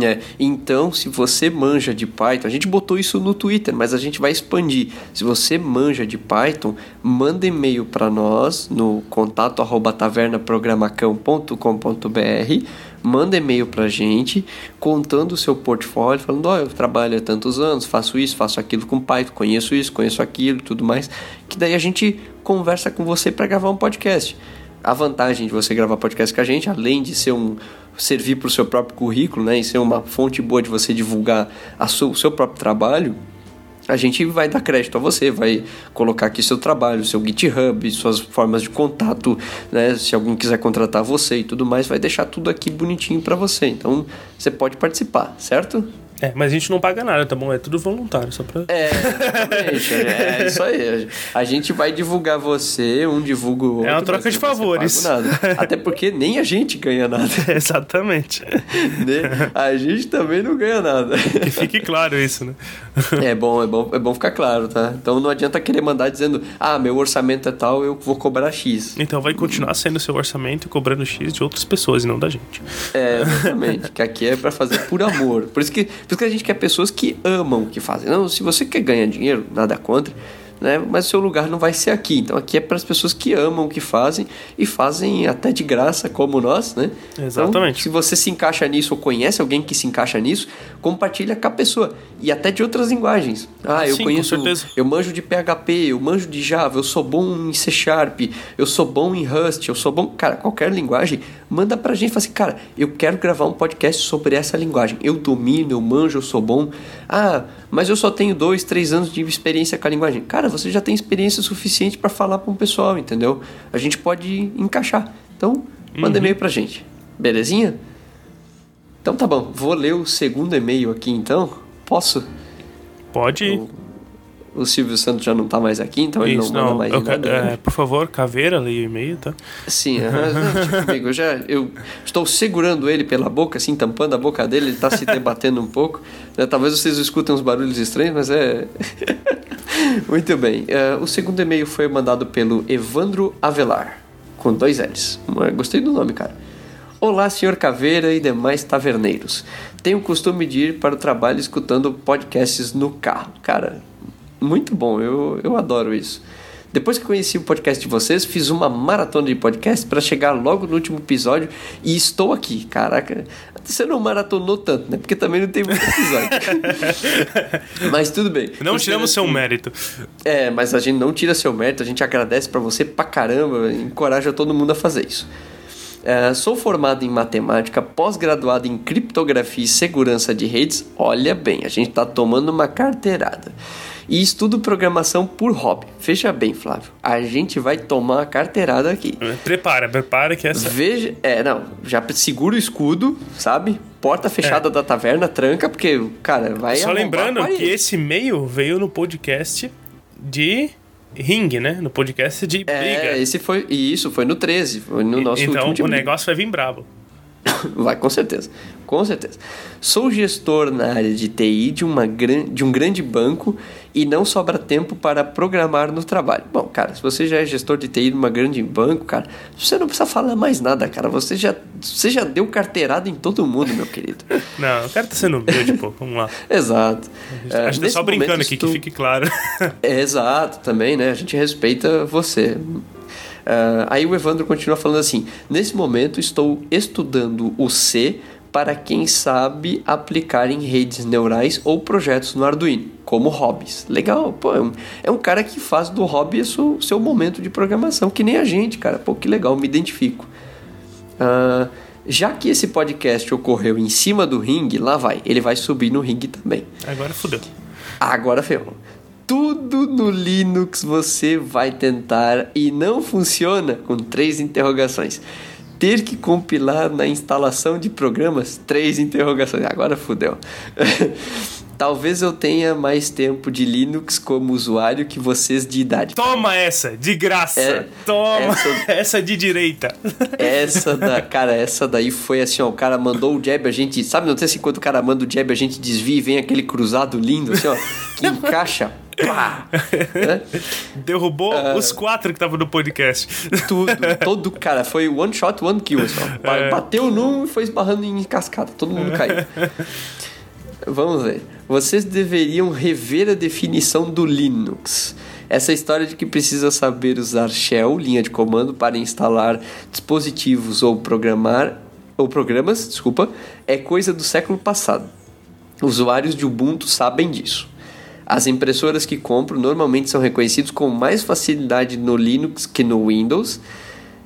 É, então, se você manja de Python, a gente botou isso no Twitter, mas a gente vai expandir. Se você manja de Python, manda e-mail para nós no contato arroba tavernaprogramacão.com.br, manda e-mail pra gente contando o seu portfólio, falando, ó, eu trabalho há tantos anos, faço isso, faço aquilo com Python, conheço isso, conheço aquilo, tudo mais, que daí a gente conversa com você para gravar um podcast. A vantagem de você gravar podcast com a gente, além de ser um, servir para o seu próprio currículo, né, e ser uma fonte boa de você divulgar o seu próprio trabalho, a gente vai dar crédito a você, vai colocar aqui seu trabalho, seu GitHub, suas formas de contato, né? Se alguém quiser contratar você e tudo mais, vai deixar tudo aqui bonitinho para você. Então, você pode participar, certo? É, mas a gente não paga nada, tá bom? É tudo voluntário, só pra. É, exatamente. é, isso aí. A gente vai divulgar você, um divulga o outro. É uma troca de favores. Nada. Até porque nem a gente ganha nada. exatamente. Né? A gente também não ganha nada. Que fique claro isso, né? É bom, é bom, é bom ficar claro, tá? Então não adianta querer mandar dizendo, ah, meu orçamento é tal, eu vou cobrar X. Então vai continuar sendo seu orçamento e cobrando X de outras pessoas e não da gente. É, exatamente. que aqui é para fazer por amor. Por isso que por isso que a gente quer pessoas que amam o que fazem. Não, se você quer ganhar dinheiro, nada contra né? Mas o seu lugar não vai ser aqui. Então aqui é para as pessoas que amam o que fazem e fazem até de graça, como nós, né? Exatamente. Então, se você se encaixa nisso ou conhece alguém que se encaixa nisso, compartilha com a pessoa e até de outras linguagens. Ah, eu Sim, conheço, com certeza. eu manjo de PHP, eu manjo de Java, eu sou bom em C Sharp, eu sou bom em Rust, eu sou bom, cara, qualquer linguagem, manda pra gente, fala assim, cara, eu quero gravar um podcast sobre essa linguagem. Eu domino, eu manjo, eu sou bom. Ah, mas eu só tenho dois, três anos de experiência com a linguagem. Cara, você já tem experiência suficiente para falar para um pessoal, entendeu? A gente pode encaixar. Então, manda Uhum. e-mail pra gente. Belezinha? Então tá bom, vou ler o segundo e-mail aqui então. Posso? Pode ir. O Silvio Santos já não tá mais aqui, então ele Isso, não manda não. mais eu nada. quero- né? é, por favor, caveira, leia o e-mail, tá? Sim, aham. Não, deixa comigo. Eu já eu estou segurando ele pela boca, assim, tampando a boca dele, ele está se debatendo um pouco. né? Talvez vocês escutem uns barulhos estranhos, mas é. Muito bem. Eh, o segundo e-mail foi mandado pelo Evandro Avelar, com dois L's. Mas Gostei do nome, cara. Olá, senhor Caveira e demais taverneiros. Tenho o costume de ir para o trabalho escutando podcasts no carro. Cara, muito bom, eu, eu adoro isso. Depois que conheci o podcast de vocês, fiz uma maratona de podcast para chegar logo no último episódio e estou aqui. Caraca, você não maratonou tanto, né? Porque também não tem muito episódio. Mas tudo bem. Não tiramos seu mérito. é, mas a gente não tira seu mérito, a gente agradece pra você pra caramba, encoraja todo mundo a fazer isso. É, sou formado em matemática, pós-graduado em criptografia e segurança de redes. Olha bem, a gente tá tomando uma carteirada. E estudo programação por hobby. Veja bem, Flávio, a gente vai tomar uma carteirada aqui. Prepara, prepara que essa. Veja, é, não, já segura o escudo, sabe? Porta fechada da taverna, tranca, porque, cara, vai É. Só a lembrando que esse e-mail veio no podcast de Ring, né? No podcast de briga. É, esse foi. e Isso, foi no 13, foi no nosso então o negócio vai vir brabo. Vai, com certeza. Com certeza. Sou gestor na área de TI de, uma gran... de um grande banco e não sobra tempo para programar no trabalho. Bom, cara, se você já é gestor de TI de uma grande banco, cara, você não precisa falar mais nada, cara. Você já, você já deu carteirada em todo mundo, meu querido. Não, o cara tá sendo humilde, pô. Vamos lá. Exato. A gente tá nesse só brincando aqui, que fique claro. É, exato, também, né? A gente respeita você. Ah, aí o Evandro continua falando assim: Nesse momento estou estudando o C para quem sabe aplicar em redes neurais ou projetos no Arduino, como hobbies. Legal, pô, é um, é um cara que faz do hobby o seu, seu momento de programação, que nem a gente, cara. Pô, que legal, me identifico. Ah, já que esse podcast ocorreu em cima do ringue, lá vai, ele vai subir no ringue também. Agora fudeu. Agora ferrou. Tudo no Linux você vai tentar e não funciona com três interrogações. Ter que compilar na instalação de programas, três interrogações. Agora fudeu. Talvez eu tenha mais tempo de Linux como usuário que vocês de idade. Toma essa, de graça. É, Toma essa- essa... de direita. Essa da, cara, essa daí foi assim, ó, o cara mandou o jab, a gente, sabe, não sei se quando o cara manda o jab, a gente desvia e vem aquele cruzado lindo assim, ó, que encaixa. Pá, né? Derrubou Ah. os quatro que estavam no podcast. Tudo, todo cara, foi one shot, one kill, assim, ó. Ba- É. Bateu num e foi esbarrando em cascata, todo mundo caiu. Vamos ver. Vocês deveriam rever a definição do Linux. Essa história de que precisa saber usar shell, linha de comando, para instalar dispositivos ou programar ou programas, desculpa, é coisa do século passado. Usuários de Ubuntu sabem disso. As impressoras que compro normalmente são reconhecidas com mais facilidade no Linux que no Windows.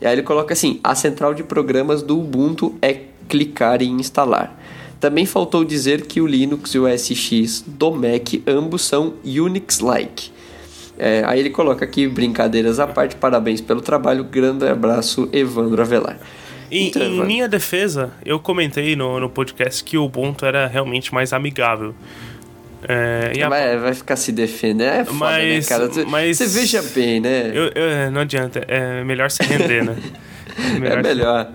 E aí ele coloca assim: a central de programas do Ubuntu é clicar em instalar. Também faltou dizer que o Linux e o SX do Mac ambos são Unix-like. É, aí ele coloca aqui, brincadeiras à parte, parabéns pelo trabalho, grande abraço, Evandro Avelar. Em, então, em minha defesa, eu comentei no, no podcast que o Ubuntu era realmente mais amigável. É, a... vai, vai ficar se defendendo, é foda, né, mas, né, cara? Você, mas... você veja bem, né? Eu, eu, não adianta, é melhor se render, né? É melhor. É melhor.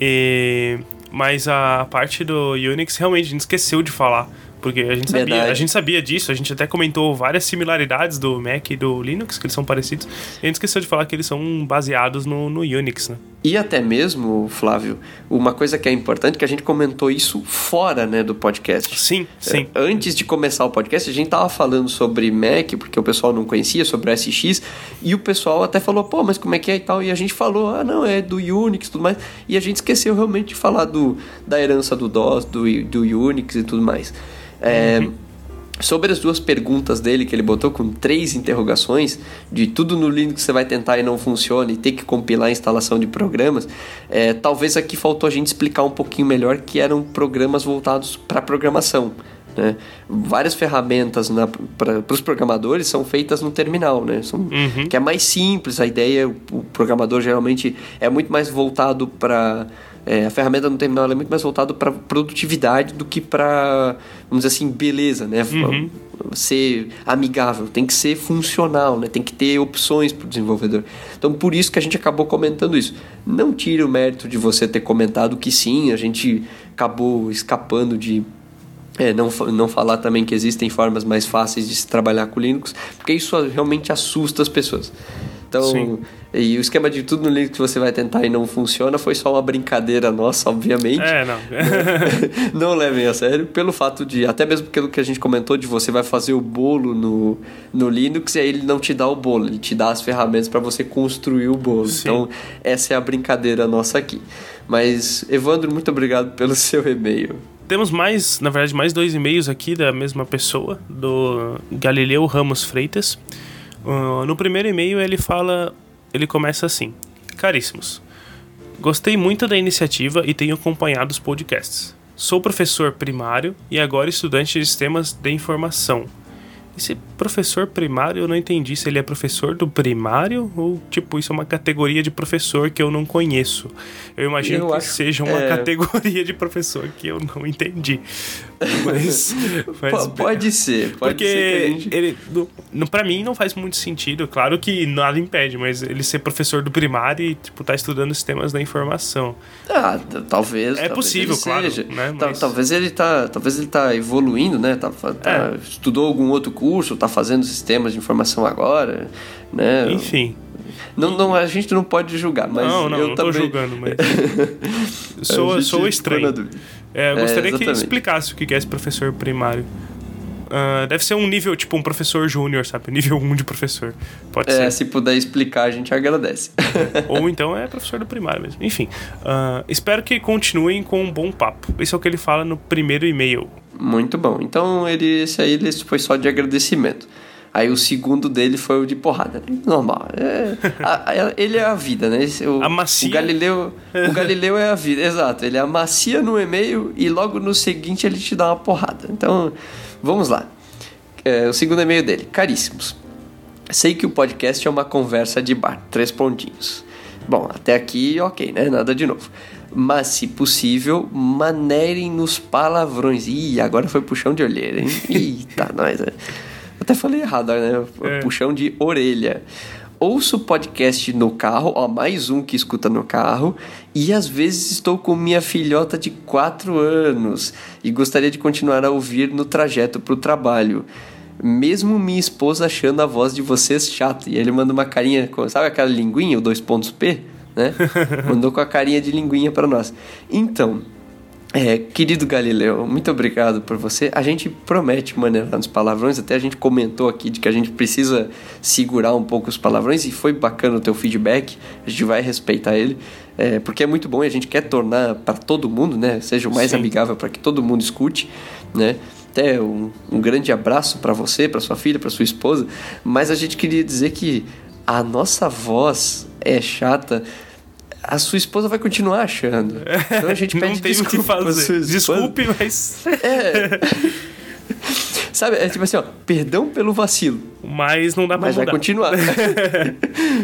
E... Mas a parte do Unix, realmente, a gente esqueceu de falar. Porque a gente, sabia, a gente sabia disso, a gente até comentou várias similaridades do Mac e do Linux, que eles são parecidos. E a gente esqueceu de falar que eles são baseados no, no Unix, né? E até mesmo, Flávio, uma coisa que é importante, que a gente comentou isso fora né, do podcast. Sim, sim. É, antes de começar o podcast, a gente tava falando sobre Mac, porque o pessoal não conhecia, sobre o SX, e o pessoal até falou, pô, mas como é que é e tal? E a gente falou, ah, não, é do Unix e tudo mais. E a gente esqueceu realmente de falar do, da herança do DOS, do, do Unix e tudo mais. É, uhum. Sobre as duas perguntas dele, que ele botou com três interrogações, de tudo no Linux você vai tentar e não funciona, e ter que compilar a instalação de programas, é, talvez aqui faltou a gente explicar um pouquinho melhor que eram programas voltados para programação. Né? Várias ferramentas para os programadores são feitas no terminal, né? São, uhum. que é mais simples, a ideia, o programador geralmente é muito mais voltado para é, a ferramenta no terminal é muito mais voltada para produtividade do que para, vamos dizer assim, beleza, né? Uhum. Ser amigável, tem que ser funcional, né? Tem que ter opções para o desenvolvedor. Então, por isso que a gente acabou comentando isso. Não tire o mérito de você ter comentado que sim, a gente acabou escapando de é, não, não falar também que existem formas mais fáceis de se trabalhar com Linux, porque isso realmente assusta as pessoas. Então, Sim. e o esquema de tudo no Linux que você vai tentar e não funciona foi só uma brincadeira nossa, obviamente. É, não. não levem a sério, pelo fato de, até mesmo pelo que a gente comentou, de você vai fazer o bolo no, no Linux e aí ele não te dá o bolo, ele te dá as ferramentas para você construir o bolo. Sim. Então, essa é a brincadeira nossa aqui. Mas, Evandro, muito obrigado pelo seu e-mail. Temos mais, na verdade, mais dois e-mails aqui da mesma pessoa, do Galileu Ramos Freitas. Uh, no primeiro e-mail ele fala, ele começa assim: Caríssimos, gostei muito da iniciativa e tenho acompanhado os podcasts. Sou professor primário e agora estudante de sistemas de informação. Esse professor primário, eu não entendi se ele é professor do primário ou, tipo, isso é uma categoria de professor que eu não conheço. Eu imagino eu que acho, seja uma é... categoria de professor que eu não entendi. Mas. mas pode ser, pode porque ser. Porque ele, no, pra mim, não faz muito sentido. Claro que nada impede, mas ele ser professor do primário e, tipo, tá estudando sistemas da informação. Ah, talvez. É talvez possível, claro. Né? Mas... Talvez ele tá. Talvez ele tá evoluindo, né? Tá, tá é. Estudou algum outro curso curso, está fazendo sistemas de informação agora, né? Enfim. Não, não, a gente não pode julgar, mas não, não, eu não também... tô julgando, mas sou, sou estranho. É, eu gostaria é, que explicasse o que é esse professor primário. Uh, deve ser um nível, tipo um professor júnior, sabe? Nível 1 de professor. Pode é, ser. se puder explicar, a gente agradece. Ou então é professor do primário mesmo. Enfim, uh, espero que continuem com um bom papo. Isso é o que ele fala no primeiro e-mail. Muito bom. Então, ele, esse aí ele foi só de agradecimento. Aí o segundo dele foi o de porrada. Né? Normal. É, a, a, ele é a vida, né? Esse, o, macia. O Galileu, o Galileu é a vida, exato. Ele amacia no e-mail e logo no seguinte ele te dá uma porrada. Então, Vamos lá. É, o segundo e-mail dele. Caríssimos. Sei que o podcast é uma conversa de bar. Três pontinhos. Bom, até aqui, ok, né? Nada de novo. Mas, se possível, manerem nos palavrões. Ih, agora foi puxão de olheira, hein? Eita, nós. É. Até falei errado, né? É. Puxão de orelha ouço podcast no carro, ó, mais um que escuta no carro, e às vezes estou com minha filhota de 4 anos e gostaria de continuar a ouvir no trajeto para o trabalho. Mesmo minha esposa achando a voz de vocês chata. E ele manda uma carinha, sabe aquela linguinha, o dois pontos P? Né? Mandou com a carinha de linguinha para nós. Então, é, querido Galileu, muito obrigado por você. A gente promete maneirar nos palavrões, até a gente comentou aqui de que a gente precisa segurar um pouco os palavrões e foi bacana o teu feedback, a gente vai respeitar ele, é, porque é muito bom e a gente quer tornar para todo mundo, né, seja o mais Sim. amigável para que todo mundo escute, né. Até um, um grande abraço para você, para sua filha, para sua esposa, mas a gente queria dizer que a nossa voz é chata a sua esposa vai continuar achando. Então a gente pede não tem o que desculpa pra sua fazer. Desculpe, mas. É. Sabe, é tipo assim, ó, perdão pelo vacilo, Mas não dá pra mas vai mudar. continuar.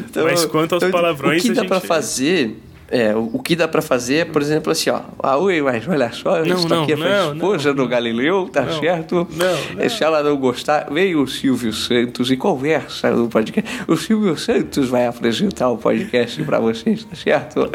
Então, Mas quanto aos então, palavrões, o que dá gente- pra fazer é, o, o que dá pra fazer é, por exemplo, assim, ó. Ah, ui, mas olha só, eu Não, estou não, aqui a não, esposa não. do Galileu, tá certo? não, Se ela não gostar, veio o Silvio Santos e conversa no podcast. O Silvio Santos vai apresentar o podcast pra vocês, tá certo?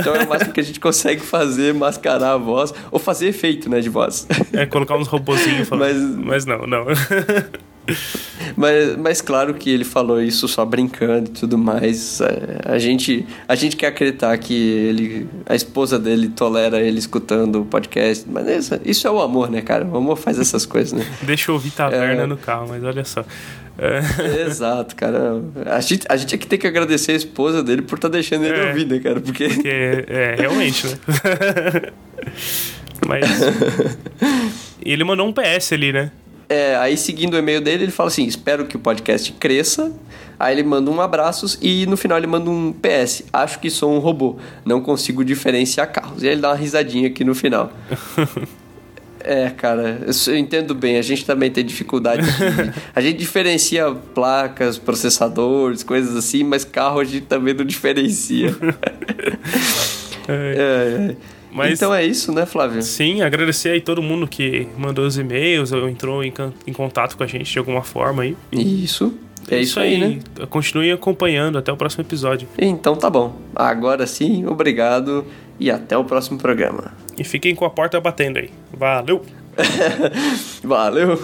Então é o máximo que a gente consegue fazer, mascarar a voz, ou fazer efeito, né, de voz. É colocar uns robozinhos falando. Mas- Mas, não, não. Mas, mas claro que ele falou isso só brincando e tudo mais. É, A gente, a gente quer acreditar que ele, a esposa dele tolera ele escutando o podcast. Mas isso, isso é o amor, né, cara? O amor faz essas coisas, né? Deixa eu ouvir taverna É. no carro, mas olha só. É, Exato, cara. A gente, a gente é que tem que agradecer a esposa dele por estar deixando ele É. ouvir, né, cara? Porque. porque, é, realmente, né? mas. E ele mandou um PS ali, né? É, aí seguindo o e-mail dele, ele fala assim: espero que o podcast cresça. Aí ele manda um abraços e no final ele manda um PS. Acho que sou um robô, não consigo diferenciar carros. E aí ele dá uma risadinha aqui no final. É, cara, eu entendo bem. A gente também tem dificuldade. De, a gente diferencia placas, processadores, coisas assim, mas carro a gente também não diferencia. É, É, é. Mas- Então é isso, né, Flávio? Sim, agradecer aí todo mundo que mandou os e-mails ou entrou em, em contato com a gente de alguma forma aí. Isso. É isso aí, né? Continue acompanhando até o próximo episódio. Então tá bom. Agora sim, obrigado e até o próximo programa. E fiquem com a porta batendo aí. Valeu! Valeu!